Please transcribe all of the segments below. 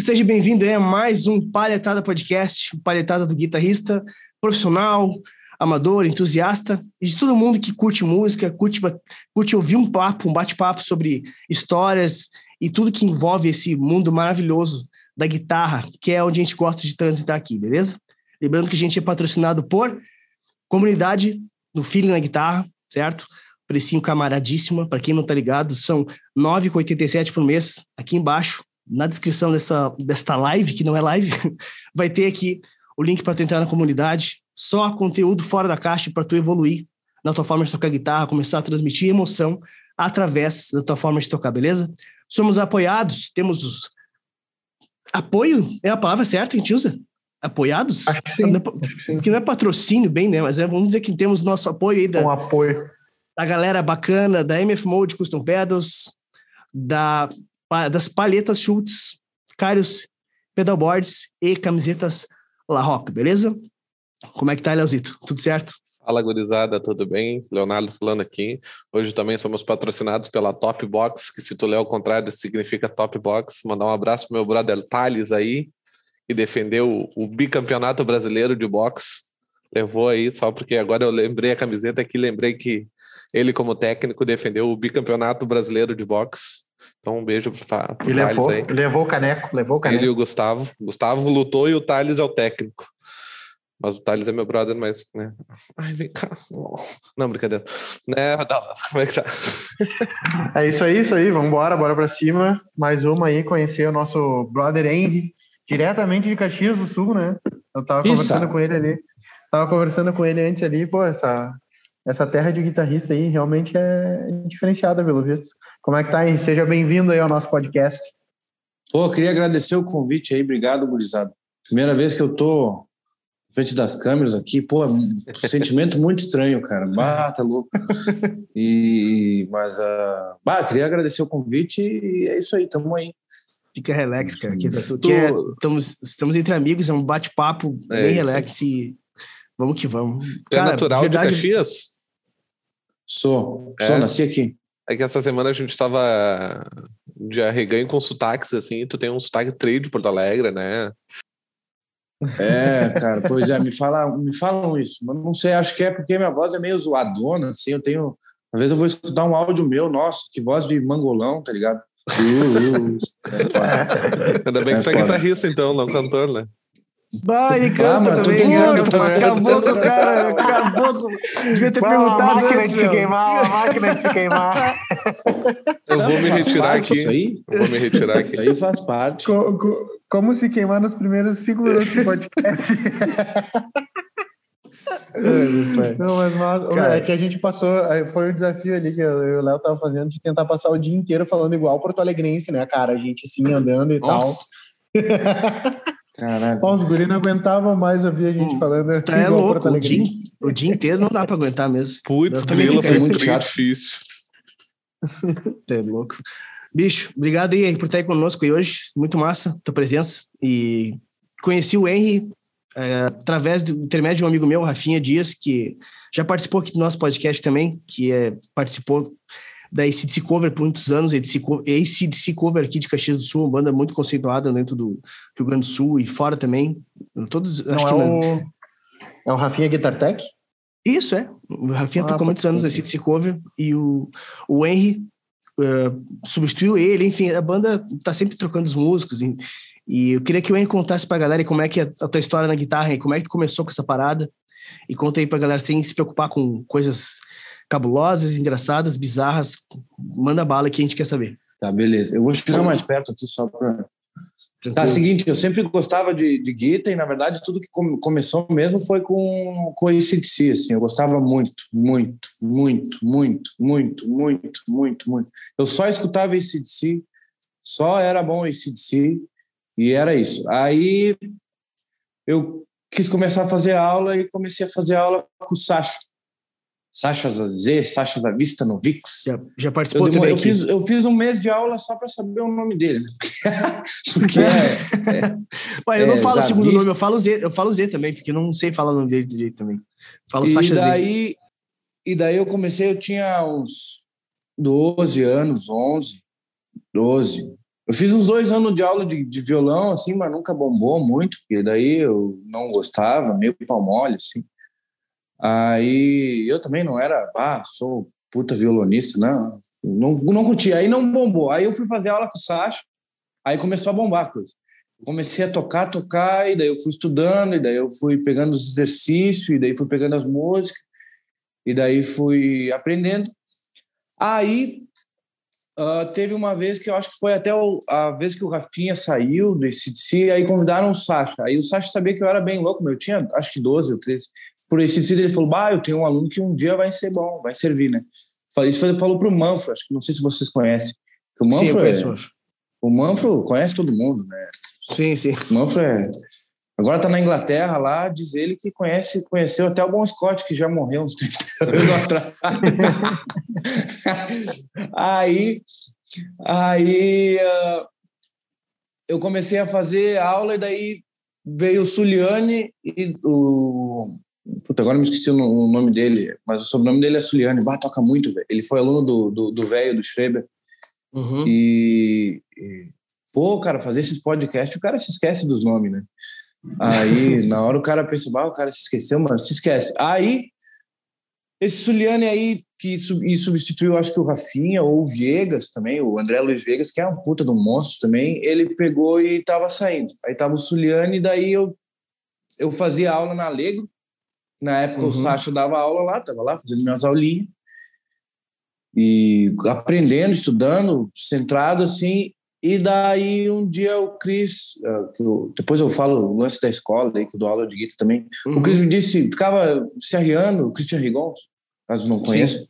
seja bem-vindo a mais um Palhetada Podcast, Palhetada do guitarrista profissional, amador, entusiasta e de todo mundo que curte música, curte, curte ouvir um papo, um bate-papo sobre histórias e tudo que envolve esse mundo maravilhoso da guitarra, que é onde a gente gosta de transitar aqui, beleza? Lembrando que a gente é patrocinado por Comunidade do Feeling na Guitarra, certo? Precinho camaradíssima, para quem não tá ligado, são R$ 9,87 por mês, aqui embaixo na descrição dessa, desta live, que não é live, vai ter aqui o link para tu entrar na comunidade. Só conteúdo fora da caixa para tu evoluir na tua forma de tocar guitarra, começar a transmitir emoção através da tua forma de tocar, beleza? Somos apoiados, temos os... Apoio é a palavra certa que a gente usa? Apoiados? Acho que sim. Não é. Porque não é patrocínio bem, né? Mas é, vamos dizer que temos nosso apoio aí da, Um apoio. da galera bacana, da MF Mode Custom Pedals, da das palhetas Schultz, Carios, pedalboards e camisetas La Rock, beleza? Como é que tá, Leozito? Tudo certo? Fala, gurizada, tudo bem? Leonardo falando aqui. Hoje também somos patrocinados pela Top Box, que se tu ler ao contrário significa Top Box. Mandar um abraço pro meu brother Thales aí, que defendeu o, bicampeonato brasileiro de boxe. Levou aí, só porque agora eu lembrei a camiseta aqui, lembrei que ele, como técnico, defendeu o bicampeonato brasileiro de boxe. Então, um beijo para o E Thales levou, aí. levou o caneco, levou o caneco. Ele e o Gustavo. Gustavo lutou e o Thales é o técnico. Mas o Thales é meu brother, mas, né? Ai, vem cá. Não, brincadeira. Né, como é que tá? É isso aí, isso aí. Vamos embora, bora pra cima. Mais uma aí, conhecer o nosso brother Henry, diretamente de Caxias do Sul, né? Eu tava Isso. conversando com ele ali. Tava conversando com ele antes ali, pô, essa, essa terra de guitarrista aí realmente é diferenciada, pelo visto. Como é que tá aí? Seja bem-vindo aí ao nosso podcast. Pô, queria agradecer o convite aí, obrigado, gurizada. Primeira vez que eu tô na frente das câmeras aqui, pô, é um sentimento muito estranho, cara. Bah, tá louco. E, mas, uh, bah, queria agradecer o convite e é isso aí, tamo aí. Fica relax, cara. Que, Tu- que é- estamos, estamos entre amigos, é um bate-papo É bem relax e vamos que vamos. Tu é natural verdade, de Caxias? Sou, É? sou, nasci aqui. É que essa semana a gente tava de arreganho com sotaques, assim. Tu tem um sotaque trade de Porto Alegre, né? É, cara, pois é, me, fala, me falam isso, mas não sei, acho que é porque minha voz é meio zoadona, assim, eu tenho. Às vezes eu vou escutar um áudio meu, nossa, que voz de mangolão, tá ligado? Uh, uh, é foda. Ainda bem que É tu é guitarrista, então, não cantor, né? Bah, ele canta mas tu também, que cantar, Acabou com o cara, acabou com... Devia ter Bah, perguntado a máquina antes, de se meu. queimar, a máquina de se queimar. Eu vou me retirar aqui. Isso aí, Eu vou me retirar aqui. isso aí faz parte. Co- co- Como se queimar nos primeiros cinco minutos do podcast. Não, mas, mas Cara. é que a gente passou, foi um desafio ali que eu e o Léo tava fazendo de tentar passar o dia inteiro falando igual Porto Alegrense, né, cara? A gente assim andando e Nossa, Caraca. Ó, Os guri não aguentavam mais ouvir a gente Hum, falando tá é louco. O dia, o dia inteiro não dá pra aguentar mesmo. Putz, fico foi muito difícil. Tá é louco. Bicho, obrigado aí por estar aí conosco aí hoje. Muito massa a tua presença. E conheci o Henry é, através do intermédio de um amigo meu, Rafinha Dias, que já participou aqui do nosso podcast também, que é, participou da ACDC Cover por muitos anos, ACDC Co- ACDC Cover aqui de Caxias do Sul, uma banda muito conceituada dentro do Rio Grande do Sul e fora também. Todos, Não acho é que na- o... É o Rafinha Guitar Tech? Isso, é. O Rafinha Ah, tocou muitos anos na CDC Cover e o, o Henry eh, substituiu ele, enfim, a banda tá sempre trocando os músicos. E, e eu queria que o Henry contasse pra galera como é que é a tua história na guitarra, e como é que tu começou com essa parada. E conta aí pra galera sem se preocupar com coisas cabulosas, engraçadas, bizarras. Manda bala que a gente quer saber. Tá, beleza. Eu vou chegar mais perto aqui só pra. Tá, seguinte, eu sempre gostava de, de guitarra e, na verdade, tudo que come- começou mesmo foi com, com ACDC, assim. Eu gostava muito, muito, muito, muito, muito, muito, muito, muito. Eu só escutava ACDC, só era bom ACDC e era isso. Aí eu quis começar a fazer aula e comecei a fazer aula com o Sacha. Sacha Z, Sacha da Vista no VIX. Já, já Eu, participou demo- também eu fiz, eu fiz um mês de aula só para saber o nome dele. né? Porque é, Ué, eu não é, falo o segundo nome, eu falo Z, eu falo Z também, porque eu não sei falar o nome dele direito também. Falo e Sasha Z. daí, e daí eu comecei, eu tinha uns 12 anos, 11, 12. Eu fiz uns dois anos de aula de, de violão, assim, mas nunca bombou muito, porque daí eu não gostava, meio pau mole, assim. Aí eu também não era, ah, sou puta violonista, não. Não, não curti, aí não bombou. Aí eu fui fazer aula com o Sacha, aí começou a bombar a coisa. Comecei a tocar, tocar, e daí eu fui estudando, e daí eu fui pegando os exercícios, e daí fui pegando as músicas, e daí fui aprendendo. Aí uh, teve uma vez que eu acho que foi até o, a vez que o Rafinha saiu do ICDC, aí convidaram o Sacha. Aí o Sacha sabia que eu era bem louco, eu tinha acho que 12 ou 13. Por ICDC ele falou, bah, eu tenho um aluno que um dia vai ser bom, vai servir, né? Isso ele falou para o Manfro, acho que não sei se vocês conhecem. O Manfro, sim, é, o Manfro conhece todo mundo, né? Sim, sim. O Manfro é Agora está na Inglaterra lá, diz ele que conhece, conheceu até o Bon Scott, que já morreu uns 30 anos atrás. aí, aí uh, eu comecei a fazer aula e daí veio o Suliane e o... Puta, agora me esqueci o nome dele, mas o sobrenome dele é Suliane. Bah, toca muito, velho. Ele foi aluno do velho, do, do, Schreber. Uhum. E, e, pô, cara, fazer esses podcasts, o cara se esquece dos nomes, né? Aí, na hora o cara pensa, ah, o cara se esqueceu, mano, se esquece. Aí, esse Suliane aí, que e substituiu, acho que o Rafinha ou o Viegas também, o André Luiz Viegas, que é um puta do monstro também, ele pegou e tava saindo. Aí tava o Suliane, daí eu, eu fazia aula na Alegro. Na época uhum. o Sacha dava aula lá, tava lá fazendo minhas aulinhas. E aprendendo, estudando, centrado assim. E daí um dia o Cris, uh, eu, depois eu falo o lance da escola, aí, que eu dou aula de guitarra também. Uhum. O Cris me disse, ficava se arriando, o Christian Rigon, caso não conheça,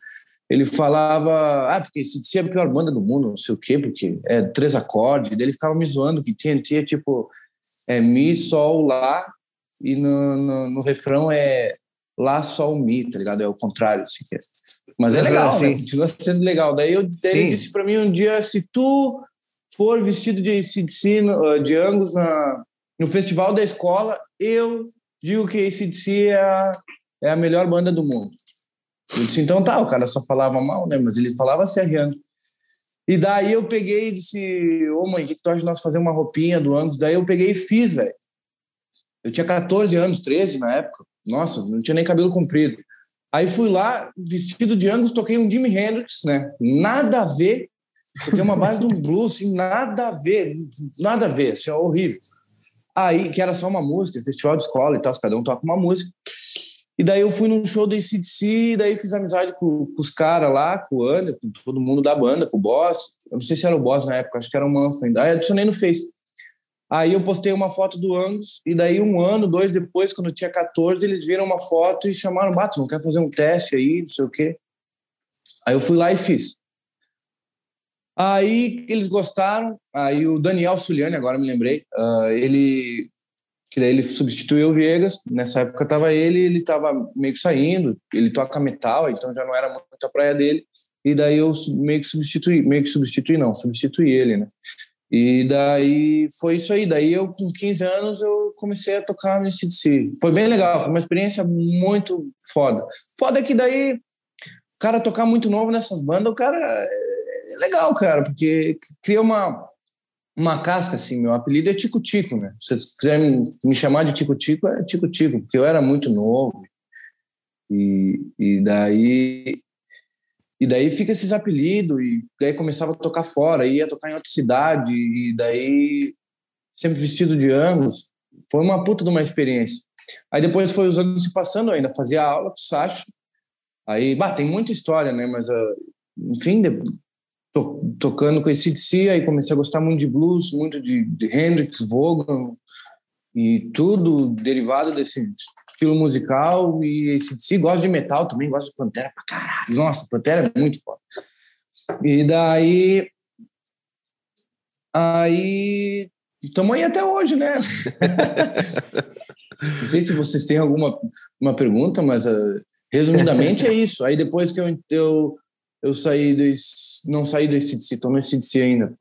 ele falava, ah, porque se é a pior banda do mundo, não sei o quê, porque é três acordes, daí ele ficava me zoando que TNT é tipo é Mi, Sol, Lá, e no, no, no refrão é Lá, Sol, Mi, tá ligado? É o contrário, assim, é. Mas é legal, né? Continua sendo legal. Daí, eu, daí ele disse para mim um dia, se tu for vestido de ACDC, ah, de Angus na, no festival da escola, eu digo que ACDC é a, é a melhor banda do mundo. Eu disse, então tá, o cara só falava mal, né? Mas ele falava serrando. E daí eu peguei e disse, ô mãe, o que tu acha de nós fazer uma roupinha do Angus? Daí eu peguei e fiz, velho. Eu tinha 14 anos, 13 na época. Nossa, não tinha nem cabelo comprido. Aí fui lá, vestido de Angus, toquei um Jimi Hendrix, né? Nada a ver porque é uma base de um blues, assim, nada a ver, nada a ver, assim, é horrível. Aí, que era só uma música, festival de escola e tal, cada um toca uma música. E daí eu fui num show do ACDC, daí fiz amizade com, com os caras lá, com o André, com todo mundo da banda, com o Boss. Eu não sei se era o Boss na época, acho que era o Manfred ainda. Aí adicionei no Face. Aí eu postei uma foto do Angus, e daí um ano, dois depois, quando eu tinha 14, eles viram uma foto e chamaram, Bato, não quer fazer um teste aí, não sei o quê. Aí eu fui lá e fiz. Aí eles gostaram, aí o Daniel Suliani, agora me lembrei, uh, ele que daí ele substituiu o Viegas, nessa época tava ele, ele tava meio que saindo, ele toca metal, então já não era muito a praia dele, e daí eu meio que substituí, meio que substituí não, substituí ele, né? E daí foi isso aí, daí eu com 15 anos eu comecei a tocar no CDC. Foi bem legal, foi uma experiência muito foda. Foda é que daí o cara tocar muito novo nessas bandas, o cara legal, cara, porque cria uma, uma casca, assim. Meu apelido é Tico Tico, né? Se vocês quiserem me chamar de Tico Tico, é Tico Tico, porque eu era muito novo. E, e daí e daí fica esses apelidos, e daí começava a tocar fora, ia tocar em outra cidade, e daí sempre vestido de ambos. Foi uma puta de uma experiência. Aí depois foi os anos se passando, ainda fazia aula com o Sacha. Aí, bah, tem muita história, né? Mas, uh, enfim, to, tocando com esse DC, aí comecei a gostar muito de blues, muito de, de Hendrix, Vaughan e tudo derivado desse estilo musical e esse DC gosto de metal também, gosto de Pantera pra caralho. Nossa, Pantera é muito foda. E daí aí estamos aí até hoje, né? Não sei se vocês têm alguma uma pergunta, mas uh, resumidamente é isso. Aí depois que eu, eu eu saí do, não saí do ACDC, estou no ACDC ainda.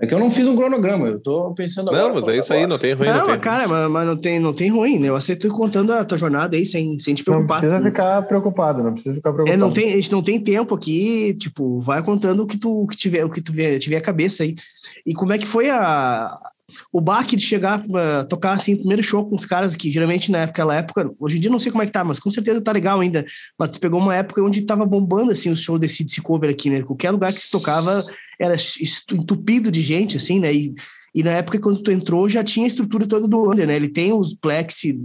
É que eu não fiz um cronograma, eu tô pensando agora. Não, mas é isso aí, não tem ruim. Não, Não, mas, tem. cara, mas, mas não, tem, não tem ruim, né? Eu aceito contando a tua jornada aí sem, sem te Não preocupar. precisa ficar preocupado, não precisa ficar É, preocupado. não tem, a gente não tem tempo aqui, tipo, vai contando o que tu o que tiver, o que tu tiver, tiver a cabeça aí. E como é que foi a o baque de chegar a tocar assim, primeiro show com os caras que geralmente naquela época, hoje em dia não sei como é que tá, mas com certeza tá legal ainda. Mas tu pegou uma época onde tava bombando assim o show desse desse cover aqui, né? Qualquer lugar que se tocava era entupido de gente assim, né? E, e na época, quando tu entrou, já tinha a estrutura toda do Under, né? Ele tem os plexi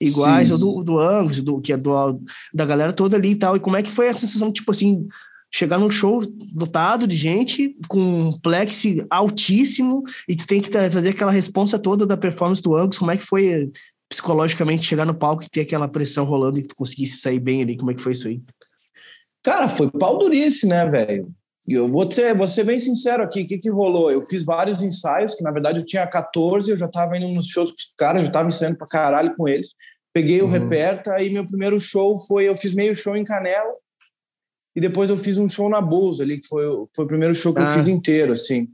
iguais Sim. ao do, do Angus, do, que é do, da galera toda ali e tal. E como é que foi a sensação, tipo assim, chegar num show lotado de gente, com um plexi altíssimo, e tu tem que fazer aquela responsa toda da performance do Angus. Como é que foi eh, psicologicamente chegar no palco e ter aquela pressão rolando e que tu conseguisse sair bem ali? Como é que foi isso aí? Cara, foi pau durice, né, velho? E eu vou ser, vou ser bem sincero aqui, o que, que rolou? Eu fiz vários ensaios, que na verdade eu tinha 14, eu já tava indo nos shows com os caras, já tava ensaiando pra caralho com eles. Peguei o Uhum. reperta, aí meu primeiro show foi, eu fiz meio show em Canela, e depois eu fiz um show na Bulls ali, que foi, o- foi o primeiro show que Ah. eu fiz inteiro, assim.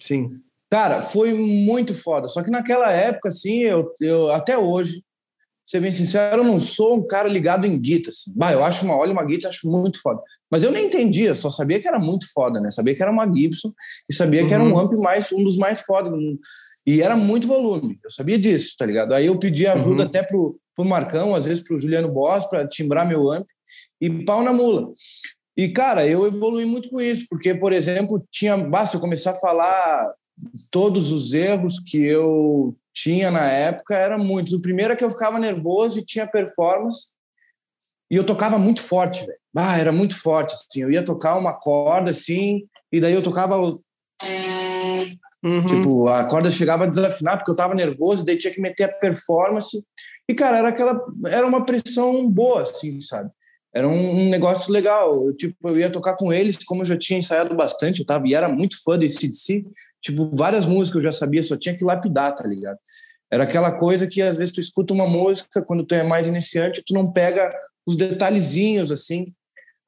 Sim. Cara, foi muito foda. Só que naquela época, assim, eu, eu até hoje, ser bem sincero, eu não sou um cara ligado em guitarra. Assim. Bah, eu acho uma, olha uma guitarra, acho muito foda. Mas eu nem entendia, só sabia que era muito foda, né? Sabia que era uma Gibson e sabia que era um Uhum. amp mais um dos mais foda do mundo. E era muito volume. Eu sabia disso, tá ligado? Aí eu pedi ajuda Uhum. até pro, pro Marcão, às vezes pro Juliano Boss, para timbrar meu amp e pau na mula. E, cara, eu evolui muito com isso, porque, por exemplo, tinha. Basta eu começar a falar todos os erros que eu tinha na época, eram muitos. O primeiro é que eu ficava nervoso e tinha performance, e eu tocava muito forte, velho. Ah, era muito forte, assim. Eu ia tocar uma corda, assim, e daí eu tocava. o- Uhum. Tipo, a corda chegava a desafinar porque eu tava nervoso, daí tinha que meter a performance. E, cara, era aquela. Era uma pressão boa, assim, sabe? Era um, negócio legal. Eu, tipo, eu ia tocar com eles, como eu já tinha ensaiado bastante, eu tava, e era muito fã do ACDC. Tipo, várias músicas eu já sabia, só tinha que lapidar, tá ligado? Era aquela coisa que às vezes tu escuta uma música, quando tu é mais iniciante, tu não pega os detalhezinhos, assim.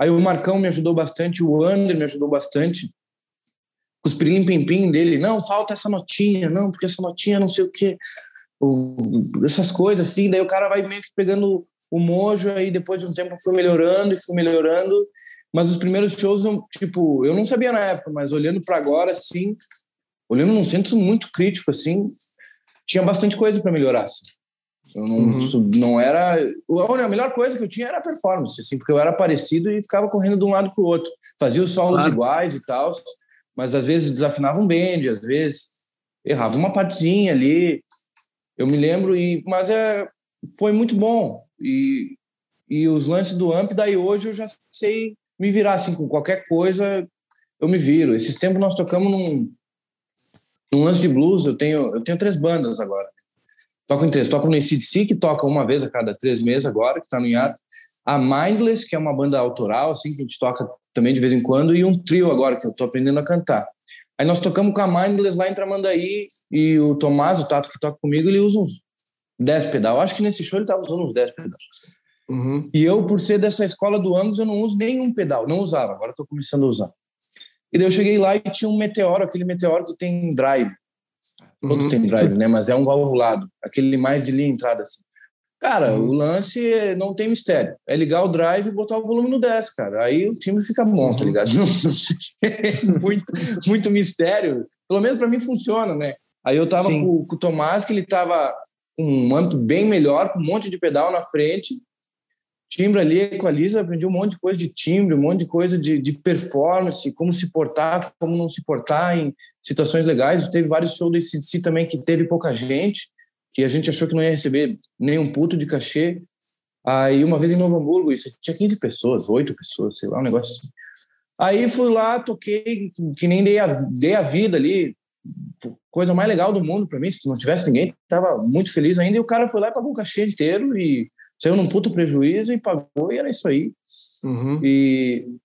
Aí o Marcão me ajudou bastante, o Ander me ajudou bastante os pilim pim pim dele, não, falta essa notinha, não, porque essa notinha não sei o quê, essas coisas assim, daí o cara vai meio que pegando o mojo, aí depois de um tempo fui melhorando e fui melhorando, mas os primeiros shows, eu, tipo, eu não sabia na época, mas olhando para agora, assim, olhando num centro muito crítico, assim, tinha bastante coisa para melhorar, assim. Eu não, Uhum. não era. A melhor coisa que eu tinha era a performance, assim, porque eu era parecido e ficava correndo de um lado para o outro. Fazia os solos Claro. iguais e tal, mas às vezes desafinava um bend, às vezes errava uma partezinha ali. Eu me lembro, e, mas é, foi muito bom. E, e os lances do amp, daí hoje eu já sei me virar assim, com qualquer coisa eu me viro. Esses tempos nós tocamos num, num lance de blues, eu tenho, eu tenho três bandas agora. Toco em três. Toco no ACDC, que toca uma vez a cada três meses agora, que está no hiato. A Mindless, que é uma banda autoral, assim, que a gente toca também de vez em quando. E um trio agora, que eu estou aprendendo a cantar. Aí nós tocamos com a Mindless lá em Tramandaí. E o Tomás, o Tato, que toca comigo, ele usa uns 10 pedal. Acho que nesse show ele estava usando uns 10 pedal. Uhum. E eu, por ser dessa escola do Angus, eu não uso nenhum pedal. Não usava, agora estou começando a usar. E daí eu cheguei lá e tinha um meteoro, aquele meteoro que tem drive. Todos Uhum. têm drive, né? Mas é um valvulado. Aquele mais de linha entrada, assim. Cara, Uhum. o lance é- não tem mistério. É ligar o drive e botar o volume no 10, cara. Aí o time fica bom, tá Uhum. ligado? Tem muito, muito mistério. Pelo menos para mim funciona, né? Aí eu tava com, com o Tomás, que ele tava um amp bem melhor, com um monte de pedal na frente. Timbre ali, equaliza, aprendi um monte de coisa de timbre, um monte de coisa de, de performance, como se portar, como não se portar em situações legais. Teve vários shows do ACDC também que teve pouca gente, que a gente achou que não ia receber nenhum puto de cachê. Aí, uma vez em Novo Hamburgo, isso tinha 15 pessoas, 8 pessoas, sei lá, um negócio assim. Aí fui lá, toquei, que nem dei a, dei a vida ali, coisa mais legal do mundo para mim. Se não tivesse ninguém, tava muito feliz ainda. E o cara foi lá e pagou o cachê inteiro e saiu num puto prejuízo e pagou, e era isso aí. Uhum. E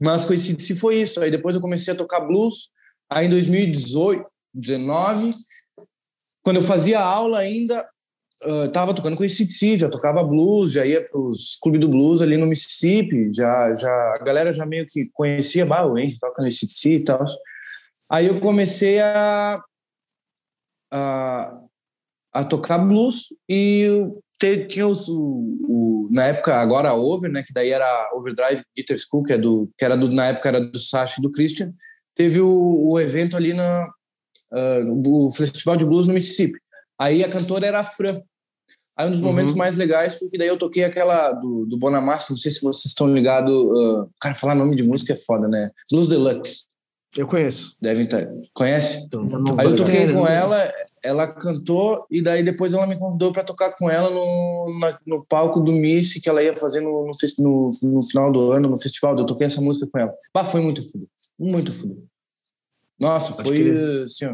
mas conheci se foi isso. Aí depois eu comecei a tocar blues. Aí em 2018, 19, quando eu fazia aula ainda, uh, tava tocando com esse CDC, já tocava blues, já ia para os clubes do blues ali no Mississippi, já já a galera já meio que conhecia, bah, o Henry toca no e tal. Aí eu comecei a, a, a tocar blues e te, tinha os, o, o, na época agora a Over, né, que daí era Overdrive Guitar School, que, é do, que era do, na época era do Sacha e do Christian, teve o, o evento ali na uh, o Festival de Blues no Mississippi. Aí a cantora era a Fran. Aí um dos momentos uhum. mais legais foi que daí eu toquei aquela do, do Bonamassa, não sei se vocês estão ligados. Uh, cara, falar nome de música é foda, né? Blues Deluxe. Eu conheço. Devem estar. Conhece? Então, Aí eu toquei com ela, ela cantou e daí depois ela me convidou para tocar com ela no, na, no palco do Miss que ela ia fazer no, no, no, no, final do ano, no festival. Eu toquei essa música com ela. Bah, foi muito fudido. Muito fudido. Nossa, Pode foi querer. assim, ó.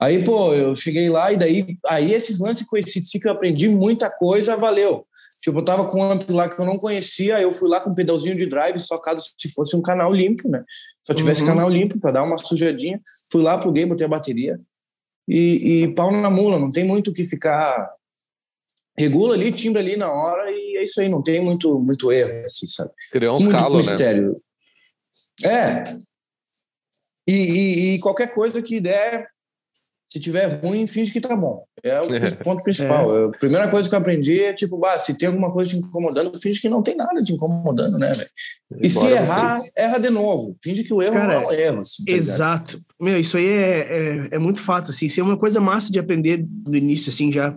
Aí, pô, eu cheguei lá e daí, aí esses lances com esse que eu aprendi muita coisa, valeu. Tipo, eu tava com um amp lá que eu não conhecia, eu fui lá com um pedalzinho de drive, só caso se fosse um canal limpo, né? Só tivesse uhum. canal limpo para dar uma sujadinha. Fui lá, pluguei, botei a bateria e, e pau na mula, não tem muito o que ficar. Regula ali, timbre ali na hora e é isso aí, não tem muito, muito erro, assim, sabe? Criou uns calos, né? Estéreo. É. E, e, e qualquer coisa que der, se tiver ruim, finge que tá bom. É o é. ponto principal. É. A primeira coisa que eu aprendi é tipo, bah, se tem alguma coisa te incomodando, finge que não tem nada te incomodando, né, velho? E se errar, você. erra de novo. Finge que o erro Cara, não é erro. Assim, tá exato. Meu, isso aí é, é, é, muito fato, assim. Isso é uma coisa massa de aprender no início, assim, já.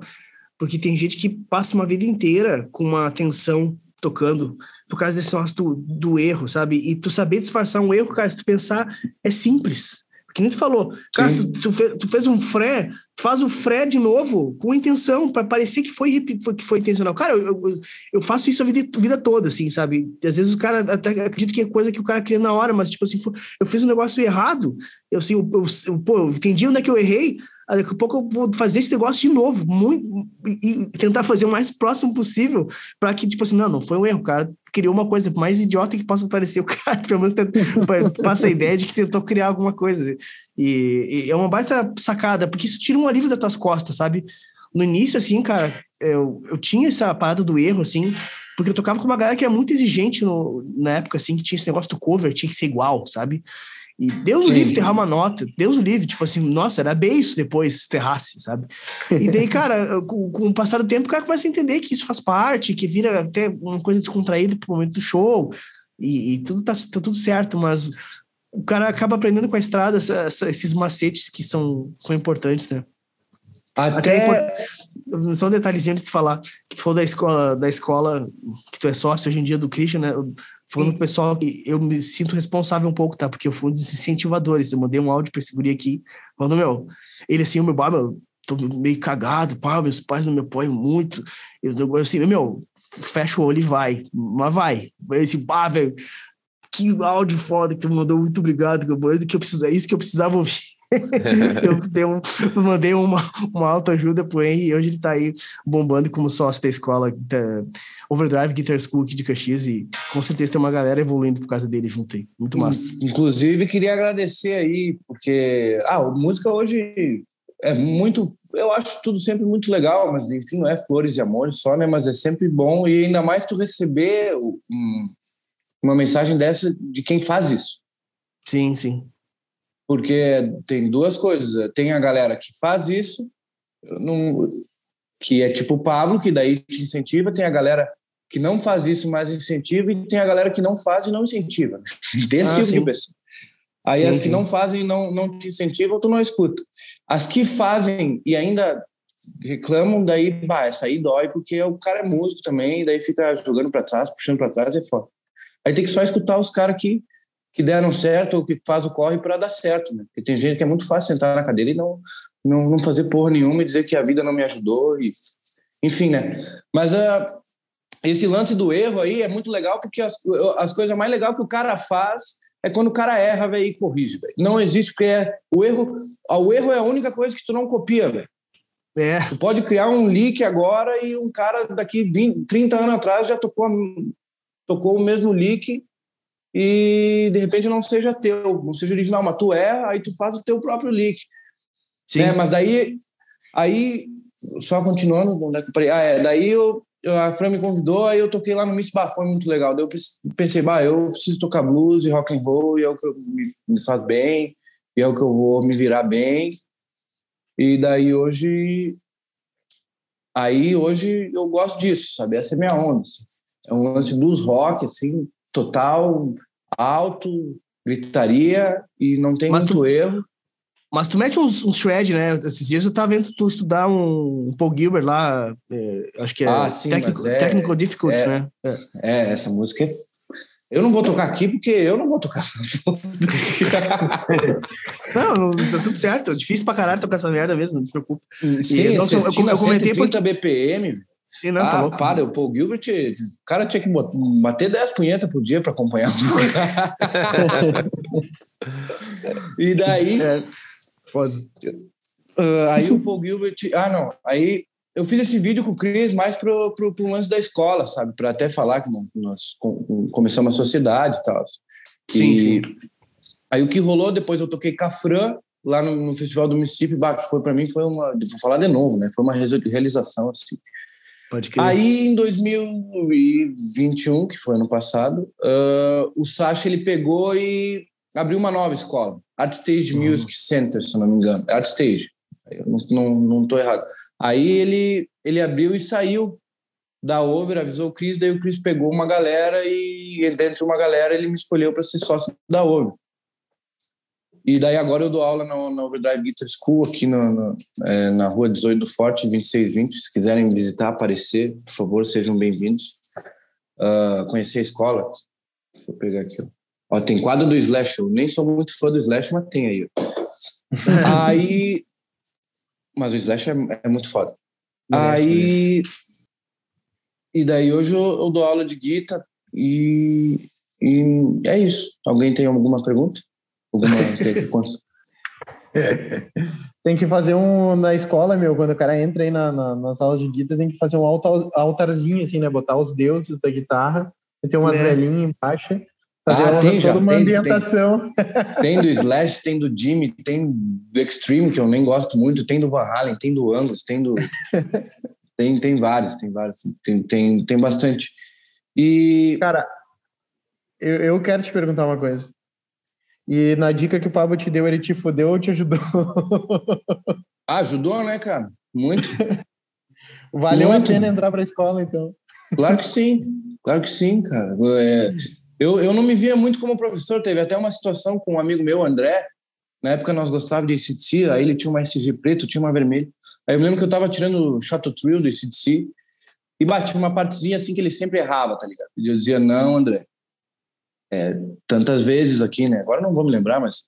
Porque tem gente que passa uma vida inteira com uma atenção tocando por causa desse negócio do, do erro, sabe? E tu saber disfarçar um erro, cara, se tu pensar, é simples que nem tu falou, cara, tu, tu, fez, tu, fez, um fré, faz o fré de novo com intenção, para parecer que foi, que foi intencional. Cara, eu, eu, eu, faço isso a vida, a vida toda, assim, sabe? Às vezes o cara até acredita que é coisa que o cara cria na hora, mas, tipo assim, eu fiz um negócio errado, eu, assim, eu, eu, pô, eu entendi onde é que eu errei, daqui a pouco eu vou fazer esse negócio de novo, muito, e tentar fazer o mais próximo possível, para que, tipo assim, não, não foi um erro, cara criou uma coisa mais idiota que possa parecer o cara, pelo menos passa a ideia de que tentou criar alguma coisa. E, e, é uma baita sacada, porque isso tira um alívio das tuas costas, sabe? No início, assim, cara, eu, eu tinha essa parada do erro, assim, porque eu tocava com uma galera que era muito exigente no, na época, assim, que tinha esse negócio do cover, tinha que ser igual, sabe? E Deus livre terrar uma nota, Deus livre, tipo assim, nossa, era bem isso depois se terrasse, sabe? E daí, cara, com, com, o passar do tempo, o cara começa a entender que isso faz parte, que vira até uma coisa descontraída pro momento do show, e, e tudo tá, tá, tudo certo, mas o cara acaba aprendendo com a estrada essa, essa, esses macetes que são, são importantes, né? Até, Até só um detalhezinho de te falar, que tu falou da escola, da escola que tu é sócio hoje em dia do Christian, né? Falando com o pessoal que eu me sinto responsável um pouco, tá? Porque eu fui um dos incentivadores. Eu mandei um áudio pra esse aqui, falando, meu, ele assim, o meu bar, meu, tô meio cagado, pá, meus pais não me apoiam muito. Eu, eu assim, meu, fecha o olho e vai. Mas vai. Esse bar, velho, que áudio foda que tu mandou, muito obrigado, que eu precisava, é isso que eu precisava ouvir. eu, um, mandei uma, uma autoajuda pro Henry e hoje ele tá aí bombando como sócio da escola da Overdrive Guitar School aqui de Caxias e com certeza tem uma galera evoluindo por causa dele junto aí. Muito massa. Inclusive, queria agradecer aí, porque a ah, música hoje é muito. Eu acho tudo sempre muito legal, mas enfim, não é flores e amores só, né? Mas é sempre bom e ainda mais tu receber um, uma mensagem dessa de quem faz isso. Sim, sim. Porque tem duas coisas. Tem a galera que faz isso, não, que é tipo o Pablo, que daí te incentiva, tem a galera que não faz isso, mas incentiva, e tem a galera que não faz e não incentiva. Desse ah, tipo sim. de pessoa. Aí sim, as que sim. não fazem não, não te incentivam, tu não escuta. As que fazem e ainda reclamam, daí, bah, essa aí dói, porque o cara é músico também, daí fica jogando para trás, puxando para trás, é foda. Aí tem que só escutar os caras que que deram certo ou que faz o corre para dar certo, né? Porque tem gente que é muito fácil sentar na cadeira e não, não, não fazer porra nenhuma e dizer que a vida não me ajudou e enfim, né? Mas uh, esse lance do erro aí é muito legal porque as, as coisas mais legais que o cara faz é quando o cara erra, velho, e corrige. Não existe porque é o erro, o erro é a única coisa que tu não copia, velho. É. Tu pode criar um leak agora e um cara daqui 20, 30 anos atrás já tocou tocou o mesmo leak e de repente não seja teu, não seja original, mas tu é, aí tu faz o teu próprio leak. Sim. Né? Mas daí, aí, só continuando, onde é que eu parei? Ah, é, daí eu, a Fran me convidou, aí eu toquei lá no Miss Bar, foi muito legal. Daí eu pensei, bah, eu preciso tocar blues e rock and roll, e é o que me, me faz bem. e é o que eu vou me virar bem. E daí hoje aí hoje eu gosto disso, sabe? Essa é minha onda. Assim. É um lance dos rock assim, total alto, gritaria e não tem Mas muito tu... erro. Mas tu mete uns, uns shred, né? Esses dias eu tava vendo tu estudar um, um Paul Gilbert lá, é, acho que é, ah, sim, técnico, é, Technical Difficulties, é, né? É, é, essa música é... Eu não vou tocar aqui porque eu não vou tocar. não, tá tudo certo. É difícil pra caralho tocar essa merda mesmo, não te preocupe. Sim, e, não, eu, eu, eu comentei porque... BPM. Sim, não, ah, tá para, o Paul Gilbert, o cara tinha que bater 10 punhetas por dia para acompanhar. e daí, é. Foda. Uh, aí o Paul Gilbert. Ah, não. Aí eu fiz esse vídeo com o Cris mais pro, pro, pro lance da escola, sabe? Para até falar que nós começamos a sociedade e tal. Sim, e sim. Aí o que rolou, depois eu toquei Cafran lá no, no Festival do Mississippi, bah, que foi para mim, foi uma. Vou falar de novo, né? Foi uma realização, assim. Pode crer. Aí, em 2021, que foi ano passado, uh, o Sacha ele pegou e abriu uma nova escola, Art Stage uhum. Music Center, se não me engano. Art Stage, eu não, não, não tô errado. Aí ele, ele abriu e saiu da Over, avisou o Chris, daí o Chris pegou uma galera e dentro de uma galera ele me escolheu para ser sócio da Over. E daí agora eu dou aula na, na Overdrive Guitar School aqui no, no, é, na rua 18 do Forte, 2620. Se quiserem visitar, aparecer, por favor, sejam bem-vindos. Uh, conhecer a escola. Deixa eu pegar aqui. Ó. Ó, tem quadro do Slash. Eu nem sou muito fã do Slash, mas tem aí. aí. Mas o Slash é, é muito foda. Merece, aí. Merece. E daí hoje eu, eu, dou aula de guitarra e, e é isso. Alguém tem alguma pergunta? Alguma. tem que fazer um na escola, meu, quando o cara entra aí na, na, nas aulas de guitarra, tem que fazer um altar, altarzinho, assim, né? Botar os deuses da guitarra, e ter umas é. velhinhas embaixo Fazer ah, tem já, uma tem, ambientação. Tem, tem, do Slash, tem do Jimmy, tem do Extreme, que eu nem gosto muito, tem do Van Halen, tem do Angus, tem do... tem, tem vários, tem vários, tem, tem, tem bastante. E... Cara, eu, eu quero te perguntar uma coisa. E na dica que o Pablo te deu, ele te fudeu ou te ajudou? Ah, ajudou, né, cara? Muito. Valeu Muito. a pena entrar para a escola, então. Claro que sim, claro que sim, cara. É, eu, eu não me via muito como professor. Teve até uma situação com um amigo meu, André. Na época nós gostávamos de ACDC, aí ele tinha uma SG preto, tinha uma vermelha. Aí eu lembro que eu tava tirando o Shot Thrill do ACDC e bati uma partezinha assim que ele sempre errava, tá ligado? E eu dizia, não, André. É, tantas vezes aqui, né? Agora não vou me lembrar, mas.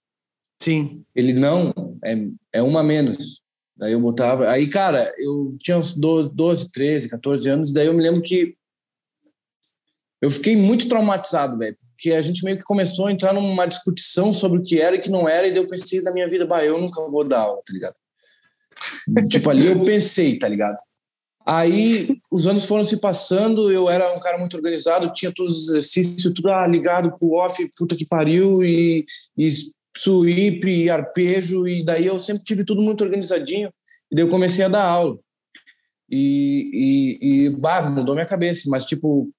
Sim. Ele não, é, é uma menos. Daí eu botava. Aí, cara, eu tinha uns 12, 12 13, 14 anos, daí eu me lembro que eu fiquei muito traumatizado, velho, porque a gente meio que começou a entrar numa discussão sobre o que era e que não era, e daí eu pensei na minha vida, bah, eu nunca vou dar aula, tá ligado? tipo, ali eu pensei, tá ligado? Aí os anos foram se passando, eu era um cara muito organizado, tinha todos os exercícios, tudo ah, ligado pro off, puta que pariu, e, e sweep, e arpejo, e daí eu sempre tive tudo muito organizadinho, e daí eu comecei a dar aula. E, e, e bah, mudou minha cabeça, mas tipo,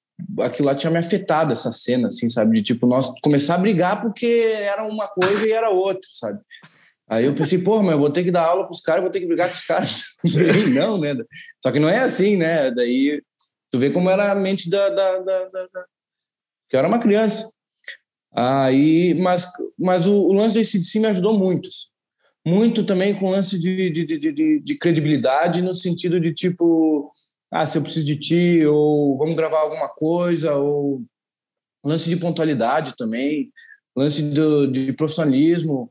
aquilo lá tinha me afetado, essa cena, assim, sabe? De tipo, nós começar a brigar porque era uma coisa e era outra, sabe? Aí eu pensei, porra, mas eu vou ter que dar aula para os caras, vou ter que brigar com os caras. não, né? Só que não é assim, né? Daí tu vê como era a mente da. da, da, da, que eu era uma criança. Aí, mas, mas o, o lance do ACDC me ajudou muito. Muito também com o lance de, de, de, de, de credibilidade, no sentido de tipo ah, se eu preciso de ti, ou vamos gravar alguma coisa, ou lance de pontualidade também, lance do, de profissionalismo,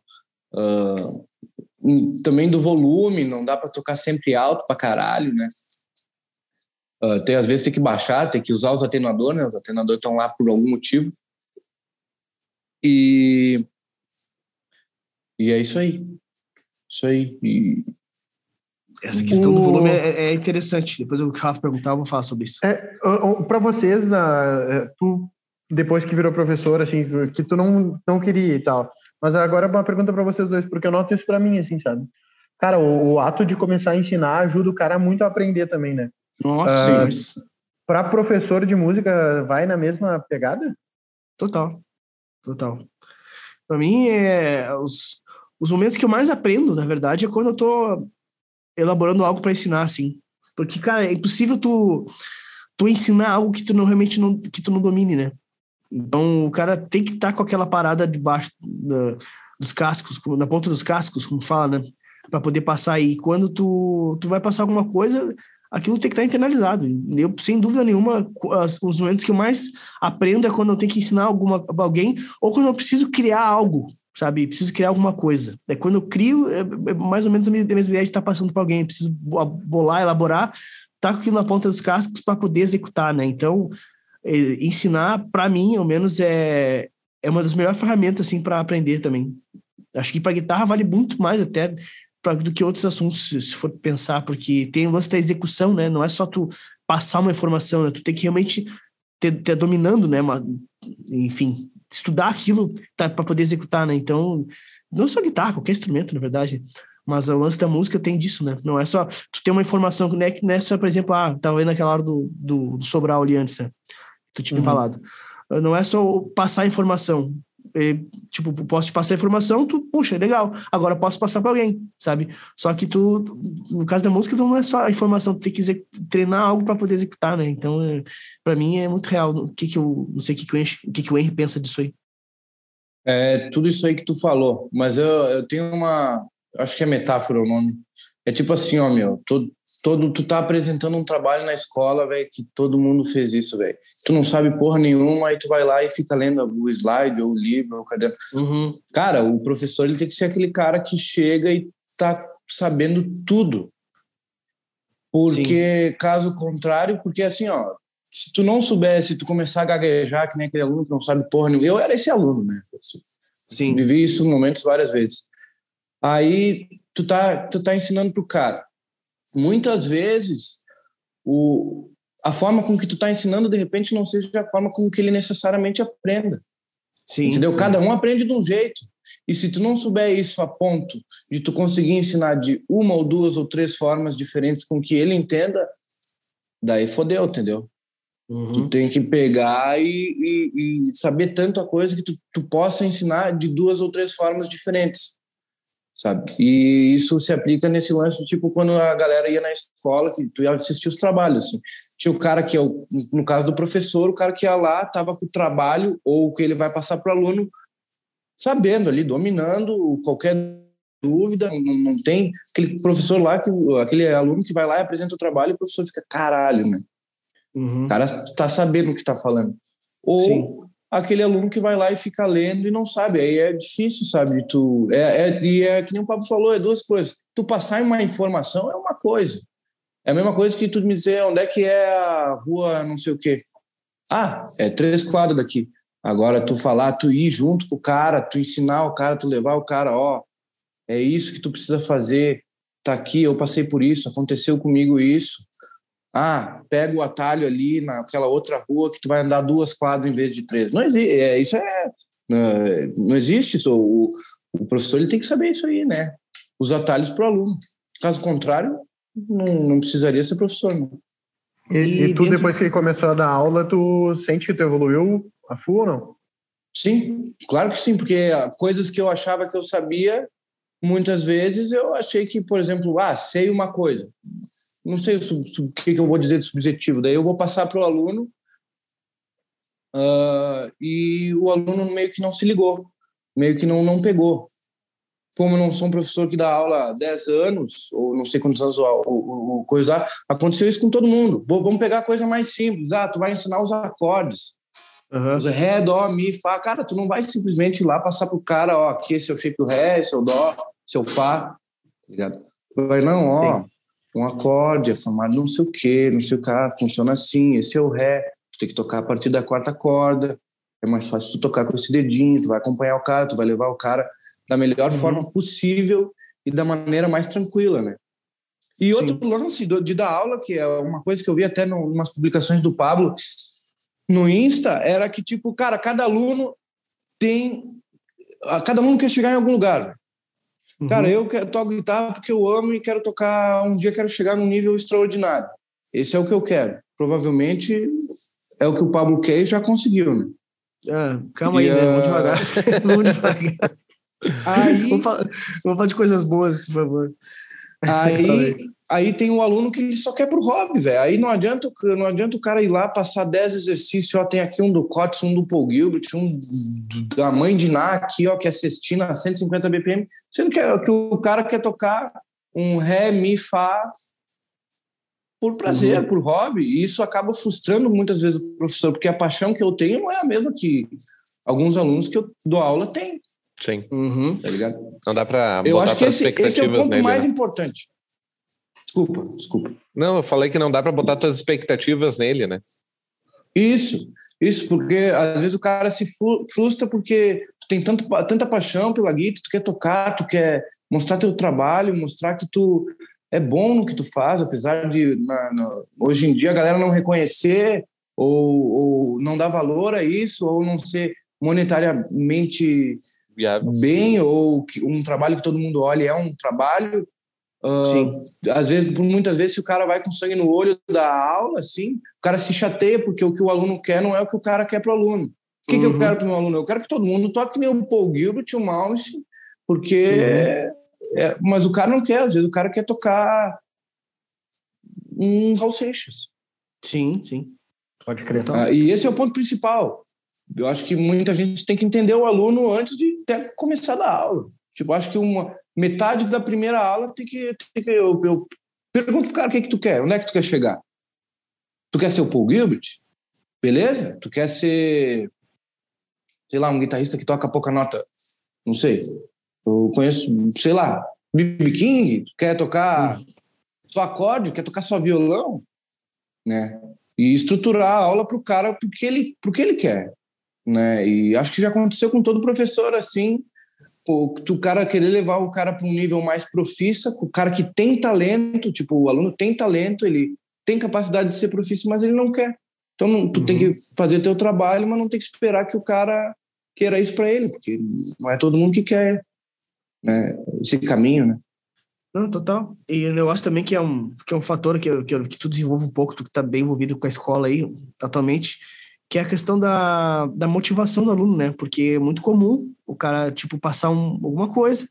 uh, também do volume, não dá para tocar sempre alto para caralho, né? Uh, tem, às vezes tem que baixar, tem que usar os atenuadores, né? Os atenuadores estão lá por algum motivo. E, e é isso aí. Isso aí. E, essa questão o... do volume é, é, interessante. Depois o Rafa perguntar, eu vou falar sobre isso. É, para vocês, na, é, tu depois que virou professor, assim, que tu não, não queria e tal. Mas agora é uma pergunta para vocês dois, porque eu noto isso para mim, assim, sabe? Cara, o, o, ato de começar a ensinar ajuda o cara muito a aprender também, né? Nossa, uh, Para professor de música, vai na mesma pegada? Total, total. Para mim, é, os, os momentos que eu mais aprendo, na verdade, é quando eu tô elaborando algo para ensinar, assim. Porque, cara, é impossível tu, tu ensinar algo que tu não realmente não, que tu não domine, né? Então, o cara tem que estar tá com aquela parada debaixo da, dos cascos, na ponta dos cascos, como fala, né? Para poder passar aí. Quando tu, tu vai passar alguma coisa, aquilo tem que estar tá internalizado. Eu, sem dúvida nenhuma, os momentos que eu mais aprendo é quando eu tenho que ensinar alguma, alguém ou quando eu preciso criar algo, sabe? Preciso criar alguma coisa. É quando eu crio, é, é mais ou menos a mesma ideia de estar tá passando para alguém. Preciso bolar, elaborar, tá com aquilo na ponta dos cascos para poder executar, né? Então, ensinar, para mim, ao menos, é, é uma das melhores ferramentas, assim, para aprender também. Acho que para guitarra vale muito mais até pra, do que outros assuntos, se for pensar, porque tem o lance da execução, né? Não é só tu passar uma informação, né? Tu tem que realmente ter, ter dominando, né? Uma, enfim, estudar aquilo tá, para poder executar, né? Então, não só guitarra, qualquer instrumento, na verdade. Mas o lance da música tem disso, né? Não é só tu ter uma informação que não é, não é só, por exemplo, ah, tava vendo aquela hora do, do, do Sobral ali antes, né? Tu tinha uhum. falado. Não é só passar informação. E, tipo, posso te passar informação, tu, puxa, legal, agora posso passar para alguém, sabe? Só que tu, no caso da música, não é só a informação, tu tem que treinar algo para poder executar, né? Então, é, para mim é muito real. O que que eu, não sei o que que o Henry, o que que o Henry pensa disso aí. É tudo isso aí que tu falou, mas eu, eu tenho uma, acho que é metáfora o nome, é tipo assim, ó, meu, todo, todo, tu tá apresentando um trabalho na escola, velho, que todo mundo fez isso, velho. Tu não sabe porra nenhuma, aí tu vai lá e fica lendo o slide, ou o livro, ou o caderno. Uhum. Cara, o professor ele tem que ser aquele cara que chega e tá sabendo tudo. Porque, Sim. caso contrário, porque assim, ó, se tu não soubesse, tu começar a gaguejar, que nem aquele aluno que não sabe porra nenhuma. Eu era esse aluno, né? Sim. Vivi isso em momentos várias vezes. Aí tu tá, tu tá ensinando pro cara. Muitas vezes, o, a forma com que tu tá ensinando, de repente, não seja a forma com que ele necessariamente aprenda. Sim. Entendeu? Cada um aprende de um jeito. E se tu não souber isso a ponto de tu conseguir ensinar de uma ou duas ou três formas diferentes com que ele entenda, daí fodeu, entendeu? Uhum. Tu tem que pegar e, e, e, saber tanto a coisa que tu, tu possa ensinar de duas ou três formas diferentes sabe? E isso se aplica nesse lance, tipo, quando a galera ia na escola, que tu ia assistir os trabalhos, assim. Tinha o cara que é, o, no caso do professor, o cara que ia lá, tava com o trabalho, ou que ele vai passar para o aluno, sabendo ali, dominando qualquer dúvida, não, não, tem aquele professor lá, que, aquele aluno que vai lá e apresenta o trabalho, e o professor fica, caralho, né? Uhum. O cara tá sabendo o que tá falando. Ou Sim aquele aluno que vai lá e fica lendo e não sabe. Aí é difícil, sabe? Tu, é, é, e é que nem o Pablo falou, é duas coisas. Tu passar uma informação é uma coisa. É a mesma coisa que tu me dizer onde é que é a rua não sei o quê. Ah, é três quadras daqui. Agora tu falar, tu ir junto com o cara, tu ensinar o cara, tu levar o cara, ó, é isso que tu precisa fazer. Tá aqui, eu passei por isso, aconteceu comigo isso. Ah, pega o atalho ali naquela outra rua que tu vai andar duas quadras em vez de três. Não existe, é, isso é, não, não existe isso. O, o, professor ele tem que saber isso aí, né? Os atalhos para o aluno. Caso contrário, não, não precisaria ser professor. Não. E, e, e tu, dentro... depois que começou a dar aula, tu sente que tu evoluiu a full ou não? Sim, claro que sim, porque coisas que eu achava que eu sabia, muitas vezes eu achei que, por exemplo, ah, sei uma coisa não sei o, que, que eu vou dizer de subjetivo. Daí eu vou passar para o aluno uh, e o aluno meio que não se ligou, meio que não, não pegou. Como eu não sou um professor que dá aula há 10 anos, ou não sei quantos anos, ou, ou, ou coisa, aconteceu isso com todo mundo. Vamos pegar a coisa mais simples. Ah, tu vai ensinar os acordes. Uhum. Os ré, dó, mi, fá. Cara, tu não vai simplesmente ir lá passar pro cara, ó, aqui esse é o shape do ré, esse é o dó, esse é o fá. Tá ligado? Vai, não, ó, Sim um acorde, é formado não sei o quê, não sei o que, ah, funciona assim, esse é o ré, tu tem que tocar a partir da quarta corda, é mais fácil tu tocar com esse dedinho, tu vai acompanhar o cara, tu vai levar o cara da melhor uhum. forma possível e da maneira mais tranquila, né? E Sim. outro lance de dar aula, que é uma coisa que eu vi até em umas publicações do Pablo no Insta, era que, tipo, cara, cada aluno tem. Cada aluno quer chegar em algum lugar. Uhum. Cara, eu toco guitarra porque eu amo e quero tocar. Um dia quero chegar num nível extraordinário. Esse é o que eu quero. Provavelmente é o que o Pablo quer e já conseguiu, né? Ah, calma e, aí, né? Vamos devagar. Vamos devagar. Aí, vamos, falar, vamos falar de coisas boas, por favor. Aí, aí tem um aluno que ele só quer pro hobby, velho. Aí não adianta, não adianta o cara ir lá passar 10 exercícios, ó, tem aqui um do Cotes, um do Paul Gilbert, um da mãe de Ná aqui, ó, que é cestina a 150 BPM, sendo que, que o cara quer tocar um ré, mi, fá por prazer, uhum. por hobby, e isso acaba frustrando muitas vezes o professor, porque a paixão que eu tenho não é a mesma que alguns alunos que eu dou aula têm. Sim. Uhum. Tá ligado? Não dá para Eu acho que esse, esse, é o ponto nele, mais né? importante. Desculpa, desculpa. Não, eu falei que não dá para botar tuas expectativas nele, né? Isso, isso, porque às vezes o cara se frustra porque tu tem tanto, tanta paixão pela guitarra, tu quer tocar, tu quer mostrar teu trabalho, mostrar que tu é bom no que tu faz, apesar de na, na, hoje em dia a galera não reconhecer ou, ou não dar valor a isso, ou não ser monetariamente bem, ou que um trabalho que todo mundo olha é um trabalho. Uh, Sim. Às vezes, muitas vezes, se o cara vai com sangue no olho da aula, assim, o cara se chateia porque o que o aluno quer não é o que o cara quer para o aluno. O que, uhum. que eu uhum. quero para o meu aluno? Eu quero que todo mundo toque nem o Paul Gilbert, o Mouse, porque. Uhum. É, mas o cara não quer, às vezes o cara quer tocar um Raul Seixas. Sim, sim. Pode crer. Então. Ah, e esse é o ponto principal. Eu acho que muita gente tem que entender o aluno antes de até começar a dar aula. Tipo, acho que uma metade da primeira aula tem que. Tem que eu, eu pergunto pro cara o que, é que tu quer, onde é que tu quer chegar? Tu quer ser o Paul Gilbert? Beleza? Tu quer ser, sei lá, um guitarrista que toca pouca nota? Não sei. Eu conheço, sei lá, B.B. King, quer tocar só acorde, quer tocar só violão, né? E estruturar a aula para o cara porque ele, porque ele quer, né? E acho que já aconteceu com todo professor assim, o, o cara querer levar o cara para um nível mais profissa, o cara que tem talento, tipo, o aluno tem talento, ele tem capacidade de ser profissa, mas ele não quer. Então, não, tu uhum. tem que fazer teu trabalho, mas não tem que esperar que o cara queira isso para ele, porque não é todo mundo que quer né, esse caminho, né? Não, total. E eu acho também que é um, que é um fator que, que, que tu desenvolve um pouco, tu que está bem envolvido com a escola aí atualmente, que é a questão da, da motivação do aluno, né? Porque é muito comum o cara, tipo, passar um, alguma coisa,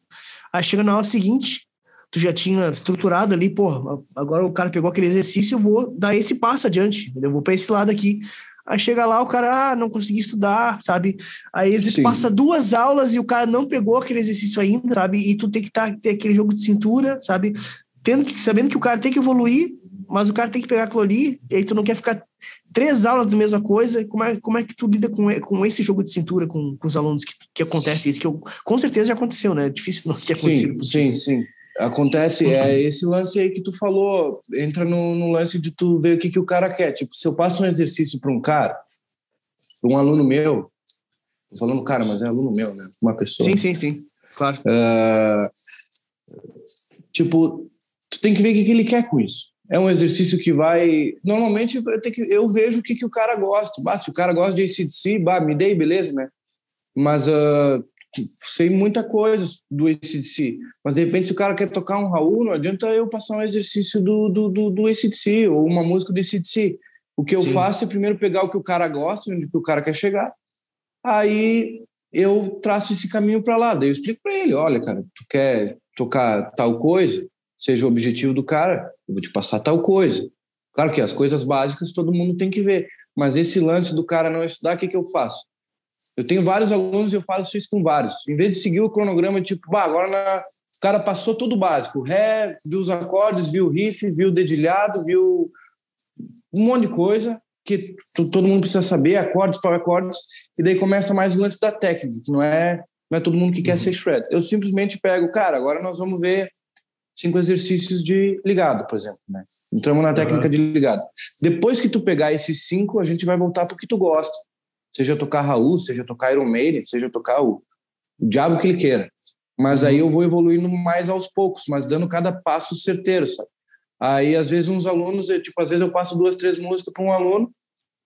aí chega na aula seguinte, tu já tinha estruturado ali, pô, agora o cara pegou aquele exercício, eu vou dar esse passo adiante, eu vou para esse lado aqui. Aí chega lá, o cara, ah, não consegui estudar, sabe? Aí às vezes passa duas aulas e o cara não pegou aquele exercício ainda, sabe? E tu tem que tá, ter aquele jogo de cintura, sabe? Tendo que, sabendo que o cara tem que evoluir, mas o cara tem que pegar aquilo ali, e aí tu não quer ficar três aulas da mesma coisa. Como é, como é que tu lida com, com esse jogo de cintura com, com os alunos que, que acontece isso? Que eu, com certeza já aconteceu, né? É difícil não ter acontecido. Sim, sim, sim. Acontece, é uhum. esse lance aí que tu falou, entra no, no, lance de tu ver o que, que o cara quer. Tipo, se eu passo um exercício para um cara, um aluno meu, tô falando cara, mas é aluno meu, né? Uma pessoa. Sim, sim, sim, claro. Uh, tipo, tu tem que ver o que, que ele quer com isso. É um exercício que vai. Normalmente eu, tenho que, eu vejo o que, que o cara gosta. Bah, se o cara gosta de ACDC, bah, me dei, beleza, né? Mas uh, sei muita coisa do ACDC, mas de repente se o cara quer tocar um Raul, não adianta eu passar um exercício do, do, do, do ACDC ou uma música do ACDC. O que eu Sim. faço é primeiro pegar o que o cara gosta, onde o cara quer chegar, aí eu traço esse caminho para lá, daí eu explico para ele, olha, cara, tu quer tocar tal coisa, seja o objetivo do cara, eu vou te passar tal coisa. Claro que as coisas básicas todo mundo tem que ver, mas esse lance do cara não estudar, o que, que eu faço? Eu tenho vários alunos e eu faço isso com vários. Em vez de seguir o cronograma, tipo, bah, agora na... o cara passou tudo o básico. Ré, viu os acordes, viu o riff, viu o dedilhado, viu um monte de coisa que todo mundo precisa saber, acordes, para acordes, e daí começa mais o lance da técnica, que não é, não é todo mundo que quer uhum. ser shred. Eu simplesmente pego, cara, agora nós vamos ver cinco exercícios de ligado, por exemplo, né? Entramos na técnica uhum. de ligado. Depois que tu pegar esses cinco, a gente vai voltar para o que tu gosta seja tocar Raul, seja tocar Iron Maiden, seja tocar o, o diabo que ele queira. Mas aí eu vou evoluindo mais aos poucos, mas dando cada passo certeiro, sabe? Aí, às vezes, uns alunos, eu, tipo, às vezes eu passo duas, três músicas para um aluno,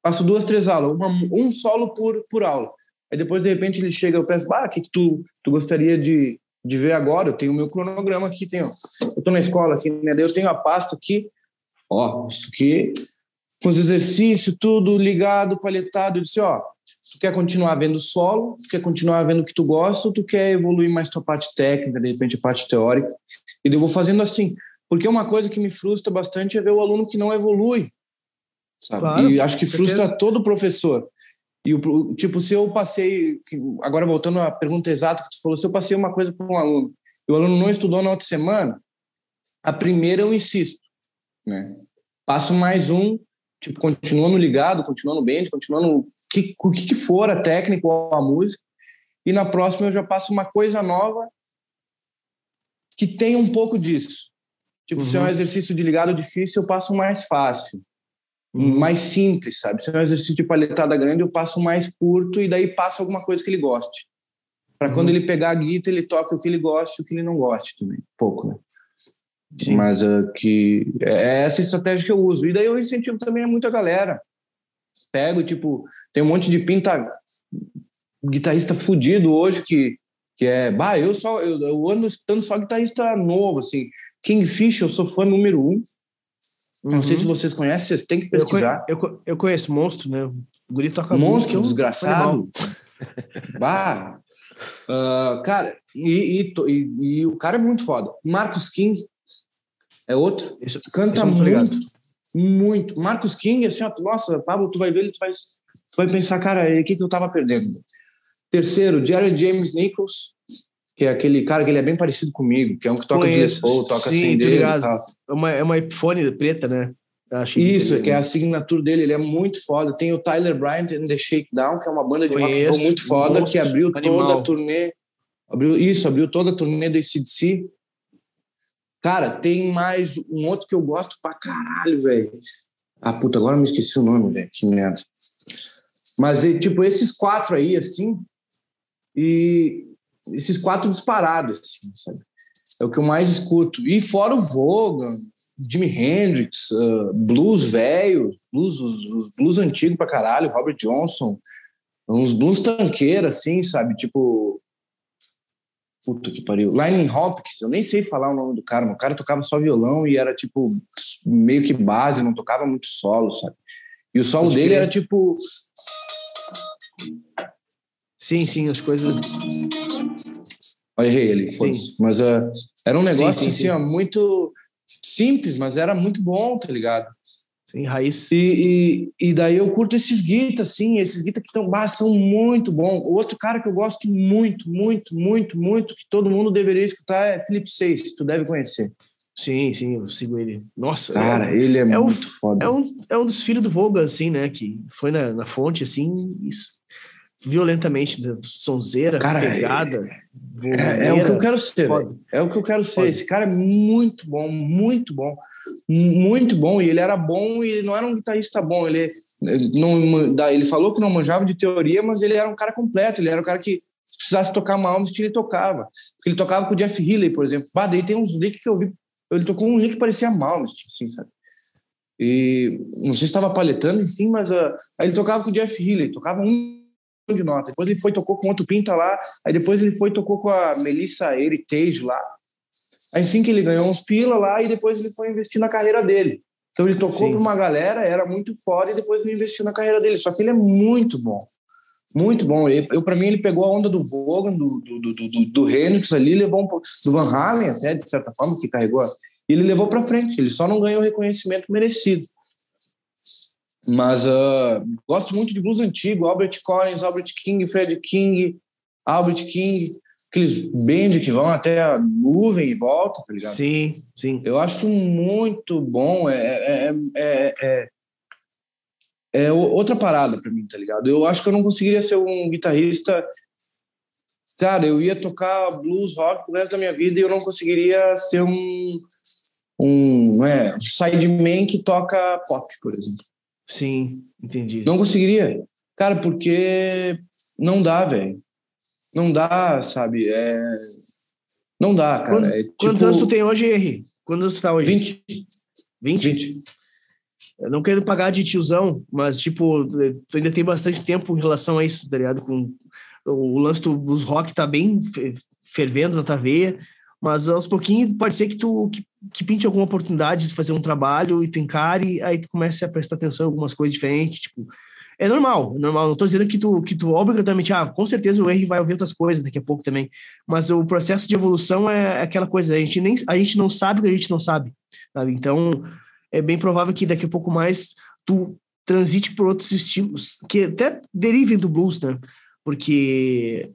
passo duas, três aulas, uma, um solo por, por aula. Aí depois, de repente, ele chega, eu peço, ah, o que, que tu, tu gostaria de, de ver agora? Eu tenho o meu cronograma aqui, tenho, eu tô na escola aqui, né? Eu tenho a pasta aqui, ó, isso aqui, com os exercícios, tudo ligado, palhetado. Eu disse, ó, Tu quer continuar vendo solo, tu quer continuar vendo o que tu gosta, ou tu quer evoluir mais tua parte técnica, de repente a parte teórica. E eu vou fazendo assim. Porque uma coisa que me frustra bastante é ver o aluno que não evolui. Sabe? Claro, e acho que frustra certeza. todo professor. E o tipo, se eu passei, agora voltando à pergunta exata que tu falou, se eu passei uma coisa para um aluno e o aluno não estudou na outra semana, a primeira eu insisto, né? Passo mais um, tipo, continuando ligado, continuando bem, continuando que, o que for a técnica ou a música, e na próxima eu já passo uma coisa nova que tem um pouco disso. Tipo, uhum. se é um uhum. exercício de ligado difícil, eu passo mais fácil. Mais simples, sabe? Se é um exercício de palhetada grande, eu passo mais curto e daí passo alguma coisa que ele goste. Para uhum. quando ele pegar a guitarra, ele toque o que ele goste e o que ele não goste também. Pouco, né? Sim. Mas uh, que é essa estratégia que eu uso. E daí eu incentivo também a muita galera. Pego, tipo, tem um monte de pinta guitarrista fudido hoje que, que é, bah, eu só eu, eu ando escutando só guitarrista novo, assim. Kingfish, eu sou fã número um. Uhum. Não sei se uhum. vocês conhecem, vocês têm que pesquisar. Eu, eu, eu conheço Monstro, né? O guri toca Monstro, muito, desgraçado. bah. Uh, cara, e, e, e, e, o cara é muito foda. Marcos King, é outro. Esse, canta muito, muito. Marcos King, assim, ó, nossa, Pablo, tu vai ver ele, tu vai, tu vai pensar, cara, o que, que eu tava perdendo? Terceiro, Jared James Nichols, que é aquele cara que ele é bem parecido comigo, que é um que toca de Paul, toca Sim, assim dele. É uma, é uma iPhone preta, né? Isso, que, que é a assinatura dele, ele é muito foda. Tem o Tyler Bryant and the Shakedown, que é uma banda de Conheço, rock muito foda, monstros, que abriu animal. toda a turnê. Abriu, isso, abriu toda a turnê do ACDC. Cara, tem mais um outro que eu gosto pra caralho, velho. Ah, puta, agora eu me esqueci o nome, velho. Que merda. Mas, tipo, esses quatro aí, assim, e esses quatro disparados, assim, sabe? É o que eu mais escuto. E fora o Vogan, Jimi Hendrix, uh, blues velho, blues, os, os, blues antigos pra caralho, Robert Johnson, uns blues tanqueiros, assim, sabe? Tipo, Puta que pariu. Lightning Hopkins, eu nem sei falar o nome do cara, mas o cara tocava só violão e era tipo meio que base, não tocava muito solo, sabe? E o solo Pode dele era tipo. Sim, sim, as coisas. Olha, errei ele. Sim. Mas uh, era um negócio sim, sim, assim, ó, muito simples, mas era muito bom, tá ligado? Sim, raiz. E, e, e, daí eu curto esses guitas, assim, esses guitas que estão, ah, são muito bons. Outro cara que eu gosto muito, muito, muito, muito, que todo mundo deveria escutar é Felipe Seis, tu deve conhecer. Sim, sim, eu sigo ele. Nossa, cara, é, ele é, é muito um, foda. É um, é um dos filhos do Volga, assim, né, que foi na, na fonte, assim, isso, violentamente, né, sonzeira, cara, pegada. É, é, o que eu quero ser, é o que eu quero ser. Esse cara é muito bom, muito bom muito bom, e ele era bom e ele não era um guitarrista bom, ele não ele falou que não manjava de teoria, mas ele era um cara completo, ele era um cara que precisasse tocar uma alma, ele tocava. Porque ele tocava com o Jeff Healey, por exemplo. Bah, daí tem uns licks que eu vi, ele tocou um lick que parecia Malmsteen, assim, sabe? E não sei se estava paletando, sim, mas uh, aí ele tocava com o Jeff Healey, tocava um de nota. Depois ele foi tocou com outro pinta lá, aí depois ele foi tocou com a Melissa Heritage lá. Assim que ele ganhou uns pila lá e depois ele foi investir na carreira dele. Então ele tocou para uma galera, era muito foda e depois ele investiu na carreira dele. Só que ele é muito bom. Muito bom. Eu, para mim, ele pegou a onda do Vogan, do, do, do, do, do Hendrix ali, levou um pouco, do Van Halen até, de certa forma, que carregou. E ele levou para frente. Ele só não ganhou o reconhecimento merecido. Mas uh, gosto muito de blues antigo, Albert Collins, Albert King, Fred King, Albert King aqueles band que vão até a nuvem e voltam, tá ligado? Sim, sim. Eu acho muito bom. É, é, é, é, é outra parada para mim, tá ligado? Eu acho que eu não conseguiria ser um guitarrista. Cara, eu ia tocar blues rock o resto da minha vida e eu não conseguiria ser um um é, sideman que toca pop, por exemplo. Sim, entendi. Não conseguiria. Cara, porque não dá, velho não dá, sabe? É... Não dá, cara. Quantos, é, tipo... quantos anos tu tem hoje, Henry? Quantos anos tu tá hoje? 20. 20? 20. Eu não quero pagar de tiozão, mas, tipo, tu ainda tem bastante tempo em relação a isso, tá ligado? Com o lance dos rock tá bem fervendo na tua veia, mas aos pouquinhos pode ser que tu que, que, pinte alguma oportunidade de fazer um trabalho e tu encare, aí tu comece a prestar atenção em algumas coisas diferentes, tipo, é normal, é normal. Não tô dizendo que tu, que tu obrigatoriamente, ah, com certeza o R vai ouvir outras coisas daqui a pouco também. Mas o processo de evolução é aquela coisa, a gente, nem, a gente não sabe o que a gente não sabe, sabe? Então, é bem provável que daqui a pouco mais tu transite por outros estilos, que até derivem do blues, né? Porque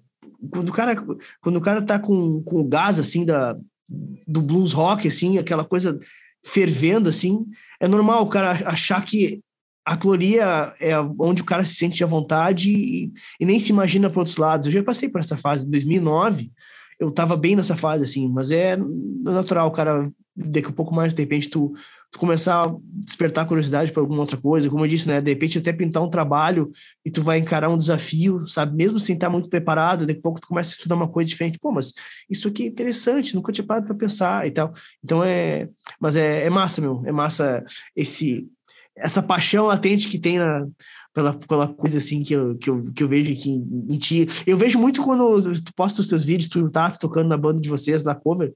quando o cara, quando o cara tá com, com o gás, assim, da, do blues rock, assim, aquela coisa fervendo, assim, é normal o cara achar que a cloria é onde o cara se sente à vontade e, e nem se imagina para outros lados. Eu já passei por essa fase, em 2009, eu estava bem nessa fase, assim, mas é natural, cara, daqui a pouco mais, de repente, tu, tu começar a despertar curiosidade por alguma outra coisa, como eu disse, né, de repente até pintar um trabalho e tu vai encarar um desafio, sabe, mesmo sem estar muito preparado, daqui a pouco tu começa a estudar uma coisa diferente, pô, mas isso aqui é interessante, nunca tinha parado para pensar e tal, então é, mas é, é massa, meu, é massa esse, essa paixão latente que tem na, pela, pela coisa assim que eu, que eu, que eu vejo aqui em, em ti. Eu vejo muito quando tu posta os teus vídeos, tu tá tocando na banda de vocês, da cover.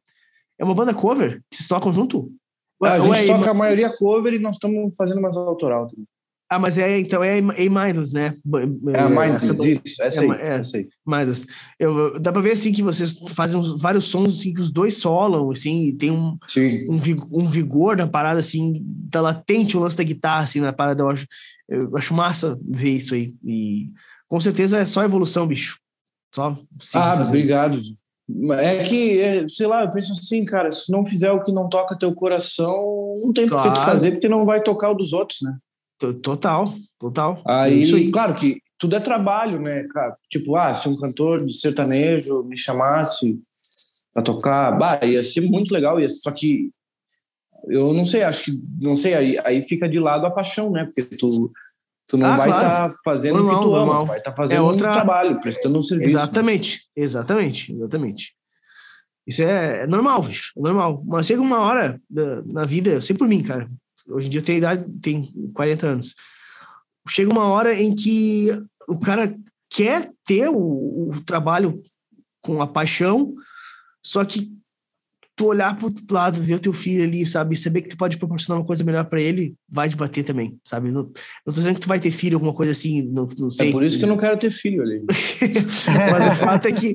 É uma banda cover vocês tocam junto? A gente é, toca a maioria cover e nós estamos fazendo mais autoral. Também. Ah, mas é, então é A-Mindless, né? É a Mindless, essa, isso, essa aí, é, essa aí. Mindless. Eu, dá pra ver, assim, que vocês fazem vários sons, assim, que os dois solam, assim, e tem um, um, um, vigor na parada, assim, tá latente o lance da guitarra, assim, na parada, eu acho, eu acho massa ver isso aí, e com certeza é só evolução, bicho. Só ah, obrigado. É que, é, sei lá, eu penso assim, cara, se não fizer o que não toca teu coração, não tem claro. que tu fazer, porque não vai tocar o dos outros, né? Total, total. Aí, é isso aí. claro que tudo é trabalho, né, cara? Tipo, ah, se um cantor de sertanejo me chamasse para tocar, bah, ia ser muito legal, ia, só que eu não sei, acho que, não sei, aí, aí fica de lado a paixão, né? Porque tu, tu não ah, vai estar claro. tá fazendo normal, o que tu normal. ama, vai estar tá fazendo é outra... um trabalho, prestando um serviço. Exatamente, exatamente, exatamente. Isso é, é normal, bicho, é normal. Mas chega uma hora da, na vida, eu sei por mim, cara, Hoje em dia eu tenho idade, tem 40 anos. Chega uma hora em que o cara quer ter o, o trabalho com a paixão, só que tu olhar para outro lado, ver o teu filho ali, sabe, saber que tu pode proporcionar uma coisa melhor para ele, vai te bater também, sabe? Não, não tô dizendo que tu vai ter filho, alguma coisa assim, não, não sei. É por isso que eu não quero ter filho ali. Mas o fato é que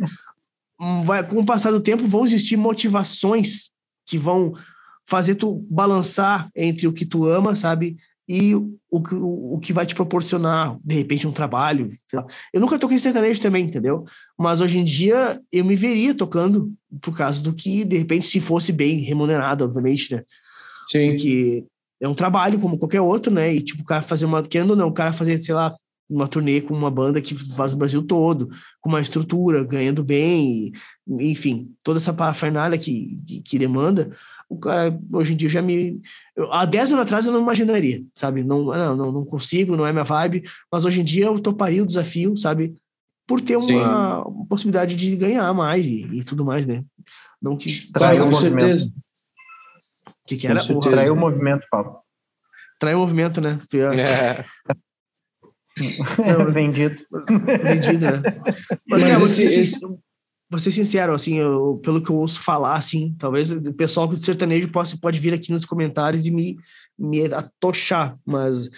vai, com o passar do tempo vão existir motivações que vão fazer tu balançar entre o que tu ama, sabe? E o, o, o que vai te proporcionar, de repente, um trabalho. Eu nunca toquei sertanejo também, entendeu? Mas hoje em dia eu me veria tocando por causa do que, de repente, se fosse bem remunerado, obviamente, né? Sim. Porque é um trabalho como qualquer outro, né? E, tipo, o cara fazer uma. Querendo ou não, o cara fazer, sei lá, uma turnê com uma banda que faz o Brasil todo, com uma estrutura, ganhando bem, e, enfim, toda essa parafernália que, que, que demanda o cara, hoje em dia, já me. Eu, há 10 anos atrás eu não imaginaria, sabe? Não, não, não consigo, não é minha vibe, mas hoje em dia eu toparia o desafio, sabe? Por ter uma, uma possibilidade de ganhar mais e, e, tudo mais, né? Não que. Traiu o certeza. O que, que era? Traiu o movimento, Paulo. Traiu o movimento, né? É. Não, vendido. Vendido, né? Mas, mas cara, esse, esse, vou ser sincero, assim, eu, pelo que eu ouço falar, assim, talvez o pessoal do sertanejo possa, pode vir aqui nos comentários e me, me atochar, mas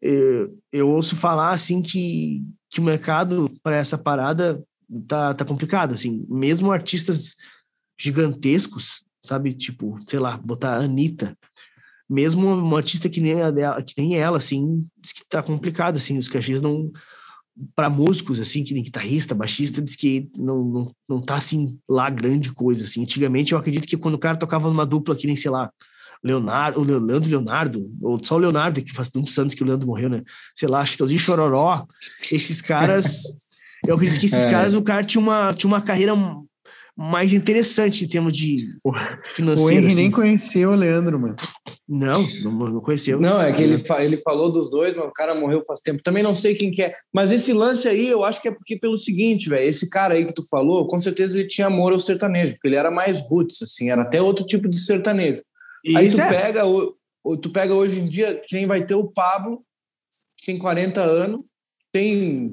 eu, eu ouço falar, assim, que, que o mercado para essa parada tá, tá complicado, assim, mesmo artistas gigantescos, sabe, tipo, sei lá, botar a Anitta, mesmo uma artista que nem, a, que nem ela, assim, diz que tá complicado, assim, os cachês não para músicos, assim, que nem guitarrista, baixista, diz que não, não, não tá, assim, lá grande coisa, assim. Antigamente, eu acredito que quando o cara tocava numa dupla que nem, sei lá, Leonardo, o Leandro Leonardo, ou só o Leonardo, que faz muitos anos que o Leandro morreu, né? Sei lá, Chitãozinho Chororó, esses caras... eu acredito que esses é. caras, o cara tinha uma, tinha uma carreira mais interessante em termos de financeiro. O Henry assim. nem conhecia o Leandro, mano. Não, não, não conheceu. Não, é que ele, ele falou dos dois, mas o cara morreu faz tempo. Também não sei quem que é. Mas esse lance aí, eu acho que é porque pelo seguinte, velho, esse cara aí que tu falou, com certeza ele tinha amor ao sertanejo, porque ele era mais roots, assim, era até outro tipo de sertanejo. Isso aí tu é. pega, tu pega hoje em dia, quem vai ter o Pablo, tem 40 anos, tem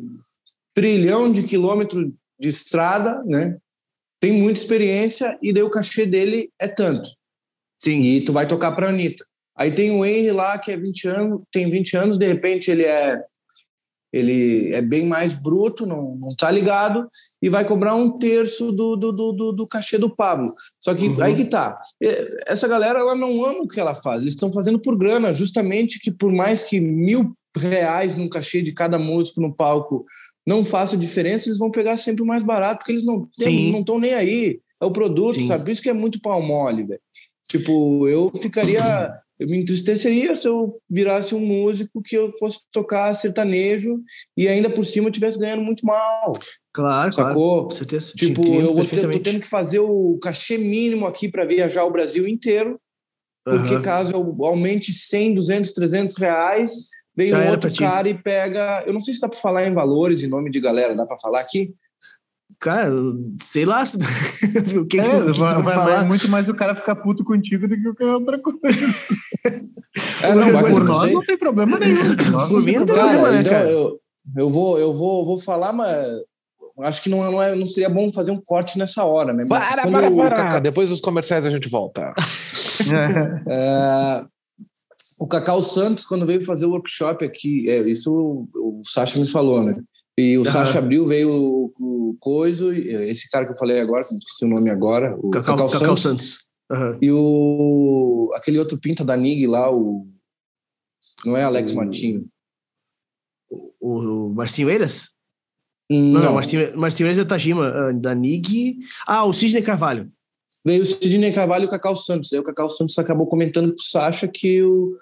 trilhão de quilômetros de estrada, né? tem muita experiência e daí o cachê dele é tanto. Sim. E tu vai tocar para Anitta. Aí tem o Henry lá que é 20 anos, tem 20 anos, de repente ele é ele é bem mais bruto, não, não tá ligado, e vai cobrar um terço do, do, do, do cachê do Pablo. Só que uhum. aí que tá. Essa galera, ela não ama o que ela faz, eles estão fazendo por grana, justamente que por mais que mil reais no cachê de cada músico no palco não faça diferença, eles vão pegar sempre o mais barato, porque eles não estão nem aí. É o produto, Sim. sabe? Isso que é muito pau mole, velho. Tipo, eu ficaria eu me entristeceria se eu virasse um músico que eu fosse tocar sertanejo e ainda por cima eu estivesse ganhando muito mal. Claro, sacou? Claro, com certeza. Tipo, eu vou ter, tô tendo que fazer o cachê mínimo aqui para viajar o Brasil inteiro, porque uhum. caso eu aumente 100, 200, 300 reais, vem um outro cara e pega. Eu não sei se dá para falar em valores, em nome de galera, dá para falar aqui? Cara, sei lá. o que, é, que, que vai, vai, vai, muito mais o cara ficar puto contigo do que qualquer outra coisa. é, não, mas por nós não tem problema nenhum. por mim não tem problema, né, então, cara? Eu, eu, vou, eu vou, vou falar, mas acho que não, não, é, não seria bom fazer um corte nessa hora, né? Mas para, para, para. Cacau... Depois dos comerciais a gente volta. é, o Cacau Santos, quando veio fazer o workshop aqui, é, isso o, o Sacha me falou, né? E o uhum. Sacha Abril veio o, o Coiso, esse cara que eu falei agora, não esqueci o nome agora, o Cacau, Cacau, Cacau Santos. Santos. Uhum. E o aquele outro pinta da Nig lá, o não é Alex o, Martinho. O, o Marcinho Eiras? Não, não, Marcinho, Marcinho Eiras é Tajima, ah, da Nig. Ah, o Sidney Carvalho. Veio o Sidney Carvalho e o Cacau Santos. Aí o Cacau Santos acabou comentando pro Sacha que o,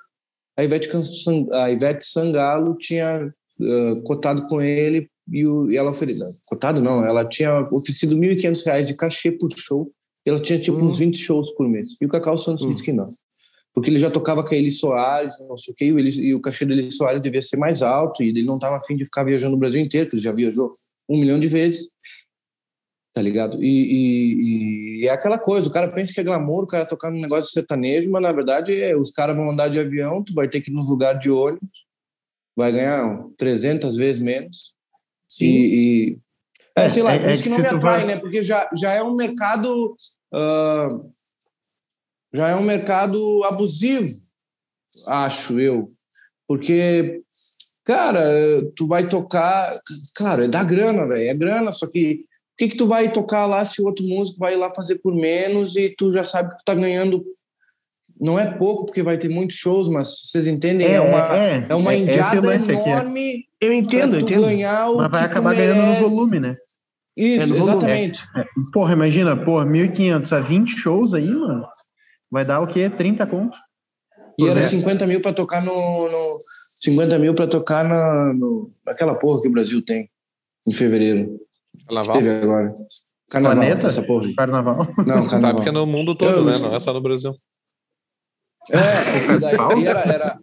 a, Ivete, a Ivete Sangalo tinha uh, cotado com ele e, o, e ela ofereceu. Cotado não, ela tinha oferecido R$ 1.500 de cachê por show. Ela tinha tipo hum. uns 20 shows por mês. E o Cacau Santos hum. disse que não. Porque ele já tocava com a Eli Soares, não sei o quê, e o, e o cachê dele Soares devia ser mais alto, e ele não estava afim de ficar viajando o Brasil inteiro, porque ele já viajou um milhão de vezes tá ligado? E, e, e, é aquela coisa, o cara pensa que é glamour, o cara tocar num negócio de sertanejo, mas na verdade é, os caras vão andar de avião, tu vai ter que ir nos lugares de ônibus, vai ganhar 300 vezes menos. Sim. E, e é, sei lá, é, por é isso que, que não me atrai, vai... né? Porque já, já é um mercado. Uh, já é um mercado abusivo, acho eu. Porque, cara, tu vai tocar. Cara, é da grana, velho. É grana, só que o que, que tu vai tocar lá se o outro músico vai lá fazer por menos e tu já sabe que tu tá ganhando não é pouco, porque vai ter muitos shows, mas vocês entendem, é, é uma, é, é uma é, indiada enorme. Eu entendo, eu entendo. Ganhar o mas vai acabar ganhando no volume, né? Isso, é exatamente. É, porra, imagina, porra, 1.500 a 20 shows aí, mano. Vai dar o quê? 30 conto? E era 50 mil para tocar no, no. 50 mil para tocar na, no, naquela porra que o Brasil tem em fevereiro. Carnaval? Teve agora. Carnaval, Planeta? essa porra. Carnaval. Não, carnaval. Tá, porque é no mundo todo, eu, né? Não é só no Brasil. É, daí era, era,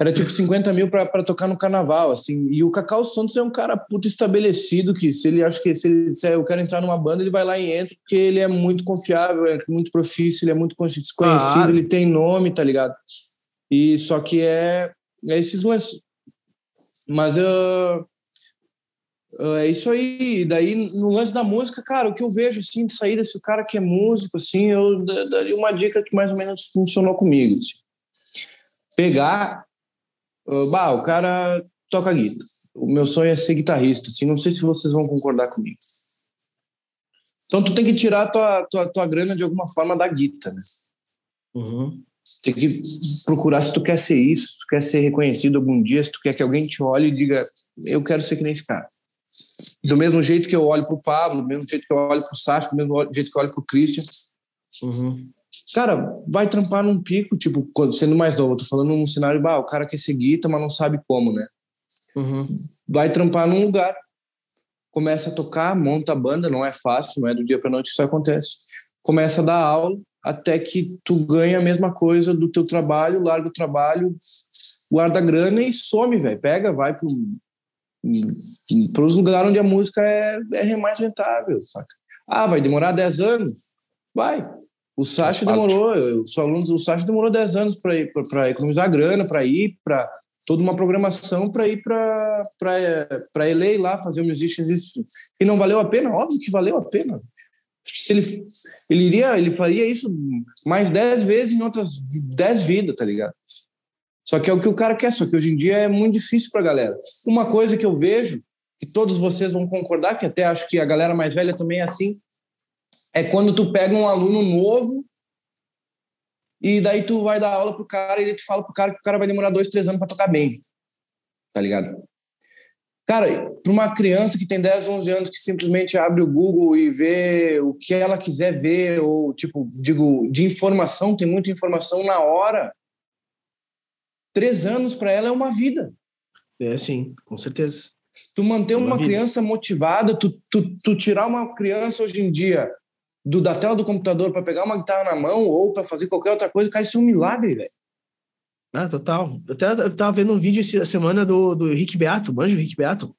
era tipo 50 mil para tocar no carnaval, assim. E o Cacau Santos é um cara puto estabelecido que se ele acha que se ele se eu quero entrar numa banda, ele vai lá e entra, porque ele é muito confiável, é muito profício, ele é muito conhecido, ah. ele tem nome, tá ligado? E só que é, é esses lances. Mas eu, é isso aí. Daí, no lance da música, cara, o que eu vejo, assim, de sair desse cara que é músico, assim, eu daria uma dica que mais ou menos funcionou comigo. Assim. Pegar... Uh, bah, o cara toca guitarra. O meu sonho é ser guitarrista, assim, não sei se vocês vão concordar comigo. Então, tu tem que tirar tua, tua, tua grana de alguma forma da guitarra, né? Uhum. Tem que procurar se tu quer ser isso, se tu quer ser reconhecido algum dia, se tu quer que alguém te olhe e diga, eu quero ser que nem esse cara. Do mesmo jeito que eu olho para o Pablo, do mesmo jeito que eu olho para o Sacha, do mesmo jeito que eu olho para o Christian. Uhum. Cara, vai trampar num pico, tipo, sendo mais novo, eu tô falando num cenário, bah, o cara quer ser guita, mas não sabe como, né? Uhum. Vai trampar num lugar, começa a tocar, monta a banda, não é fácil, não é do dia para noite que isso acontece. Começa a dar aula, até que tu ganha a mesma coisa do teu trabalho, larga o trabalho, guarda a grana e some, velho. Pega, vai para para os lugares onde a música é, é mais rentável, saca? Ah, vai demorar 10 anos? Vai. O Sacha demorou, eu sou aluno, o Sacha demorou 10 anos para economizar grana, para ir para toda uma programação para ir para para LA lá fazer o Musicians Institute. E não valeu a pena? Óbvio que valeu a pena. Se ele, ele iria, ele faria isso mais 10 vezes em outras 10 vidas, tá ligado? Só que é o que o cara quer, só que hoje em dia é muito difícil pra galera. Uma coisa que eu vejo, que todos vocês vão concordar, que até acho que a galera mais velha também é assim, é quando tu pega um aluno novo e daí tu vai dar aula pro cara e te fala pro cara que o cara vai demorar dois, três anos para tocar bem. Tá ligado? Cara, para uma criança que tem 10, 11 anos que simplesmente abre o Google e vê o que ela quiser ver, ou tipo, digo, de informação, tem muita informação na hora. Três anos para ela é uma vida. É, sim, com certeza. Tu manter uma, uma criança motivada, tu, tu, tu tirar uma criança hoje em dia do, da tela do computador para pegar uma guitarra na mão ou para fazer qualquer outra coisa, cara, isso é um milagre, velho. Ah, total. Eu até eu tava vendo um vídeo essa semana do, do Rick Beato, manja o Rick Beato?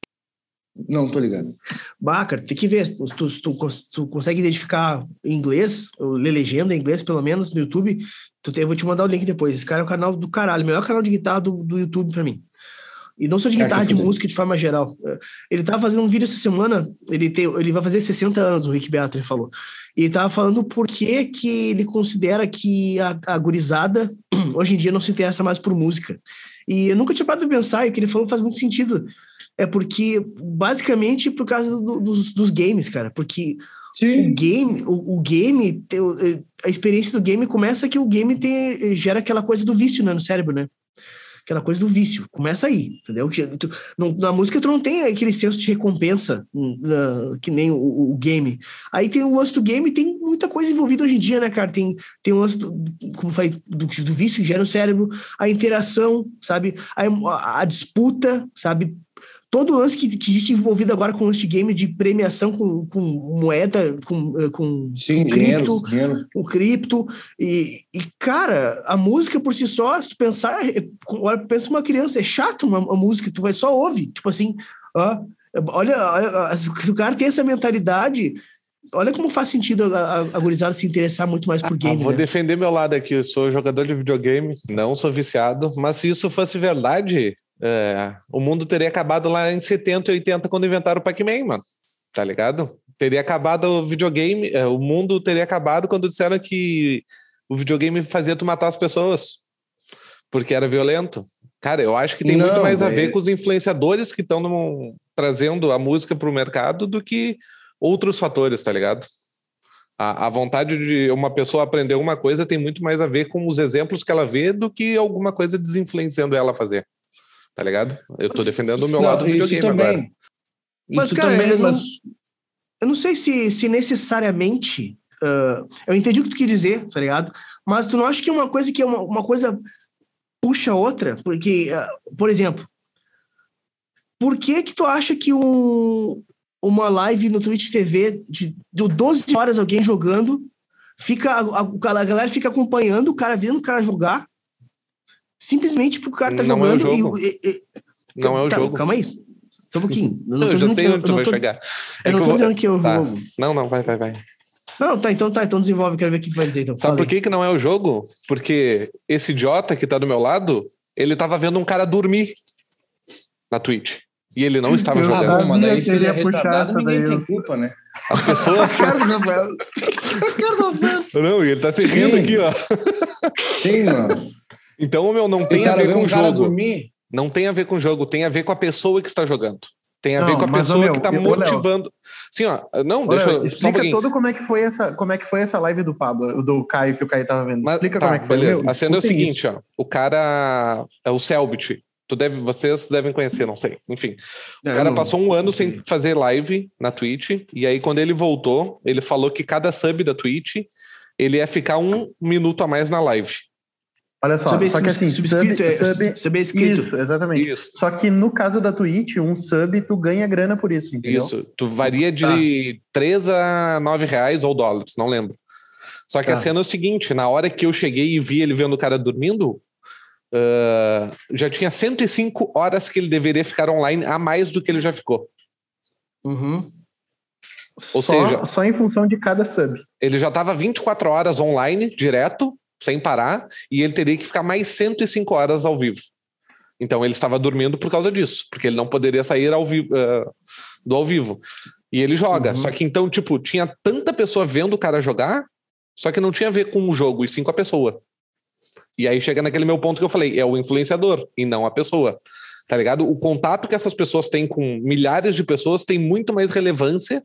Não, tô ligado. Bah, cara, tem que ver. Tu, tu, tu, tu consegue identificar em inglês, ou ler legenda em inglês, pelo menos, no YouTube. Tu tem, eu vou te mandar o link depois. Esse cara é o canal do caralho, o melhor canal de guitarra do, do YouTube pra mim. E não só de guitarra, de música de forma geral. Ele tava fazendo um vídeo essa semana, ele, tem, ele vai fazer 60 anos, o Rick Beato, ele falou. E ele tava falando por que, que ele considera que a, a gurizada hoje em dia não se interessa mais por música. E eu nunca tinha parado de pensar, e o que ele falou faz muito sentido. É porque, basicamente, por causa do, dos, dos games, cara. Porque Sim. o game, o, o game, a experiência do game começa que o game tem, gera aquela coisa do vício né, no cérebro, né? aquela coisa do vício. Começa aí, entendeu? Tu, não, na música tu não tem aquele senso de recompensa uh, que nem o, o, game. Aí tem o lance do game, tem muita coisa envolvida hoje em dia, né, cara? Tem, tem o lance do, como falei, do, do vício gera no cérebro, a interação, sabe? A, a disputa, sabe? Todo o lance que, que, existe envolvido agora com este game de premiação com, com moeda, com, eh, com, Sim, com dinheiro, cripto, dinheiro. com cripto. E, e, cara, a música por si só, se tu pensar, é, pensa uma criança, é chato uma, uma música, tu vai só ouvir, tipo assim, ó, olha, olha, se o cara tem essa mentalidade, olha como faz sentido a, a, gurizada se interessar muito mais por game. Ah, vou né? defender meu lado aqui. Eu sou jogador de videogame, não sou viciado, mas se isso fosse verdade, é, o mundo teria acabado lá em 70 e 80 quando inventaram o Pac-Man, mano. Tá ligado? Teria acabado o videogame, é, o mundo teria acabado quando disseram que o videogame fazia tu matar as pessoas. Porque era violento. Cara, eu acho que tem Não, muito mais véio. a ver com os influenciadores que estão trazendo a música para o mercado do que outros fatores, tá ligado? A, a, vontade de uma pessoa aprender alguma coisa tem muito mais a ver com os exemplos que ela vê do que alguma coisa desinfluenciando ela a fazer tá ligado? Eu tô defendendo o meu não, lado do videogame também. agora. Mas, isso cara, também, eu, mas... não, eu não sei se, se necessariamente. Uh, eu entendi o que tu quis dizer, tá ligado? Mas tu não acha que é uma coisa que é uma, uma coisa puxa outra? Porque, uh, por exemplo, por que que tu acha que um, uma live no Twitch TV de, de 12 horas alguém jogando, fica a, a, a galera fica acompanhando o cara vendo o cara jogar, simplesmente porque o cara tá não jogando. É o jogo. E, e, não é o tá, jogo. Calma aí. Só um pouquinho. Eu, não, eu já tenho onde tu vai tô, chegar. É eu não tô vou... dizendo que eu tá. vou. Não, não, vai, vai, vai. Não, tá, então tá, então desenvolve, quero ver o que tu vai dizer. Então. Sabe por que, que não é o jogo? Porque esse idiota que tá do meu lado, ele tava vendo um cara dormir na Twitch. E ele não estava eu jogando. Mas daí se ele é retardado, ninguém tem culpa, né? As pessoas. não, e ele tá se rindo aqui, ó. Sim, mano. Então, meu, não tem a ver com o jogo. Dormir. Não tem a ver com o jogo, tem a ver com a pessoa que está jogando. Tem a não, ver com a pessoa meu, que está motivando. Sim, ó. Não, deixa eu. Explica um todo como é que foi essa, como é que foi essa live do Pablo, do Caio que o Caio tava vendo. Mas, explica tá, como é que foi. Beleza. a cena é o seguinte, isso. ó. O cara é o Selbit. Tu deve, vocês devem conhecer, não sei. Enfim, o cara passou um ano sem fazer live na Twitch e aí quando ele voltou, ele falou que cada sub da Twitch ele ia ficar um minuto a mais na live. Olha só, sub, só que assim, subscrito, sub, sub, sub é escrito. Isso, exatamente. Isso. Só que no caso da Twitch, um sub, tu ganha grana por isso, entendeu? Isso, tu varia de tá. 3 a 9 reais ou dólares, não lembro. Só que tá. a cena é o seguinte, na hora que eu cheguei e vi ele vendo o cara dormindo, uh, já tinha 105 horas que ele deveria ficar online a mais do que ele já ficou. Uhum. Ou só, seja... Só em função de cada sub. Ele já estava 24 horas online, direto, sem parar, e ele teria que ficar mais 105 horas ao vivo. Então ele estava dormindo por causa disso, porque ele não poderia sair ao vivo, uh, do ao vivo. E ele joga. Uhum. Só que então, tipo, tinha tanta pessoa vendo o cara jogar, só que não tinha a ver com o jogo, e sim com a pessoa. E aí chega naquele meu ponto que eu falei, é o influenciador e não a pessoa. Tá ligado? O contato que essas pessoas têm com milhares de pessoas tem muito mais relevância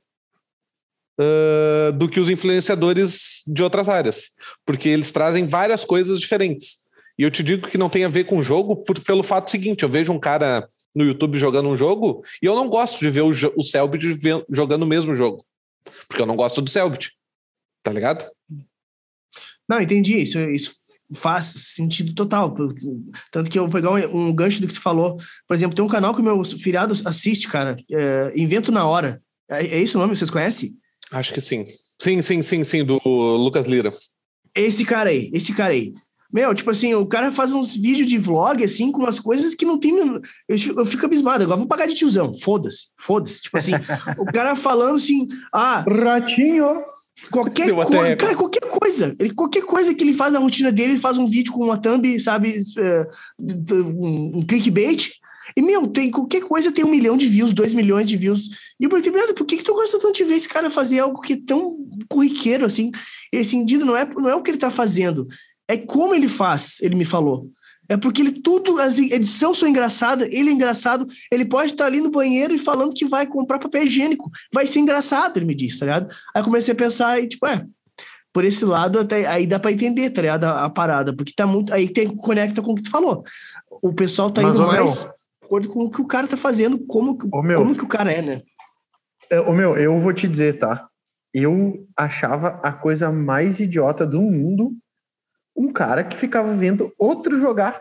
uh, do que os influenciadores de outras áreas. Porque eles trazem várias coisas diferentes. E eu te digo que não tem a ver com o jogo por, pelo fato seguinte: eu vejo um cara no YouTube jogando um jogo e eu não gosto de ver o, o Selbit jogando o mesmo jogo. Porque eu não gosto do Selbit. Tá ligado? Não, entendi. Isso, isso faz sentido total. Tanto que eu vou pegar um, um, gancho do que tu falou. Por exemplo, tem um canal que meu filiado assiste, cara. É, Invento na Hora. É, é isso o nome? Vocês conhecem? Acho que sim. Sim, sim, sim, sim, do Lucas Lira. Esse cara aí, esse cara aí. Meu, tipo assim, o cara faz uns vídeos de vlog, assim, com umas coisas que não tem. Eu, eu fico abismado. Agora vou pagar de tiozão. Foda-se, foda-se. Tipo assim, o cara falando assim, ah. Ratinho. Qualquer coisa, cara, qualquer coisa. Ele, qualquer coisa que ele faz na rotina dele, ele faz um vídeo com uma thumb, sabe, uh, um, um clickbait. E, meu, tem, qualquer coisa tem um milhão de views, dois milhões de views. E eu perguntei, por que, que tu gosta tanto de ver esse cara fazer algo que é tão corriqueiro, assim? Esse sentido não é, não é o que ele tá fazendo, é como ele faz, ele me falou. É porque ele tudo, as edições são engraçadas, ele é engraçado, ele pode estar ali no banheiro e falando que vai comprar papel higiênico. Vai ser engraçado, ele me disse, tá ligado? Aí comecei a pensar e, tipo, é, por esse lado, até aí dá para entender, tá ligado? A, a, parada, porque tá muito. Aí tem conecta com o que tu falou. O pessoal tá Mas, indo mais de acordo com o que o cara tá fazendo, como, ô, como que o cara é, né? É, ô, meu, eu vou te dizer, tá? Eu achava a coisa mais idiota do mundo um cara que ficava vendo outro jogar.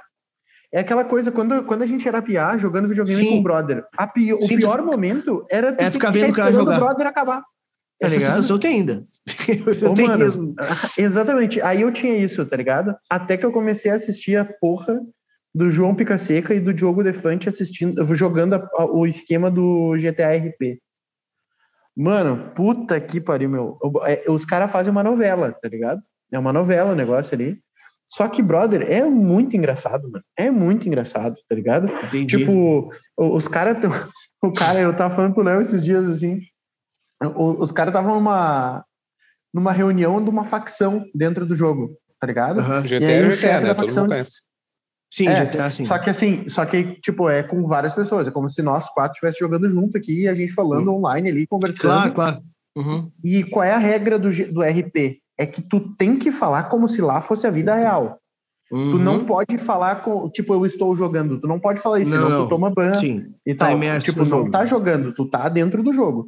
É aquela coisa, quando, quando a gente era piar, jogando videogame Sim. com o brother, pi, o Sim, pior momento era é ficar vendo o cara jogar. o brother acabar. Tá Essa ligado? sensação tem ainda. eu Ô, mano, isso. Exatamente. Aí eu tinha isso, tá ligado? Até que eu comecei a assistir a porra do João Picaseca e do Diogo Defante assistindo, jogando a, a, o esquema do GTA RP. Mano, puta que pariu, meu. É, os caras fazem uma novela, tá ligado? É uma novela o negócio ali. Só que, brother, é muito engraçado, mano. É muito engraçado, tá ligado? Entendi. Tipo, os caras. O cara, eu tava falando pro Léo esses dias assim. Os caras estavam numa, numa reunião de uma facção dentro do jogo, tá ligado? Uhum. GTA e aí, é GTA, né? Facção... Sim, é, GTA, sim. Só que assim, só que, tipo, é com várias pessoas. É como se nós quatro estivessem jogando junto aqui e a gente falando uhum. online ali, conversando. Claro, claro. Uhum. E qual é a regra do, do RP? é que tu tem que falar como se lá fosse a vida real. Uhum. Tu não pode falar com, tipo, eu estou jogando. Tu não pode falar isso, não, senão não. tu toma ban Sim. e tá tal. Tipo, não tá jogando, tu tá dentro do jogo,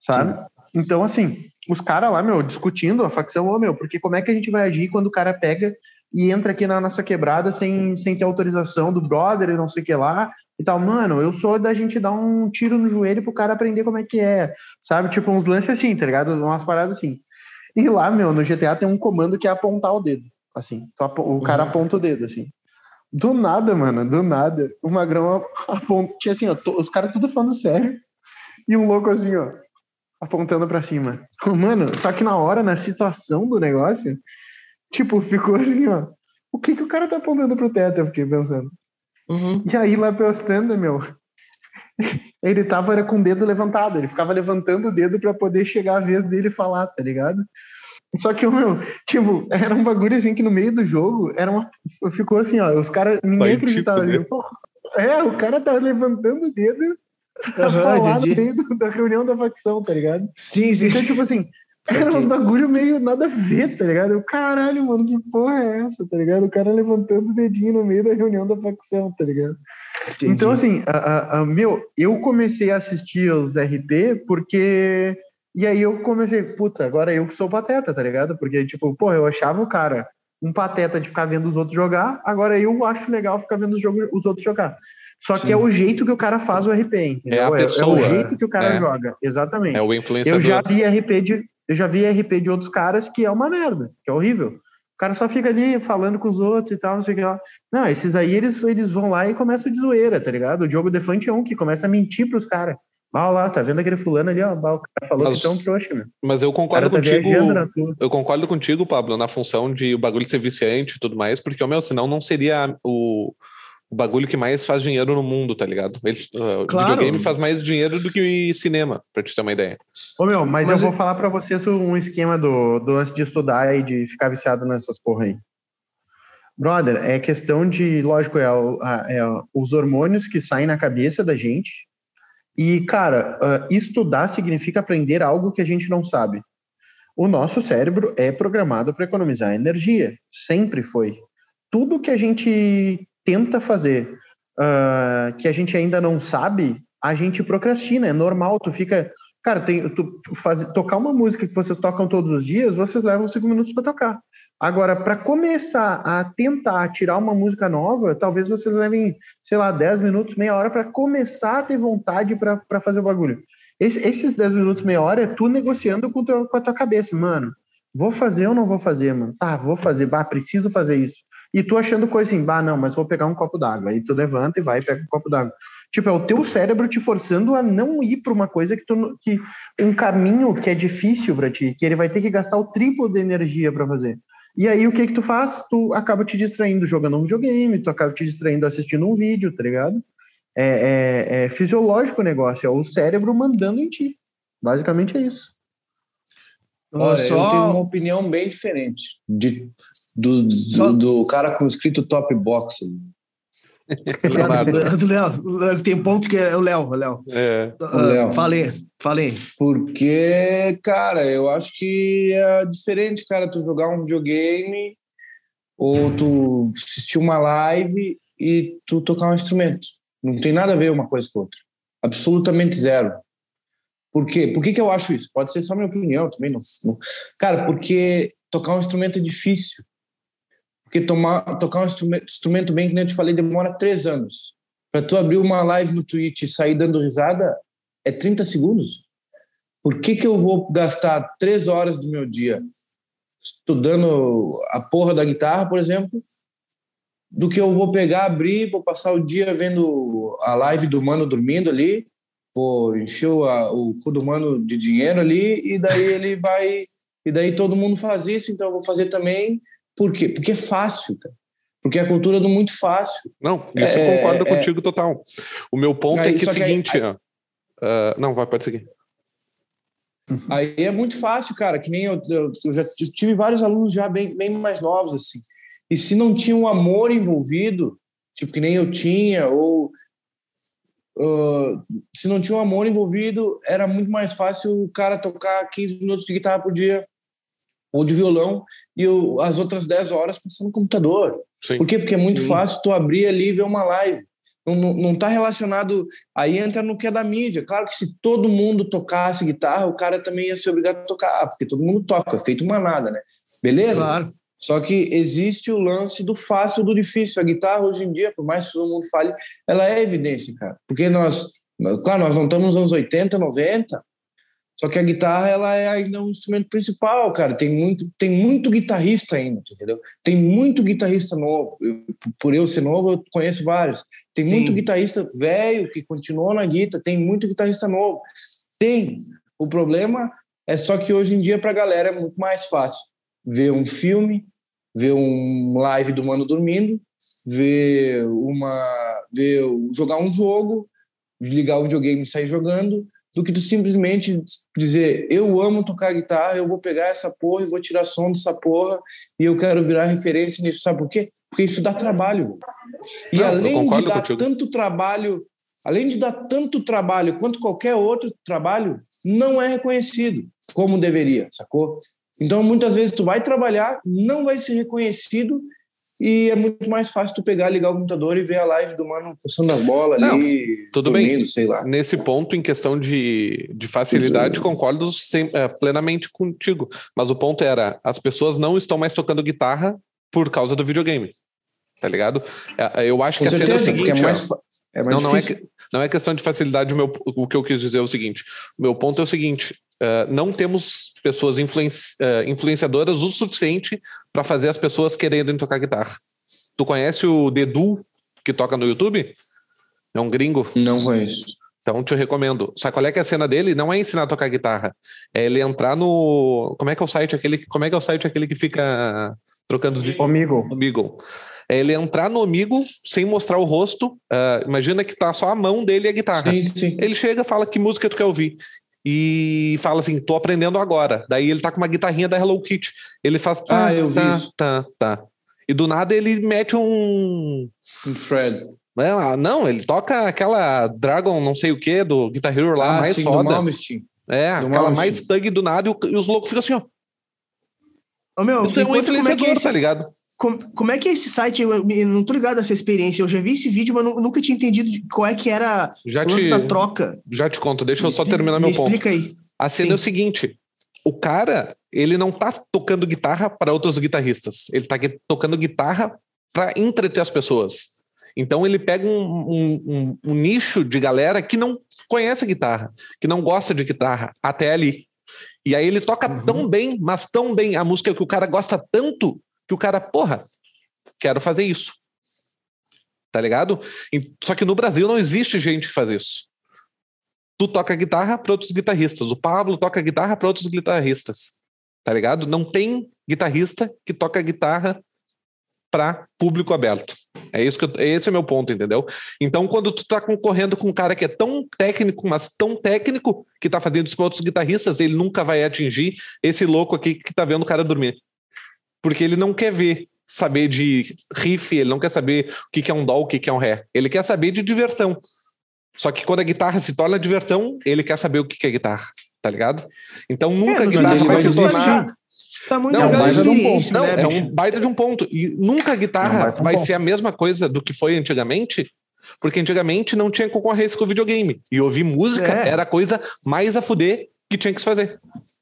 sabe? Sim. Então, assim, os caras lá, meu, discutindo a facção, ô, meu, porque como é que a gente vai agir quando o cara pega e entra aqui na nossa quebrada sem, sem ter autorização do brother e não sei o que lá e tal. Mano, eu sou da gente dar um tiro no joelho pro cara aprender como é que é, sabe? Tipo, uns lances assim, tá ligado? Umas paradas assim. E lá, meu, no GTA tem um comando que é apontar o dedo. Assim, o cara uhum. aponta o dedo, assim. Do nada, mano, do nada. O Magrão aponta. Tinha assim, ó, os caras tudo falando sério. E um louco assim, ó, apontando pra cima. Mano, só que na hora, na situação do negócio, tipo, ficou assim, ó. O que que o cara tá apontando pro teto? Eu fiquei pensando. Uhum. E aí, lá postando, meu, ele tava era com o dedo levantado, ele ficava levantando o dedo para poder chegar a vez dele falar, tá ligado? Só que, meu, tipo, era um bagulho assim que no meio do jogo era uma. Ficou assim, ó, os caras. Ninguém Vai acreditava. Tipo, é, o cara tava levantando o dedo pra uhum, falar no meio da reunião da facção, tá ligado? Sim, sim. Então, tipo assim, era uns bagulho meio nada a ver, tá ligado? Eu, caralho, mano, que porra é essa, tá ligado? O cara levantando o dedinho no meio da reunião da facção, tá ligado? Entendi. Então, assim, a, a, a, meu, eu comecei a assistir os RP porque. E aí eu comecei, puta, agora eu que sou pateta, tá ligado? Porque, tipo, pô, eu achava o cara um pateta de ficar vendo os outros jogar, agora eu acho legal ficar vendo os, jogos, os outros jogar. Só Sim. que é o jeito que o cara faz o RP, entendeu? É a pessoa. É, é o jeito que o cara é. joga, exatamente. É o influenciador. Eu já vi RP de, eu já vi RP de outros caras que é uma merda, que é horrível. O cara só fica ali falando com os outros e tal, não sei o que lá. Não, esses aí eles, eles vão lá e começam de zoeira, tá ligado? O Diogo Defante é um que começa a mentir pros caras. Olha lá, tá vendo aquele fulano ali, ó, o cara falou mas, que é um trouxa, meu. Mas eu concordo tá contigo. Eu concordo contigo, Pablo, na função de o bagulho ser viciante e tudo mais, porque, meu, senão não seria o, o bagulho que mais faz dinheiro no mundo, tá ligado? Ele, uh, claro. Videogame faz mais dinheiro do que cinema, pra te ter uma ideia. Ô meu, mas, mas eu vou falar para vocês um esquema do, do antes de estudar e de ficar viciado nessas porra aí. Brother, é questão de, lógico, é, é, os hormônios que saem na cabeça da gente. E, cara, uh, estudar significa aprender algo que a gente não sabe. O nosso cérebro é programado para economizar energia, sempre foi. Tudo que a gente tenta fazer, uh, que a gente ainda não sabe, a gente procrastina, é normal, tu fica Cara, tem, tu, faz, tocar uma música que vocês tocam todos os dias, vocês levam cinco minutos para tocar. Agora, para começar a tentar tirar uma música nova, talvez vocês levem, sei lá, 10 minutos, meia hora para começar a ter vontade para fazer o bagulho. Esse, esses 10 minutos, meia hora é tu negociando com, teu, com a tua cabeça, mano. Vou fazer ou não vou fazer, mano? Tá, vou fazer, bah, preciso fazer isso. E tu achando coisa assim, bah, não, mas vou pegar um copo d'água. Aí tu levanta e vai e pega um copo d'água. Tipo, é o teu cérebro te forçando a não ir para uma coisa que tu que um caminho que é difícil para ti, que ele vai ter que gastar o triplo de energia para fazer. E aí o que que tu faz? Tu acaba te distraindo jogando um videogame, tu acaba te distraindo assistindo um vídeo, tá ligado? É, é, é fisiológico o negócio, é o cérebro mandando em ti. Basicamente é isso. Olha, só... eu tenho uma opinião bem diferente de, do, do, do cara com escrito top box. Léo. Tem pontos que é o Léo, Léo. É. Uh, falei, falei. Porque, cara, eu acho que é diferente, cara, tu jogar um videogame ou tu assistir uma live e tu tocar um instrumento. Não tem nada a ver uma coisa com outra. Absolutamente zero. Por quê? Por que, que eu acho isso? Pode ser só minha opinião também. Não, não. Cara, porque tocar um instrumento é difícil. Porque tomar, tocar um instrumento, bem, que nem eu te falei, demora três anos. Para tu abrir uma live no Twitch e sair dando risada, é 30 segundos. Por que, que eu vou gastar três horas do meu dia estudando a porra da guitarra, por exemplo, do que eu vou pegar, abrir, vou passar o dia vendo a live do mano dormindo ali, vou encher o, o cu do mano de dinheiro ali, e daí ele vai. E daí todo mundo faz isso, então eu vou fazer também por quê? Porque é fácil, cara. Porque é a cultura do muito fácil. Não, isso é, eu concordo é, contigo total. O meu ponto é que é o seguinte. Aí, uh, não, vai, pode seguir. Aí é muito fácil, cara. Que nem eu, eu, eu já tive vários alunos já bem, bem mais novos, assim. E se não tinha um amor envolvido, tipo que nem eu tinha, ou uh, se não tinha um amor envolvido, era muito mais fácil o cara tocar 15 minutos de guitarra por dia ou de violão e eu, as outras 10 horas passando no computador. Sim. Por quê? Porque é muito Sim. fácil tu abrir ali e ver uma live. Não está relacionado. Aí entra no que é da mídia. Claro que se todo mundo tocasse guitarra, o cara também ia ser obrigado a tocar, porque todo mundo toca, é feito manada, né? Beleza? Claro. Só que existe o lance do fácil do difícil. A guitarra, hoje em dia, por mais que todo mundo fale, ela é evidência, cara. Porque nós, claro, nós não estamos nos anos 80, 90, só que a guitarra ela é ainda um instrumento principal, cara. Tem muito, tem muito guitarrista ainda, entendeu? Tem muito guitarrista novo. Eu, por eu ser novo, eu conheço vários. Tem muito Sim. guitarrista velho que continuou na guitarra. Tem muito guitarrista novo. Tem. O problema é só que hoje em dia para a galera é muito mais fácil ver um filme, ver um live do mano dormindo, ver uma, ver jogar um jogo, ligar o videogame e sair jogando do que tu simplesmente dizer eu amo tocar guitarra, eu vou pegar essa porra e vou tirar som dessa porra e eu quero virar referência nisso, sabe por quê? Porque isso dá trabalho. E Não, além de dar contigo. tanto trabalho, além de dar tanto trabalho quanto qualquer outro trabalho, não é reconhecido como deveria, sacou? Então, muitas vezes tu vai trabalhar, não vai ser reconhecido e é muito mais fácil tu pegar, ligar o computador e ver a live do mano coçando as bolas ali. Tudo dormindo, bem. Sei lá. Nesse ponto, em questão de, de facilidade, concordo sem, é, plenamente contigo. Mas o ponto era: as pessoas não estão mais tocando guitarra por causa do videogame. Tá ligado? É, é, eu acho Com que certeza, a cena é o seguinte. É mais, é mais não, não, é, não é questão de facilidade. O, meu, o que eu quis dizer é o seguinte: o meu ponto é o seguinte: Uh, não temos pessoas influenci uh, influenciadoras o suficiente para fazer as pessoas quererem tocar guitarra. Tu conhece o Dedu, que toca no YouTube? É um gringo? Não conheço. Então te recomendo. Sabe qual é que é a cena dele? Não é ensinar a tocar guitarra. É ele entrar no. Como é que é o site aquele? Como é que é o site aquele que fica trocando os vídeos? Omigo. Omigo. É ele entrar no amigo sem mostrar o rosto. Uh, imagina que tá só a mão dele e a guitarra. Sim, sim. Ele chega fala que música tu quer ouvir e fala assim, tô aprendendo agora. Daí ele tá com uma guitarrinha da Hello Kitty. Ele faz tá, ah, eu vi tá, isso. tá, tá. E do nada ele mete um. Um Fred. Não, não, ele toca aquela Dragon, não sei o que, do Guitar Hero lá, Ah, mais sim, do foda. Malmsteen. É, do aquela Malmsteen. mais thug do nada, e, os loucos ficam assim, ó. Ô, meu, Isso é um é influenciador, é esse, tá ligado? Como, como é que é esse site? Eu, eu não tô ligado nessa experiência. Eu já vi esse vídeo, mas nu- nunca tinha entendido de qual é que era Já o lance te, da troca. já te conto, deixa eu só Me terminar meu ponto. Me explica aí. A cena Sim. é o seguinte: o cara, ele não tá tocando guitarra para outros guitarristas, ele tá tocando guitarra para entreter as pessoas. Então ele pega um, um- um- um nicho de galera que não conhece guitarra, que não gosta de guitarra, até ali. E aí ele toca Uhum. tão bem, mas tão bem a música que o cara gosta tanto que o cara, porra, quero fazer isso. Tá ligado? Só que no Brasil não existe gente que faz isso. Tu toca guitarra para outros guitarristas, o Pablo toca guitarra para outros guitarristas. Tá ligado? Não tem guitarrista que toca guitarra para público aberto. É isso que eu, esse é o meu ponto, entendeu? Então, quando tu tá concorrendo com um cara que é tão técnico, mas tão técnico que tá fazendo isso para outros guitarristas, ele nunca vai atingir esse louco aqui que tá vendo o cara dormir. Porque ele não quer ver, saber de riff, ele não quer saber o que que é um dó, o que que é um ré. Ele quer saber de diversão. Só que quando a guitarra se torna diversão, ele quer saber o que que é guitarra, tá ligado? Então nunca a no guitarra vai se tornar tá- muito Não, à mas eu não não, né, é um baita de um ponto. E nunca a É um guitarra baita vai ponto. ser a mesma coisa do que foi antigamente, porque antigamente não tinha concorrência com o videogame. E ouvir música É. era a coisa mais a fuder que tinha que se fazer.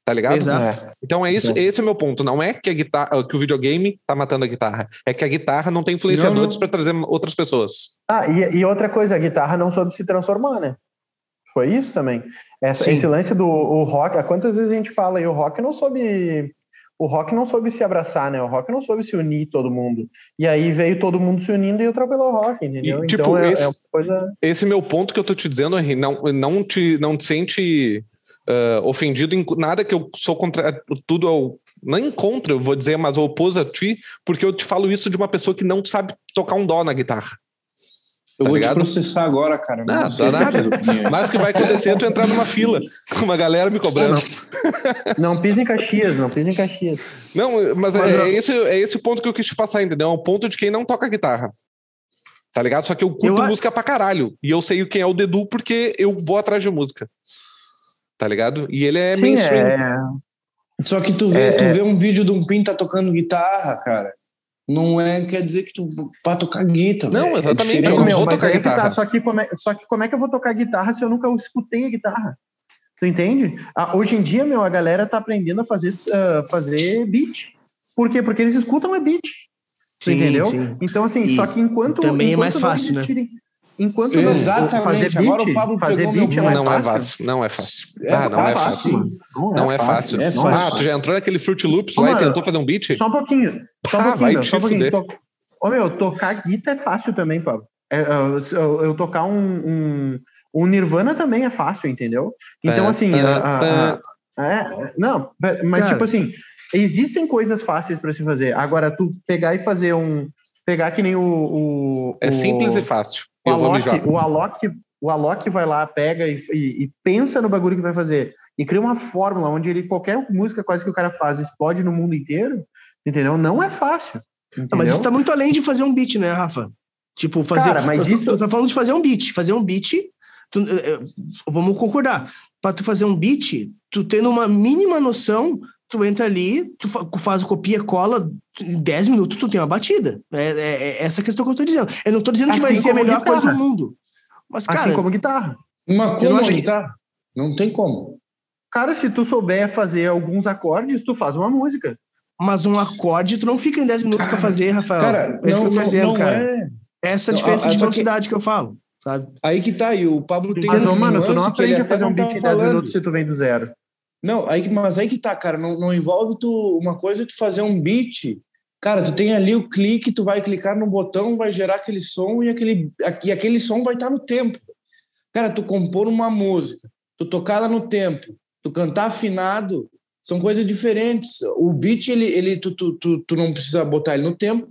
Tá ligado? Exato. É. Então é isso, Então. esse é o meu ponto. Não é que a guitarra, que o videogame tá matando a guitarra, é que a guitarra não tem influenciadores não. para trazer outras pessoas. Ah, e, e outra coisa, a guitarra não soube se transformar, né? Foi isso também. Essa- esse lance do o rock, há quantas vezes a gente fala aí, o rock não soube. O rock não soube se abraçar, né? O rock não soube se unir todo mundo. E aí veio todo mundo se unindo e atropelou o rock, entendeu? E, tipo, então é, esse- é uma coisa. Esse meu ponto que eu tô te dizendo, Henri, não, não, te, não te sente ah, ofendido em nada que eu sou contra tudo ao, nem contra, eu vou dizer, mas eu oposto a ti, porque eu te falo isso de uma pessoa que não sabe tocar um dó na guitarra. Eu Tá vou ligado? te processar agora, cara. Não, Não, dá nada. opiniões. Mas o que vai acontecer é tu entrar numa fila com uma galera me cobrando. Não pisa em Caxias, não pisa em Caxias. Não, mas, Mas, é, é esse, é esse o ponto que eu quis te passar, entendeu? É o ponto de quem não toca guitarra. Tá ligado? Só que eu curto Eu música pra caralho. E eu sei quem é o Dedu porque eu vou atrás de música. Tá ligado? E ele é Sim, mainstream. é- Só que tu vê, É, tu é. vê um vídeo de um pinta tocando guitarra, cara. Não é, quer dizer que tu vai tocar guitarra. Não. É exatamente, diferente. eu Não, vou tocar que guitarra. tá, só que, como é, só que como é que eu vou tocar guitarra se eu nunca escutei a guitarra? Tu entende? Ah, hoje em dia, meu, a galera tá aprendendo a fazer, ah, fazer beat. Por quê? Porque eles escutam é beat. Sim, entendeu? sim. Então, assim, E só que enquanto. também é enquanto mais não fácil, né? Enquanto não- Exatamente, fazer beat, agora o Pablo fazer pegou beat meu é mais não fácil. é fácil, não é fácil. É ah, não é fácil. fácil. mano. Não é fácil. É Ah, fácil. tu já entrou naquele Fruit Loops Ô, lá e mano, tentou fazer um beat? Só um pouquinho. Só um Ah, pouquinho, vai meu, te só um pouquinho. Ô, meu, tocar guitarra é fácil também, Pablo. É, eu, eu- eu tocar um, um, um Nirvana também é fácil, entendeu? Então, Tá, assim, tá, a- a- tá. a- é, não, mas Cara. tipo assim, existem coisas fáceis para se fazer. Agora, tu pegar e fazer um. Pegar que nem o. o É o- simples e fácil. O Alok, o, Alok, o Alok vai lá, pega e, e- e pensa no bagulho que vai fazer. E cria uma fórmula onde ele, qualquer música quase que o cara faz explode no mundo inteiro, entendeu? Não é fácil. Não, mas isso tá muito além de fazer um beat, né, Rafa? Tipo, fazer. Cara, mas tu- isso- Tu tá falando de fazer um beat. Fazer um beat. tu- vamos concordar. Pra tu fazer um beat, tu tendo uma mínima noção, tu entra ali, tu fa- faz o copia, cola, em 10 minutos tu tem uma batida. É, é- é essa questão que eu tô dizendo. Eu não tô dizendo que vai Assim ser a como melhor coisa do guitarra. mundo. Mas, cara, assim como guitarra. Uma como não que- guitarra? Não tem como. Cara, se tu souber fazer alguns acordes, tu faz uma música. mas um acorde, tu não fica em 10 minutos pra fazer, Rafael. Cara, é isso não, que eu tô dizendo, cara. é. Essa diferença a- de só que- velocidade que eu falo, sabe? Aí que tá, e o Pablo tem Mas, um mano, tu não aprende a fazer um não beat tá em 10 falando. minutos se tu vem do zero. Não, aí, que- mas aí que tá, cara. Não, não envolve tu. Uma coisa tu fazer um beat. Cara, tu tem ali o clique, tu vai clicar no botão, vai gerar aquele som e aquele, e aquele som vai estar no tempo. Cara, tu compor uma música, tu tocar ela no tempo, tu cantar afinado, são coisas diferentes. O beat, ele, ele tu, tu, tu, tu não precisa botar ele no tempo.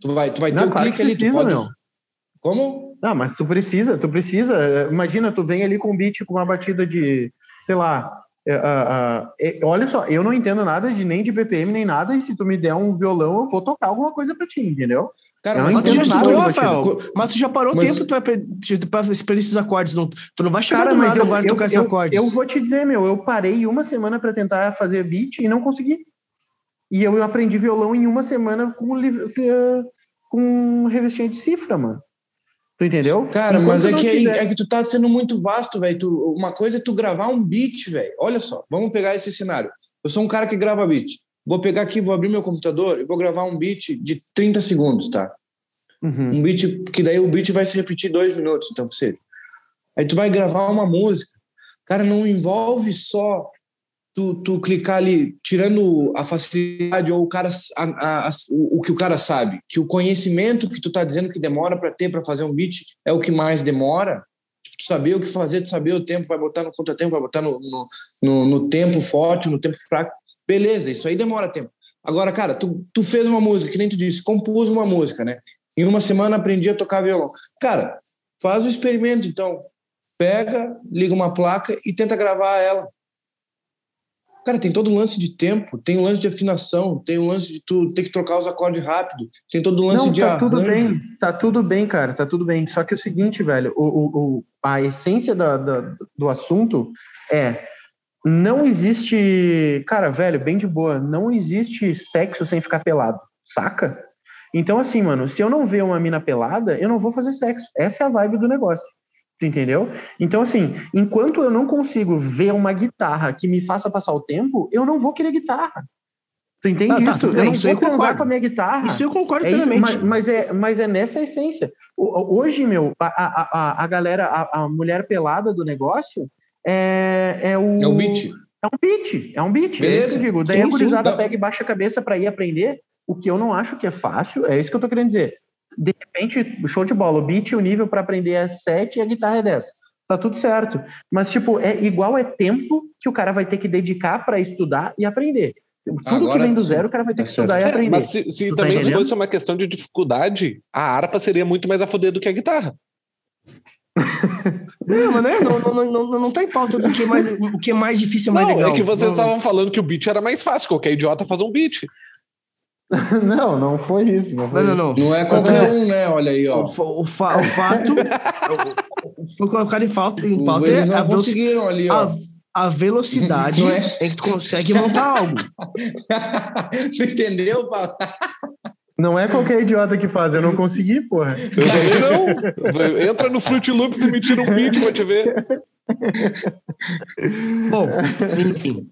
Tu vai, tu vai ter Não, o claro clique que ali, tu precisa, pode. meu. Como? Não, mas tu precisa, tu precisa. Imagina, tu vem ali com um beat com uma batida de, sei lá, É, é, olha só, eu não entendo nada de nem de BPM nem nada, e se tu me der um violão, eu vou tocar alguma coisa pra ti, entendeu? Cara, mas tu já estudou, do Rafael. Mas tu já parou o Mas- tempo pra, pra, pra esses acordes. Não, tu não vai chegar Cara, do nada eu, agora e eu, tocar esses eu, acordes. eu vou te dizer, meu, eu parei uma semana pra tentar fazer beat e não consegui. E eu aprendi violão em uma semana com, eh, com revestinha de cifra, mano. Tu entendeu? Cara, Enquanto mas é que, aí- é que tu tá sendo muito vasto, velho. Uma coisa é tu gravar um beat, velho. Olha só, vamos pegar esse cenário. Eu sou um cara que grava beat. Vou pegar aqui, vou abrir meu computador e vou gravar um beat de 30 segundos, tá? Uhum. Um beat, que daí o beat vai se repetir dois minutos, então, que seja. Aí tu vai gravar uma música. Cara, não envolve só tu, tu clicar ali, tirando a facilidade ou o cara, a- a- o, o que o cara sabe, que o conhecimento que tu tá dizendo que demora para ter para fazer um beat é o que mais demora. Tu saber o que fazer, tu saber o tempo, vai botar no contratempo, vai botar no, no, no, no tempo forte, no tempo fraco. Beleza, isso aí demora tempo. Agora, cara, tu, tu fez uma música, que nem tu disse, compôs uma música, né? Em uma semana aprendi a tocar violão. Cara, faz o experimento, então. Pega, liga uma placa e tenta gravar ela. Cara, tem todo um lance de tempo, tem um lance de afinação, tem um lance de tu ter que trocar os acordes rápido, tem todo um lance Não, de tá tudo arranjo. bem, tá tudo bem, cara, tá tudo bem. Só que é o seguinte, velho, o, o, o- a essência da, da- do assunto é não existe, cara, velho, bem de boa, não existe sexo sem ficar pelado, saca? Então, assim, mano, se eu não ver uma mina pelada, eu não vou fazer sexo. Essa é a vibe do negócio. Entendeu? Então, assim, enquanto eu não consigo ver uma guitarra que me faça passar o tempo, eu não vou querer guitarra. Tu entende tá, isso? eu não isso vou eu transar concordo. com a minha guitarra. Isso eu concordo É plenamente. mas, mas é, mas é nessa essência. Hoje, meu, a, a, a, galera, a, a mulher pelada do negócio é, é o. É o beat. É um beat, é um beat, é isso que Beleza. eu digo. Daí Sim, a gurizada pega e baixa a cabeça para ir aprender, o que eu não acho que é fácil, é isso que eu tô querendo dizer. De repente, show de bola, o beat, o nível para aprender é 7 e a guitarra é 10. Tá tudo certo. Mas, tipo, é igual é tempo que o cara vai ter que dedicar para estudar e aprender. Tudo que Agora vem do zero, o cara vai ter tá que estudar e É, aprender. mas se, se tá também se entendendo? fosse uma questão de dificuldade, a harpa seria muito mais a foder do que a guitarra. Não, mas não, é, não, não, não, não, não tá em pauta do que é mais, o que é mais difícil ou mais Não, legal. é que vocês Não- estavam falando que o beat era mais fácil, qualquer idiota faz um beat. Não, não foi isso. Não, foi Não, não, não. Não é qualquer um, né? Olha aí, ó. O, fa- o, fa- o fato foi colocado em, falta, em pauta Eles é não a, conseguiram ali, ó. a, a velocidade é? em que tu consegue montar algo. tu entendeu, Paulo? Não é qualquer idiota que faz, eu não consegui, porra. Não. Entra no Fruit Loops e me tira um beat pra te ver. Bom, enfim.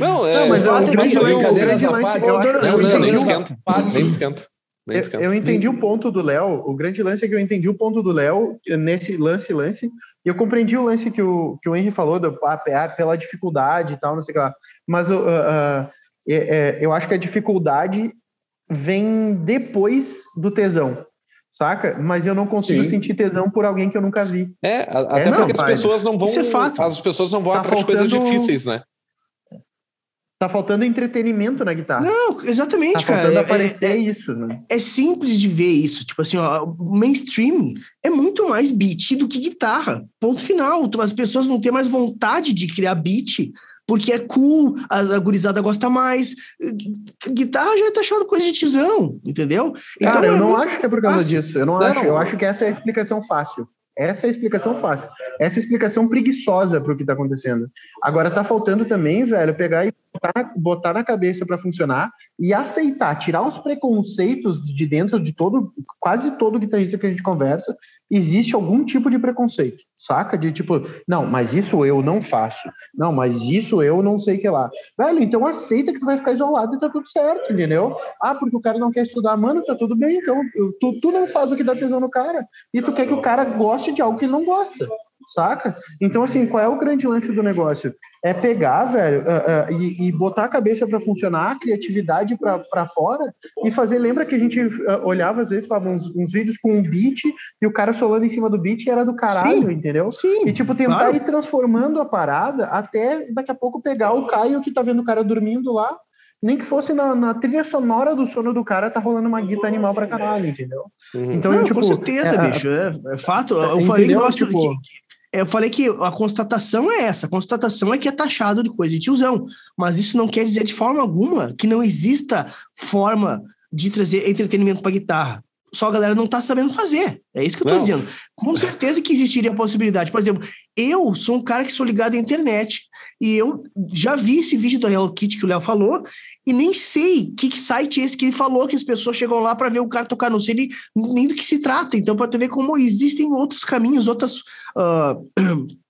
Não, é. Não, mas o é que- lance- o brincadeiras à lance- parte. eu eu eu não, nem entendi- esquenta. Nem esquenta. Nem Eu, esquenta. eu entendi o ponto do Léo. O grande lance é que eu entendi o ponto do Léo nesse lance, lance. E eu compreendi o lance que o, que o Henry falou do, ah, ah, pela dificuldade e tal, não sei o que lá. Mas ah, ah, é- é, eu acho que a dificuldade vem depois do tesão, saca? Mas eu não consigo Sim. sentir tesão por alguém que eu nunca vi. É, até não, porque as pai, pessoas não vão. isso é fato. As pessoas não vão Tá atrás de coisas faltando- difíceis, né? Tá faltando entretenimento na guitarra. Não, tá exatamente, cara. faltando É- aparecer é, isso, né? é simples de ver isso. Tipo assim, ó, o mainstream é muito mais beat do que guitarra. Ponto final. Tu- As pessoas vão ter mais vontade de criar beat porque é cool, a, a gurizada gosta mais. Guitarra já tá achando coisa de tiozão, entendeu? Cara, eu é não acho que é por causa fácil. disso. Eu não, Não, acho. Eu acho que essa é a explicação fácil. Essa é a explicação fácil. Essa é a explicação preguiçosa para o que está acontecendo. Agora tá faltando também, velho, pegar e botar na, botar na cabeça para funcionar e aceitar, tirar os preconceitos de dentro de todo, quase todo guitarrista que a gente conversa, existe algum tipo de preconceito, saca? De tipo, não, mas isso eu não faço. Não, mas isso eu não sei que lá. Velho, então aceita que tu vai ficar isolado e tá tudo certo, entendeu? Ah, porque o cara não quer estudar, mano, tá tudo bem, então tu, tu não faz o que dá tesão no cara e tu quer que o cara goste de algo que ele não gosta, saca? Então, assim, qual é o grande lance do negócio? É pegar, velho, ah, ah, e, e botar a cabeça para funcionar, a criatividade para fora e fazer. Lembra que a gente ah, olhava às vezes para uns, uns vídeos com um beat e o cara solando em cima do beat e era do caralho, Sim. entendeu? Sim, E, tipo, tentar claro. ir transformando a parada até daqui a pouco pegar o Caio que tá vendo o cara dormindo lá. Nem que fosse na, na trilha sonora do sono do cara, tá rolando uma guita animal pra caralho, entendeu? Uhum. Então, Não, tipo, com certeza, é, bicho. É, é fato. Eu Entendeu? falei que gosto Tipo- de- eu falei que a constatação é essa, a constatação é que é taxado de coisa de tiozão, mas isso não quer dizer de forma alguma que não exista forma de trazer entretenimento para guitarra. Só a galera não está sabendo fazer. É isso que eu estou dizendo. Com certeza que existiria a possibilidade. Por exemplo, eu sou um cara que sou ligado à internet e eu já vi esse vídeo do Hello Kitty que o Léo falou e nem sei que site é esse que ele falou que as pessoas chegam lá para ver o cara tocar, não sei nem, nem do que se trata. Então, para tu ver como existem outros caminhos, outras. Uh,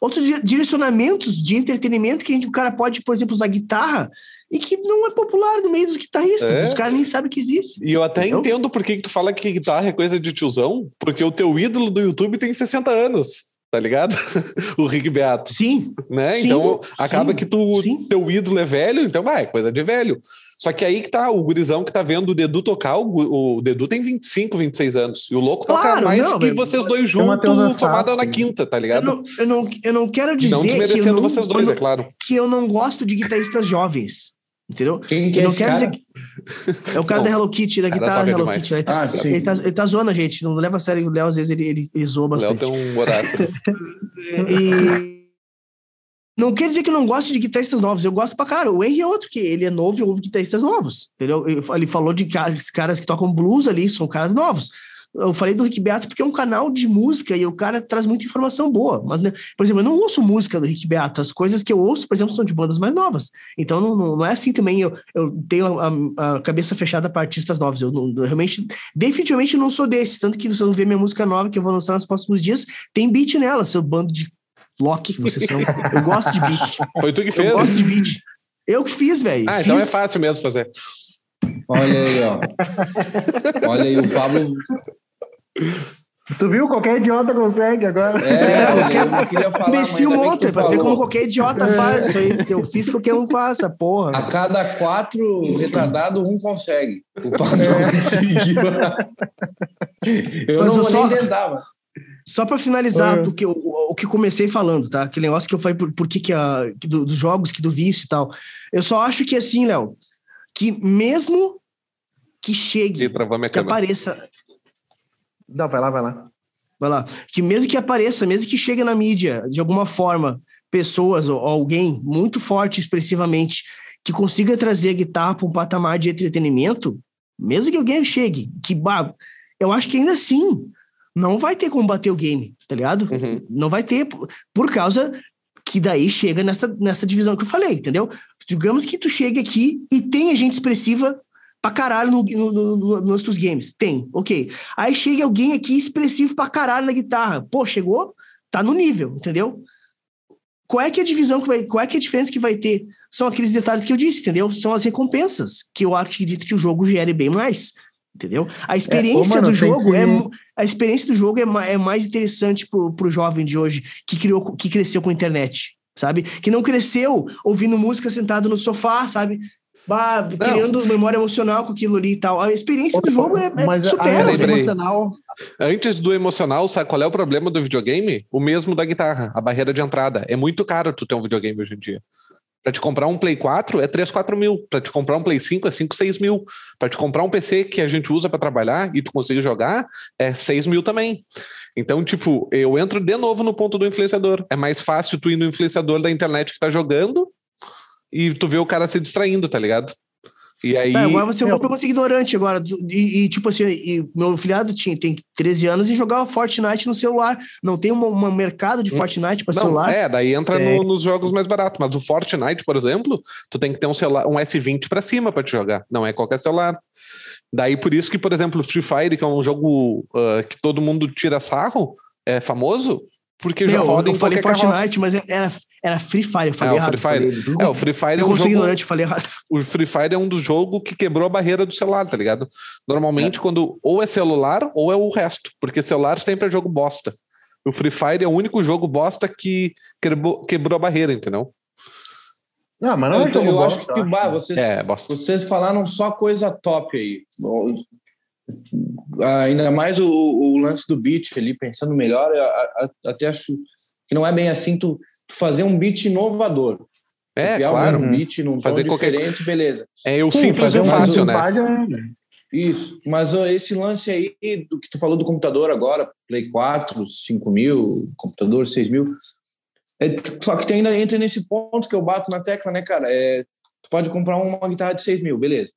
outros direcionamentos de entretenimento que a gente, o cara pode, por exemplo, usar guitarra e que não é popular no meio dos guitarristas. É. Os caras nem sabem que existe. E eu até entendeu? entendo por que, que tu fala que guitarra é coisa de tiozão, porque o teu ídolo do YouTube tem 60 anos. Tá ligado? o Rick Beato. Sim. Né? Sim, então acaba sim, que tu, sim. teu ídolo é velho, então vai, é coisa de velho. Só que aí que tá o gurizão que tá vendo o Dedu tocar, o, o Dedu tem 25, 26 anos. E o louco claro, toca mais não, que vocês dois juntos, somado na quinta, tá ligado? Eu não, eu não, eu não quero dizer. Não desmerecendo que eu não, vocês dois, não, é claro. Que eu não gosto de guitarristas jovens. Entendeu? Quem que é não esse cara? dizer que... É o cara Bom, da Hello Kitty, da guitarra Hello Kitty. Ele tá, ah, sim. ele, tá, ele tá zoando a gente, não leva a sério. O Léo, às vezes, ele, ele, ele zoa bastante. Léo tem um horácio. e... Não quer dizer que eu não gosto de guitarristas novos, eu gosto pra caralho. O Henry é outro, que ele é novo e ouve guitarristas novos, entendeu? Ele falou de caras que tocam blues ali, são caras novos. Eu falei do Rick Beato porque é um canal de música e o cara traz muita informação boa. Mas, né, por exemplo, eu não ouço música do Rick Beato. As coisas que eu ouço, por exemplo, são de bandas mais novas. Então não, não, não é assim também. Eu, eu tenho a, a cabeça fechada para artistas novos. Eu, não, eu, realmente, definitivamente não sou desses. Tanto que vocês vão ver minha música nova que eu vou lançar nos próximos dias, tem beat nela, seu bando de Loki que vocês são. Eu gosto de beat. Foi tu que fez? Eu gosto de beat. Eu que fiz, velho. Ah, fiz. então é fácil mesmo fazer. Olha aí, ó. Olha aí, o Pablo Tu viu? Qualquer idiota consegue agora. É, qualquer... eu queria falar. Imbecil monta, fazer como qualquer idiota é. faz. Isso aí, se eu fiz, qualquer um faça, porra. A cada quatro retardados, um consegue. O Pablo é. conseguiu. eu Mas não só... nem tentar, Só para finalizar é. do que, o, o, que comecei falando, tá? Aquele negócio que eu falei, por, por que, que a, que do, dos jogos, que do vício e tal. Eu só acho que assim, Léo, que mesmo que chegue, que câmera. apareça, não, vai lá, vai lá. Vai lá. Que mesmo que apareça, mesmo que chegue na mídia, de alguma forma, pessoas ou alguém muito forte expressivamente que consiga trazer a guitarra para um patamar de entretenimento, mesmo que alguém chegue, que bah, eu acho que ainda assim não vai ter como bater o game, tá ligado? Uhum. Não vai ter, por causa que daí chega nessa, nessa divisão que eu falei, entendeu? Digamos que tu chegue aqui e tenha gente expressiva pra caralho no, no, no, nos teus games. Tem, ok. Aí chega alguém aqui expressivo pra caralho na guitarra. Pô, chegou? Tá no nível, entendeu? Qual é que é a divisão que vai, qual é que é a diferença que vai ter? São aqueles detalhes que eu disse, entendeu? São as recompensas que eu acredito que o jogo gere bem mais, entendeu? A experiência é, ô, mano, do jogo que... é a experiência do jogo é, é mais interessante pro, pro jovem de hoje que criou que cresceu com a internet, sabe? Que não cresceu ouvindo música sentado no sofá, sabe? bah, criando memória emocional com aquilo ali e tal. A experiência do jogo é, é Mas supera. Emocional... Antes do emocional, sabe qual é o problema do videogame? O mesmo da guitarra, a barreira de entrada. É muito caro tu ter um videogame hoje em dia. Para te comprar um Play 4 é 3, 4 mil. Para te comprar um Play 5 é 5, 6 mil. Para te comprar um PC que a gente usa para trabalhar e tu consegue jogar é 6 mil também. Então, tipo, eu entro de novo no ponto do influenciador. É mais fácil tu ir no influenciador da internet que tá jogando e tu vê o cara se distraindo, tá ligado? E aí. Tá, agora você é uma pergunta ignorante agora. E, e, tipo assim, e meu filhado tinha, tem 13 anos e jogava Fortnite no celular. Não tem um mercado de hum. Fortnite para celular. É, daí entra é. No, nos jogos mais baratos. Mas o Fortnite, por exemplo, tu tem que ter um celular, um S20 para cima para te jogar. Não é qualquer celular. Daí por isso que, por exemplo, Free Fire, que é um jogo uh, que todo mundo tira sarro, é famoso, porque Meu, já roda eu em falei Fortnite, mas era, era Free Fire, eu falei é, errado. O Free Fire. Falei, é, o Free Fire eu é um jogo... ignorante, falei errado. O Free Fire é um dos jogos que quebrou a barreira do celular, tá ligado? Normalmente, é. quando ou é celular ou é o resto, porque celular sempre é jogo bosta. O Free Fire é o único jogo bosta que quebrou, quebrou a barreira, entendeu? Não, mas não é então, eu bosta, acho que bah, vocês, é, vocês falaram só coisa top aí. Ainda mais o, o lance do beat ali, pensando melhor, eu, até acho que não é bem assim tu fazer um beat inovador. É, claro. Um beat num fazer tom qualquer... diferente, beleza. É o simples e o fácil, né? Isso, mas esse lance aí do que tu falou do computador agora, Play 4, 5 mil, computador 6 mil, é, só que tu ainda entra nesse ponto que eu bato na tecla, né, cara? É, tu pode comprar uma guitarra de 6 mil, beleza.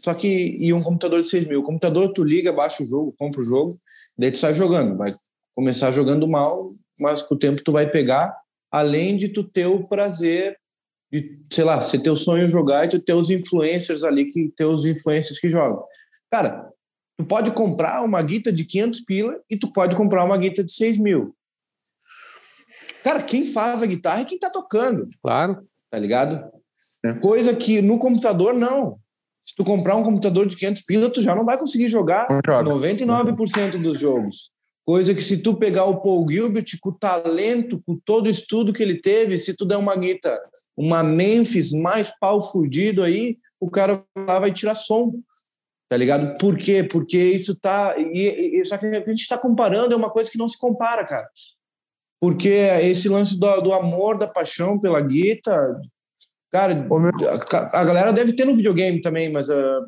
Só que, e um computador de 6 mil. O computador, tu liga, baixa o jogo, compra o jogo, daí tu sai jogando. Vai começar jogando mal, mas com o tempo tu vai pegar, além de tu ter o prazer de, sei lá, você ter o sonho de jogar e tu ter os influencers ali, que ter os influencers que jogam. Cara, tu pode comprar uma guita de 500 pila e tu pode comprar uma guita de 6 mil. Cara, quem faz a guitarra é quem tá tocando. Claro. Tá ligado? É. Coisa que no computador, não. Se tu comprar um computador de 500 pila, tu já não vai conseguir jogar 99% dos jogos. Coisa que se tu pegar o Paul Gilbert com o talento, com todo o estudo que ele teve, se tu der uma guita, uma Memphis mais pau fudido aí, o cara vai tirar som. Tá ligado? Por quê? Porque isso tá. E, e, só que a gente está comparando é uma coisa que não se compara, cara. Porque esse lance do, do amor, da paixão pela guita. Cara, a, a, galera deve ter no videogame também, mas uh,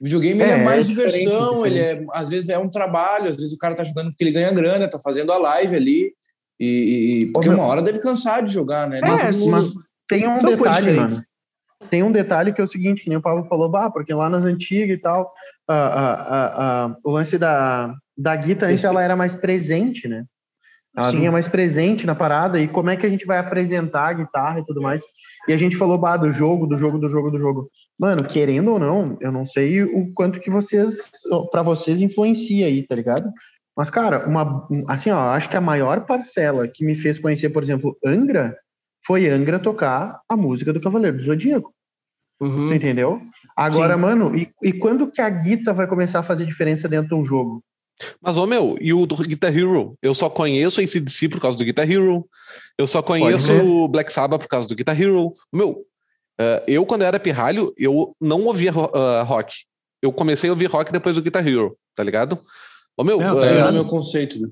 o videogame é, é mais é diversão, ele é, às vezes é um trabalho, às vezes o cara tá jogando porque ele ganha grana, tá fazendo a live ali. E, e porque uma hora deve cansar de jogar, né? É, mas, mas tem um detalhe, mano. Tem um detalhe que é o seguinte, que nem o Paulo falou, bah, porque lá nas antigas e tal, uh, uh, uh, o lance da, da guitarra antes ela era mais presente, né? Ela Sim. vinha mais presente na parada, e como é que a gente vai apresentar a guitarra e tudo mais. E a gente falou, bah, do jogo, do jogo, do jogo, do jogo. Mano, querendo ou não, eu não sei o quanto que vocês, para vocês influencia aí, tá ligado? Mas, cara, uma, assim, ó, acho que a maior parcela que me fez conhecer, por exemplo, Angra, foi Angra tocar a música do Cavaleiro do Zodíaco. Uhum. entendeu? Agora, Sim. mano, e, e quando que a guita vai começar a fazer diferença dentro de um jogo? Mas, ô meu, e o Guitar Hero? Eu só conheço esse DC por causa do Guitar Hero. Eu só conheço o Black Sabbath por causa do Guitar Hero. Meu, uh, eu quando era pirralho, eu não ouvia uh, rock. Eu comecei a ouvir rock depois do Guitar Hero, tá ligado? Ô meu, não, caiu uh, no meu conceito. Né?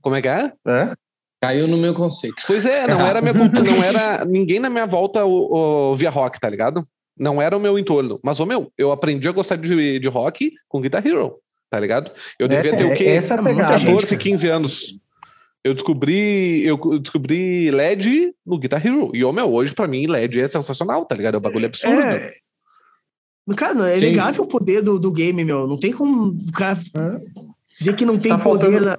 Como é que é? É? Caiu no meu conceito. Pois é, não era minha não era ninguém na minha volta ouvia rock, tá ligado? Não era o meu entorno. Mas, ô meu, eu aprendi a gostar de, de rock com Guitar Hero tá ligado? Eu devia é, ter o quê? Essa é 14, 15 anos. Eu descobri, eu descobri LED no Guitar Hero. E, meu, hoje pra mim LED é sensacional, tá ligado? É um bagulho absurdo. É... Cara, é Sim. o poder do, do game, meu. Não tem como o cara dizer que não tem tá poder faltando, na,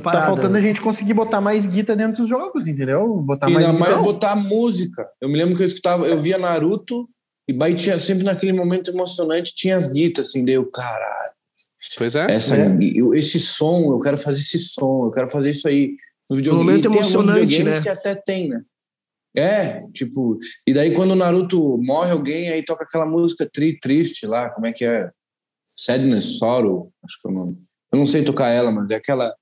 Tá faltando a gente conseguir botar mais guitarra dentro dos jogos, entendeu? Botar e mais, ainda mais botar música. Eu me lembro que eu escutava, eu via Naruto e tinha sempre naquele momento emocionante, tinha as guitas, assim, deu, caralho. Pois é. Essa, é. Esse som, eu quero fazer esse som, eu quero fazer isso aí. No videogame, um momento emocionante, né? que até tem, né? É, tipo, e daí quando o Naruto morre alguém, aí toca aquela música tri, triste lá, como é que é? Sadness, Sorrow, acho que é o nome. Eu não sei tocar ela, mas é aquela.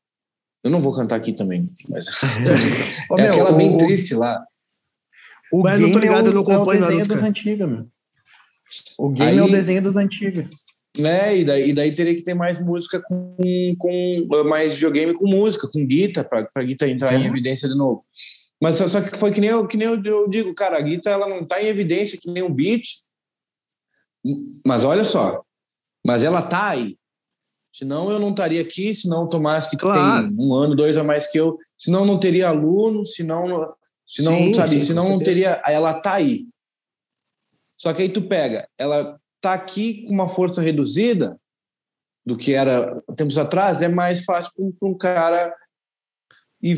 Eu não vou cantar aqui também, mas. é meu, aquela o, bem triste lá. O mas game não tô ligado, é o, eu não acompanho é o desenho Naruto, das antigas, meu. O game aí, é o desenho das antigas. Né? E daí, e daí teria que ter mais música com, com mais videogame com música, com guitarra, para a guitarra entrar em evidência de novo. Mas só, só que foi que nem, eu, que nem eu, eu digo, cara, a guitarra ela não está em evidência que nem o beat. Mas olha só, mas ela tá aí. Senão eu não estaria aqui, senão o Tomás, que claro. tem um ano, dois a mais que eu, senão não teria aluno, senão, senão sim, sabe, sim, senão não teria. Ela tá aí. Só que aí tu pega, ela está aqui com uma força reduzida do que era tempos atrás, é mais fácil para um cara e,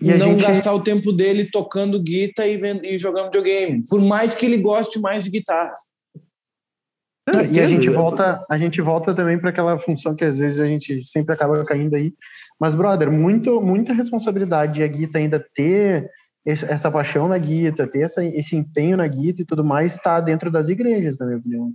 e não gente... gastar o tempo dele tocando guitarra e, vendo, e jogando videogame, por mais que ele goste mais de guitarra. e a gente volta, a gente volta também para aquela função que às vezes a gente sempre acaba caindo aí. Mas, brother, muito, muita responsabilidade a guitarra ainda ter essa paixão na guita, ter essa, esse empenho na guita e tudo mais, está dentro das igrejas, na minha opinião.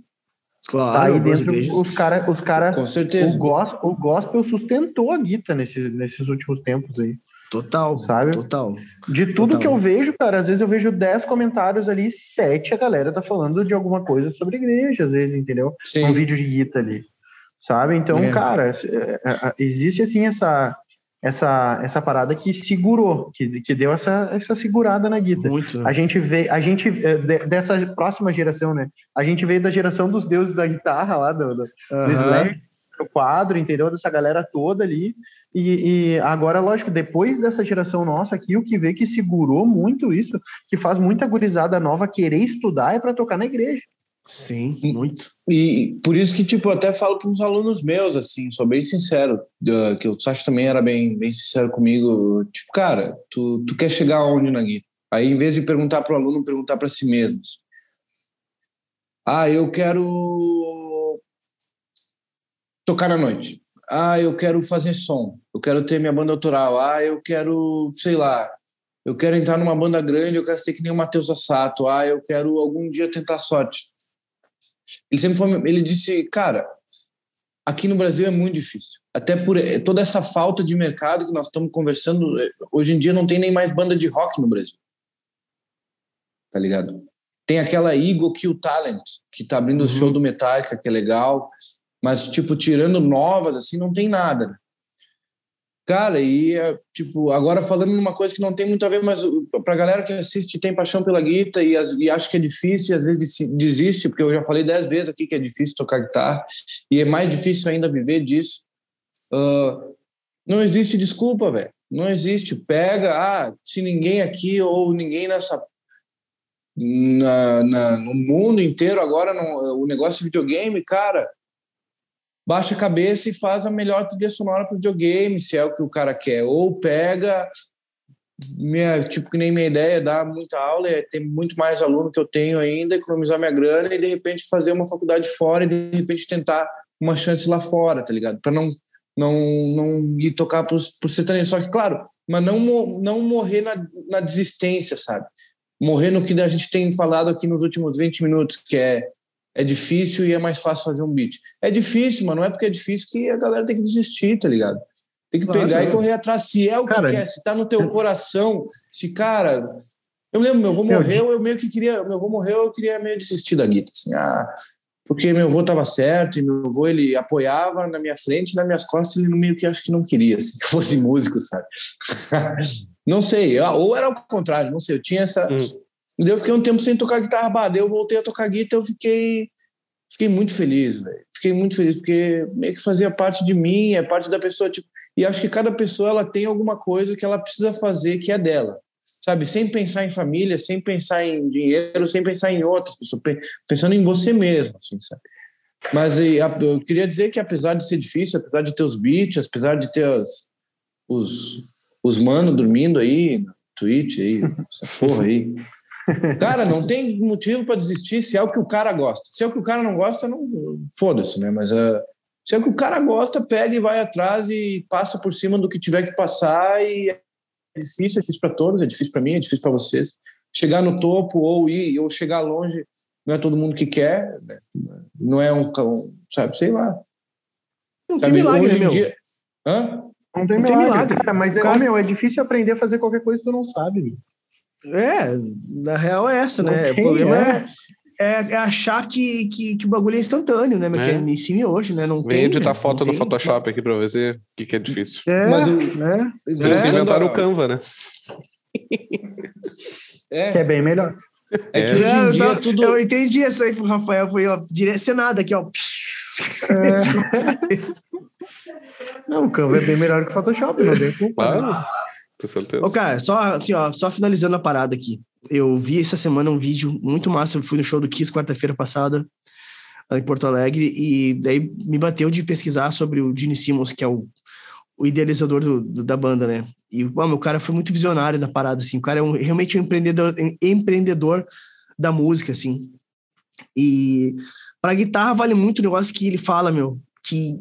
Claro, tá aí dentro igrejas. os caras, os cara, com certeza. O gospel, o gospel sustentou a guita nesse, nesses últimos tempos aí. Total, sabe? Total. De tudo total. que eu vejo, cara, às vezes eu vejo 10 comentários ali, sete a galera tá falando de alguma coisa sobre igreja, às vezes, entendeu? Sim. Um vídeo de guita ali. Sabe? Então, é. cara, é, é, existe assim essa essa, essa parada que segurou, que, que deu essa, essa segurada na guitarra. Muito. A gente vê, a gente, eh, de- dessa próxima geração, né? A gente veio da geração dos deuses da guitarra lá, do, do, do Aham. Slayer, o quadro, entendeu? Dessa galera toda ali. E, e agora, lógico, depois dessa geração nossa aqui, o que vê que segurou muito isso, que faz muita gurizada nova querer estudar é para tocar na igreja. Sim, muito. E por isso que, tipo, eu até falo para uns alunos meus, assim, sou bem sincero, que o Sacha também era bem, bem sincero comigo. Tipo, cara, tu, tu quer chegar aonde na guia? Aí, em vez de perguntar para o aluno, perguntar para si mesmo. Ah, eu quero tocar na noite. Ah, eu quero fazer som. Eu quero ter minha banda autoral. Ah, eu quero, sei lá, eu quero entrar numa banda grande, eu quero ser que nem o Matheus Assato. Ah, eu quero algum dia tentar sorte. Ele sempre foi, ele disse, cara, aqui no Brasil é muito difícil. Até por eh, toda essa falta de mercado que nós estamos conversando, eh, hoje em dia não tem nem mais banda de rock no Brasil. Tá ligado? Tem aquela Eagle Kill Talent, que tá abrindo o show do Metallica, que é legal, mas tipo tirando novas assim, não tem nada. Cara, e é, tipo, agora falando numa coisa que não tem muito a ver, mas uh, pra galera que assiste tem paixão pela guitarra e, e acha que é difícil e às vezes desi- desiste, porque eu já falei dez vezes aqui que é difícil tocar guitarra e é mais difícil ainda viver disso. Ah, não existe desculpa, velho. Não existe. Pega, ah, se ninguém aqui ou ninguém nessa na, na- no mundo inteiro agora não, o negócio de videogame, cara, baixa a cabeça e faz a melhor trilha sonora para o videogame, se é o que o cara quer. Ou pega, minha, tipo, que nem minha ideia é dar muita aula, é ter muito mais aluno que eu tenho ainda, economizar minha grana e de repente fazer uma faculdade fora e de repente tentar uma chance lá fora, tá ligado? Para não não não ir tocar por, ser treino. Só que, claro, mas não, não morrer na, na desistência, sabe? Morrer no que a gente tem falado aqui nos últimos 20 minutos, que é é difícil e é mais fácil fazer um beat. É difícil, mas não é porque é difícil que a galera tem que desistir, tá ligado? Tem que Claro, pegar é. e correr atrás. Se é o que Cara, quer, se tá no teu coração, se, cara. Eu lembro, meu avô morreu, eu meio que queria. Meu avô morreu, eu queria meio desistir da guitarra. Assim, ah, porque meu avô tava certo e meu avô ele apoiava na minha frente, nas minhas costas, ele meio que acho que não queria assim, que fosse músico, sabe? não sei, ou era o contrário, não sei. Eu tinha essa. Hum. Eu fiquei um tempo sem tocar guitarra, bah, daí eu voltei a tocar guitarra, eu fiquei fiquei muito feliz, velho. Fiquei muito feliz porque meio que fazia parte de mim, é parte da pessoa, tipo, e acho que cada pessoa ela tem alguma coisa que ela precisa fazer que é dela. Sabe, sem pensar em família, sem pensar em dinheiro, sem pensar em outras pessoas, pe- pensando em você mesmo, assim, sabe? Mas eu queria dizer que apesar de ser difícil, apesar de ter os beats, apesar de ter os os, os manos dormindo aí no Twitch aí, essa porra aí, Cara, não tem motivo para desistir se é o que o cara gosta. Se é o que o cara não gosta, não foda-se, né? Mas uh, se é o que o cara gosta, pega e vai atrás e passa por cima do que tiver que passar. E é difícil, é difícil para todos, é difícil para mim, é difícil para vocês. Chegar no topo ou ir ou chegar longe, não é todo mundo que quer, né? não é um, cão, sabe, sei lá. Não tem Sabe, milagre, hoje em meu? dia- Hã? Não tem Não tem milagre, milagre. cara, mas é, Cara- ô, meu, é difícil aprender a fazer qualquer coisa que tu não sabe. meu. É, na real é essa, né? Não o problema é. é, é, é achar que, que, que o bagulho é instantâneo, né? Mas É. que é em cima e hoje, né? Não Vem tem. editar né? foto Não no tem. Photoshop aqui pra ver o que, que é difícil. É, Mas o- né? Por isso que Quando inventaram o Canva, né? É, Que é bem melhor. é que É. hoje É, em eu, dia tava- tudo. eu entendi isso aí pro Rafael, foi ó, direcionado aqui, ó. Não, o Canva é bem melhor que o Photoshop, não tem culpa. né? Com certeza. Ô, cara, só, assim, ó, só finalizando a parada aqui. Eu vi essa semana um vídeo muito massa. Eu fui no show do Kiss quarta-feira passada, em Porto Alegre, e daí me bateu de pesquisar sobre o Gene Simmons, que é o, o idealizador do, do- da banda, né? E o meu cara foi muito visionário da parada, assim. O cara é um, realmente um empreendedor, em- empreendedor da música, assim. E para guitarra vale muito o negócio que ele fala, meu, que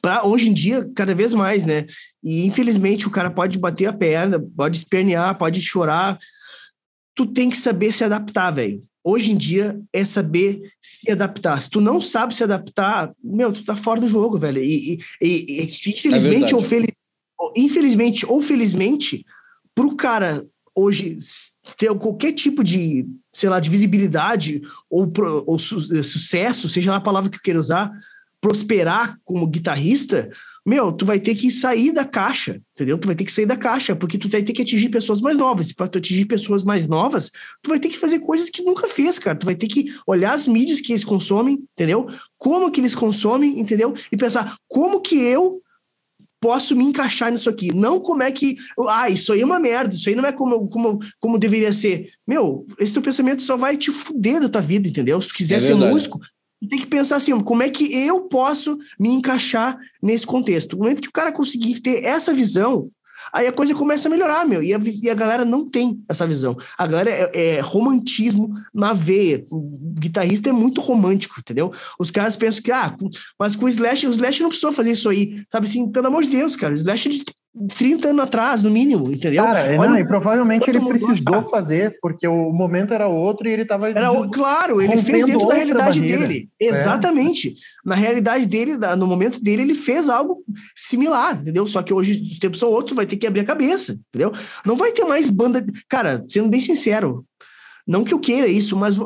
para hoje em dia cada vez mais, né? E infelizmente o cara pode bater a perna, pode espernear, pode chorar. Tu tem que saber se adaptar, velho. Hoje em dia é saber se adaptar. Se tu não sabe se adaptar, meu, tu tá fora do jogo, velho. E, e- e- infelizmente verdade. ou fel- infelizmente ou felizmente, pro cara hoje ter qualquer tipo de, sei lá, de visibilidade ou, ou su- sucesso, seja lá a palavra que eu queira usar, prosperar como guitarrista, meu, tu vai ter que sair da caixa, entendeu? Tu vai ter que sair da caixa, porque tu vai ter que atingir pessoas mais novas. E para tu atingir pessoas mais novas, tu vai ter que fazer coisas que nunca fez, cara. Tu vai ter que olhar as mídias que eles consomem, entendeu? Como que eles consomem, entendeu? E pensar como que eu posso me encaixar nisso aqui. Não como é que. Ah, isso aí é uma merda, isso aí não é como, como, como deveria ser. Meu, esse teu pensamento só vai te fuder da tua vida, entendeu? Se tu quiser é ser músico, tem que pensar assim: como é que eu posso me encaixar nesse contexto? No momento que o cara conseguir ter essa visão, aí a coisa começa a melhorar, meu. E a, e a galera não tem essa visão. A galera é, é, romantismo na veia. O guitarrista é muito romântico, entendeu? Os caras pensam que, ah, mas com o Slash, o Slash não precisou fazer isso aí. Sabe assim, pelo amor de Deus, cara. O Slash é 30 anos atrás, no mínimo, entendeu? Cara, Olha, não, e provavelmente ele precisou fazer, porque o momento era outro e ele estava. Era, claro, ele fez dentro da realidade barreira. dele. É. Exatamente. É. Na realidade dele, no momento dele, ele fez algo similar, entendeu? Só que hoje, os tempos são outros, vai ter que abrir a cabeça, entendeu? Não vai ter mais banda. Cara, sendo bem sincero, não que eu queira isso, mas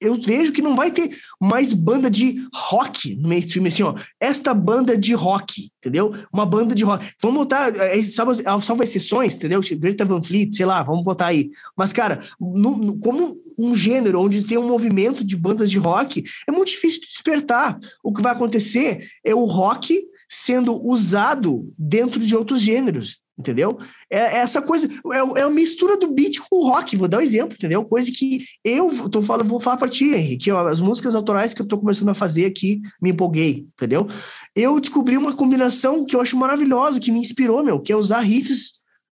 eu vejo que não vai ter mais banda de rock no mainstream, assim, ó. Esta banda de rock, entendeu? Uma banda de rock. Vamos botar, salvo, salvo exceções, entendeu? Greta Van Fleet, sei lá, vamos botar aí. Mas, cara, no, no, como um gênero onde tem um movimento de bandas de rock, é muito difícil de despertar. O que vai acontecer é o rock sendo usado dentro de outros gêneros entendeu? É, é essa coisa, é, é a mistura do beat com o rock, vou dar um exemplo, entendeu? Coisa que eu tô falando, vou falar para ti, Henrique, ó, as músicas autorais que eu tô começando a fazer aqui, me empolguei, entendeu? Eu descobri uma combinação que eu acho maravilhosa, que me inspirou, meu, que é usar riffs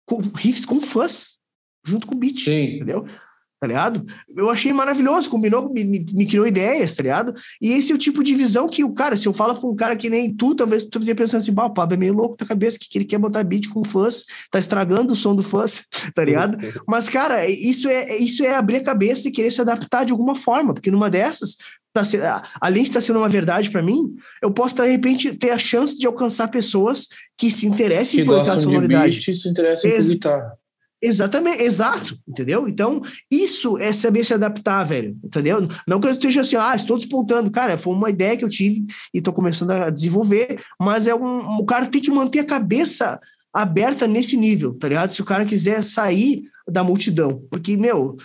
com, riffs com fuzz, junto com beat, Sim. entendeu? Tá ligado? Eu achei maravilhoso, combinou, me, me, me, criou ideias, tá ligado? E esse é o tipo de visão que o cara, se eu falo pra um cara que nem tu, talvez tu esteja pensando assim, o Pablo é meio louco da cabeça, que ele quer botar beat com fãs, tá estragando o som do fãs, tá ligado? Mas, cara, isso é, isso é abrir a cabeça e querer se adaptar de alguma forma, porque numa dessas, tá além de estar sendo uma verdade para mim, eu posso, de repente, ter a chance de alcançar pessoas que se interessem que por aquela sonoridade. Que se interessem Ex por guitarra. Exatamente, exato, entendeu? Então, isso é saber se adaptar, velho, entendeu? Não que eu esteja assim, ah, estou despontando, cara, foi uma ideia que eu tive e estou começando a desenvolver, mas é um, o cara tem que manter a cabeça aberta nesse nível, tá ligado? Se o cara quiser sair da multidão, porque, meu,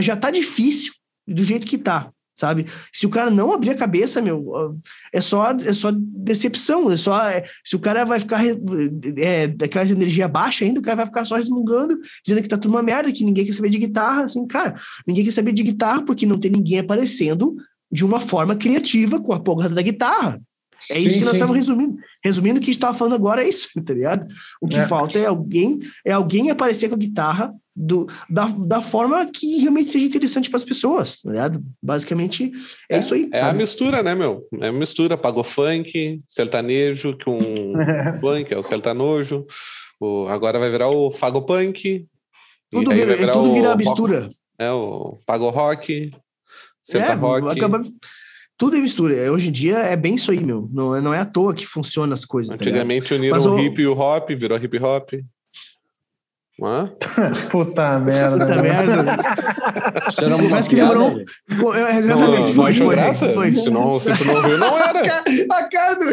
já tá difícil do jeito que tá, sabe? Se o cara não abrir a cabeça, meu, é só, é só decepção, é só, é, se o cara vai ficar é, daquela energia baixa ainda, o cara vai ficar só resmungando, dizendo que tá tudo uma merda, que ninguém quer saber de guitarra, assim, cara, ninguém quer saber de guitarra porque não tem ninguém aparecendo de uma forma criativa com a porra da guitarra. É isso sim, que nós estamos resumindo. Resumindo, o que a gente estava falando agora é isso, tá ligado? O que é. falta é alguém, é alguém aparecer com a guitarra do, da, da forma que realmente seja interessante para as pessoas, tá ligado? Basicamente é, é isso aí. É sabe? a mistura, né, meu? É a mistura, pagou funk, sertanejo, que um funk é o sertanojo, o, agora vai virar o fagopunk. Tudo, vira, virar tudo vira mistura. É o pago rock, serta é, rock. Acaba, tudo é mistura. Hoje em dia é bem isso aí, meu. Não, é, não é à toa que funcionam as coisas. Tá Antigamente tá uniram Mas, o hip e o hop, virou hip hop. Hã? Puta merda. Puta merda. Isso era uma Mas que lembrou. Exatamente. Não, foi, foi, graça. Foi. Se, não, se tu não viu, não era. A cara do.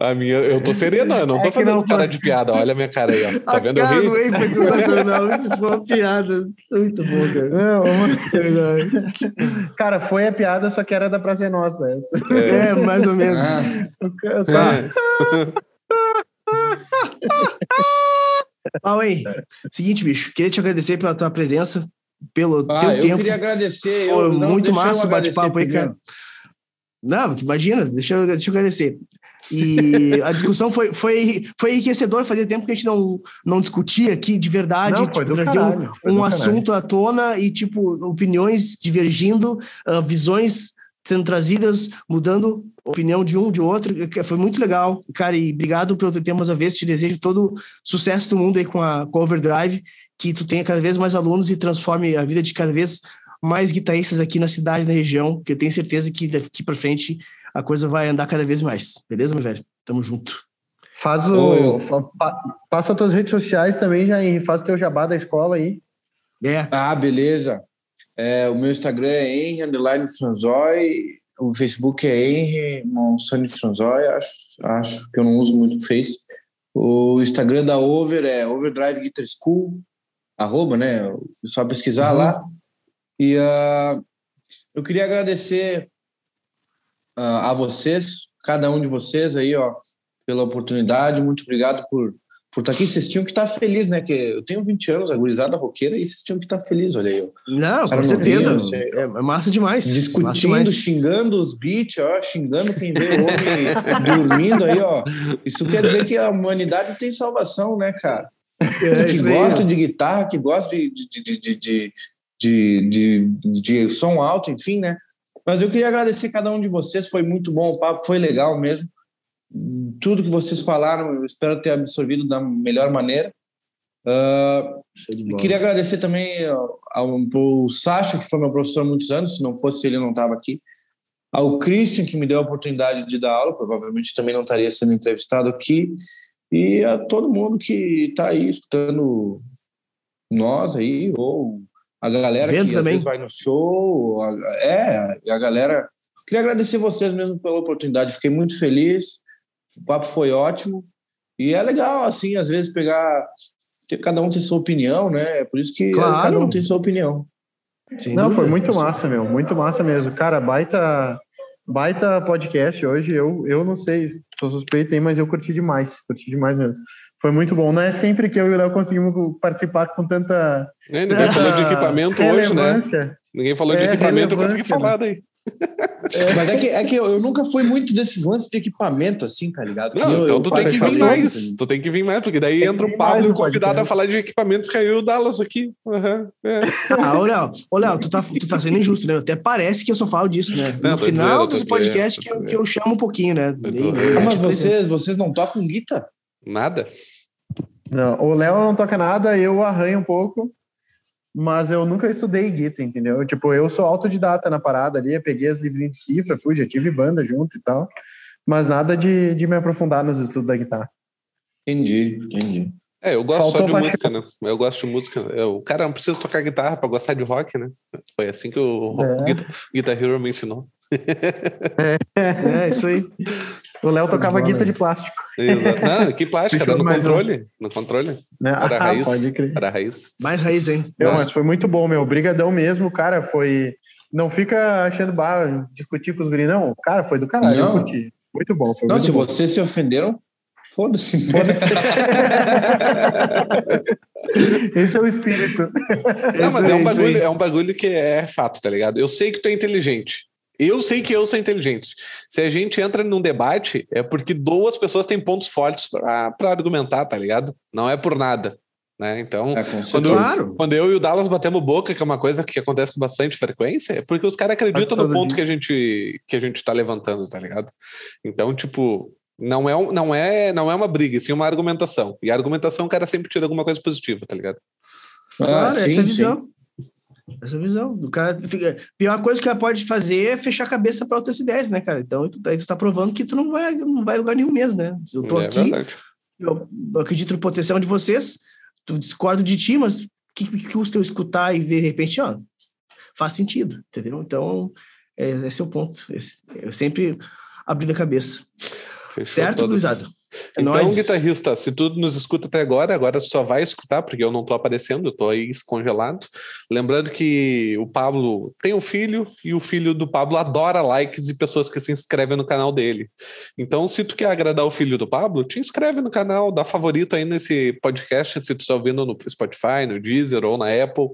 A minha, eu tô sereno, eu não tô é fazendo não, cara de piada. Olha a minha cara aí, ó. Tá a vendo? Cara do foi sensacional. Isso foi uma piada. Muito bom, cara. Não, cara, foi a piada, só que era da Praça Nossa. Essa. É. é, mais ou menos. Ah. É. Huawei, seguinte, bicho, queria te agradecer pela tua presença, pelo ah, teu eu tempo. Eu queria agradecer. Foi eu, não, muito massa o bate-papo aí, cara. Não, imagina, deixa eu, deixa eu agradecer. E a discussão foi, foi, foi enriquecedora, fazia tempo que a gente não, não discutia aqui de verdade, não, tipo, trazer caralho, um, um assunto à tona e, tipo, opiniões divergindo, uh, visões sendo trazidas, mudando opinião de um, de outro, foi muito legal, cara, e obrigado pelo tempo mais uma vez, te desejo todo sucesso do mundo aí com a, com a Overdrive, que tu tenha cada vez mais alunos e transforme a vida de cada vez mais guitarristas aqui na cidade, na região, que eu tenho certeza que daqui para frente a coisa vai andar cada vez mais, beleza, meu velho? Tamo junto. Faz o. Passa as tuas redes sociais também, já e faz teu jabá da escola aí. É. Ah, beleza. É, o meu Instagram é Henry Franzói. o Facebook é Henry Monsani Franzói, acho, acho que eu não uso muito o Face. O Instagram da Over é Overdrive Guitar School, arroba, né? É só pesquisar uhum. lá. E uh, eu queria agradecer uh, a vocês, cada um de vocês aí, ó, pela oportunidade. Muito obrigado por por estar aqui, vocês tinham que estar felizes, né? Que eu tenho 20 anos, agorizada roqueira, e vocês tinham que estar felizes, olha aí. Não, com certeza. é, é, massa demais. Discutindo, massa demais. xingando os beats, ó, xingando quem vê homem dormindo aí, ó. Isso quer dizer que a humanidade tem salvação, né, cara? É, que gosta de guitarra, que gosta de, de, de, de, de, de, de, de som alto, enfim, né? Mas eu queria agradecer cada um de vocês, foi muito bom, o papo foi legal mesmo tudo que vocês falaram, eu espero ter absorvido da melhor maneira. Uh, queria agradecer também ao, ao, Sacha, que foi meu professor há muitos anos, se não fosse ele, não estava aqui. Ao Christian, que me deu a oportunidade de dar aula, provavelmente também não estaria sendo entrevistado aqui. E a todo mundo que está aí escutando nós aí, ou a galera Vendo que também. vai no show. A, é, a galera. Queria agradecer vocês mesmo pela oportunidade, fiquei muito feliz. O papo foi ótimo. E é legal, assim, às vezes pegar. Cada um tem sua opinião, né? É por isso que claro. cada um tem sua opinião. Sem Não, dúvida. foi muito massa, meu. Muito massa mesmo. Cara, baita, baita podcast hoje. Eu, eu não sei, sou suspeito aí, mas eu curti demais. Curti demais mesmo. Foi muito bom. Não é sempre que eu e o Léo conseguimos participar com tanta. É, ninguém falou de equipamento hoje, né? Ninguém falou de é, equipamento, eu consegui falar daí. É. Mas é que, é que eu, eu, nunca fui muito desses lances de equipamento, assim, tá ligado? Não, eu, então tu tem que vir mais. Assim. Tu tem que vir mais, porque daí tem entra o Pablo o convidado a falar de equipamento, fica eu e o Dallas aqui. Uhum, é. Ah, ô Léo, ô Léo, tu tá, tu tá sendo injusto, né? Até parece que eu só falo disso, né? No final dos podcasts que, eu, que eu chamo um pouquinho, né? Ah, mas vocês, vocês não tocam guitarra? Nada. Não, o Léo não toca nada, eu arranho um pouco mas eu nunca estudei guitarra, entendeu? Tipo, eu sou autodidata na parada ali, peguei as livrinhas de cifra, fui, já tive banda junto e tal, mas nada de, de me aprofundar nos estudos da guitarra. Entendi, entendi. É, eu gosto Faltou só de música, né? Eu gosto de música. Eu, cara, não preciso tocar guitarra para gostar de rock, né? Foi assim que o é. Guitar, Guitar Hero me ensinou. É, é isso aí. O Léo tocava guitarra de plástico. Não, que plástico, era no controle. Um. No controle. Né? Era ah, raiz. Pode crer. Era raiz. Mais raiz, hein? Mas foi muito bom, meu. Brigadão mesmo, cara. Foi. Não fica achando barra, discutir com os guris, não. Cara, foi do caralho. Não. Curti. Muito bom. não, se bom. vocês se ofenderam, foda-se. Foda-se. Esse é o espírito. Não, mas é um, bagulho, é um bagulho que é fato, tá ligado? Eu sei que tu é inteligente. Eu sei que eu sou inteligente. Se a gente entra num debate, é porque duas pessoas têm pontos fortes para argumentar, tá ligado? Não é por nada. Né? Então, é, quando, claro. quando eu e o Dallas batemos boca, que é uma coisa que acontece com bastante frequência, é porque os caras acreditam no ponto que a gente que a gente tá levantando, tá ligado? Então, tipo, não é, não é, não é uma briga, sim uma argumentação. E a argumentação o cara sempre tira alguma coisa positiva, tá ligado? Ah, claro, sim, essa é a visão. Sim. Essa visão. Do cara fica... Pior coisa que ela pode fazer é fechar a cabeça para outras ideias, né, cara? Então, tu, aí tu tá provando que tu não vai, não vai lugar nenhum mesmo, né? Eu tô é aqui, eu, eu, acredito no potencial de vocês, tu discordo de ti, mas o que, que custa eu escutar e ver, de repente, ó, faz sentido, entendeu? Então, é, esse é o ponto. Esse, eu sempre abri a cabeça. Fechou certo, Luizado? Então, Nós... guitarrista, se tu nos escuta até agora, agora tu só vai escutar, porque eu não estou aparecendo, eu estou aí descongelado. Lembrando que o Pablo tem um filho e o filho do Pablo adora likes e pessoas que se inscrevem no canal dele. Então, se tu quer agradar o filho do Pablo, te inscreve no canal, dá favorito aí nesse podcast, se tu está ouvindo no Spotify, no Deezer ou na Apple.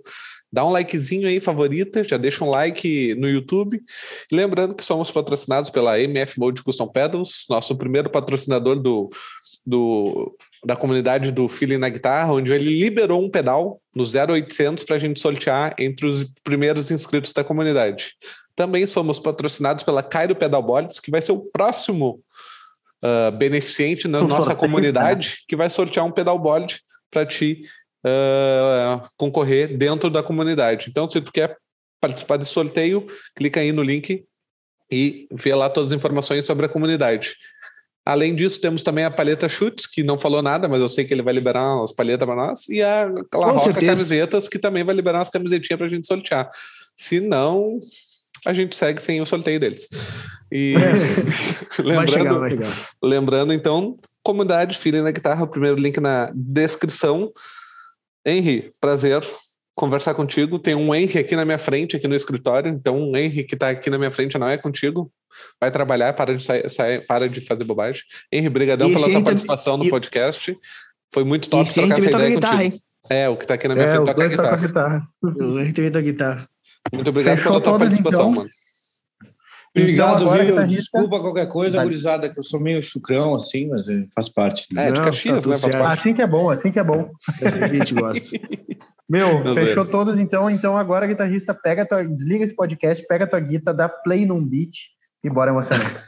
Dá um likezinho aí, favorita, já deixa um like no YouTube. E lembrando que somos patrocinados pela MF Mode Custom Pedals, nosso primeiro patrocinador do, do, da comunidade do Feeling na Guitarra, onde ele liberou um pedal no 0800 para a gente sortear entre os primeiros inscritos da comunidade. Também somos patrocinados pela Cairo Pedal Boards, que vai ser o próximo uh, beneficiente na nossa comunidade, que vai sortear um pedalboard para ti uh, concorrer dentro da comunidade. Então, se tu quer participar desse sorteio, clica aí no link e vê lá todas as informações sobre a comunidade. Além disso, temos também a Paleta Chutes, que não falou nada, mas eu sei que ele vai liberar umas palhetas para nós, e a La Roca Camisetas, que também vai liberar umas camisetinhas para a gente sortear. Se não, a gente segue sem o sorteio deles. E Vai lembrando, chegar. lembrando, então, comunidade Filha na Guitarra, o primeiro link na descrição. Henry, prazer conversar contigo. Tem um Henry aqui na minha frente, aqui no escritório. Então, um Henry que está aqui na minha frente não é contigo. Vai trabalhar, para de sair, sair- para de fazer bobagem. Henry, brigadão pela tua também- participação no podcast. Foi muito top esse trocar essa ideia guitarra, contigo. hein? É, o que tá aqui na minha É, frente toca tocam guitarra. guitarra. O Henry também toca guitarra. Muito obrigado Fechou pela tua todas, participação, então? mano. Obrigado, Então, agora, viu? guitarrista- Desculpa qualquer coisa, Vai. gurizada, que eu sou meio chucrão assim, mas eh, faz parte. É, de Não, Caxias, tá né? Faz parte. Assim que é bom, assim que é bom. É assim que a gente gosta. Meu, Não fechou todos então. Então agora, guitarrista, pega tua, desliga esse podcast, pega a tua guitarra, dá play num beat e bora emocionar.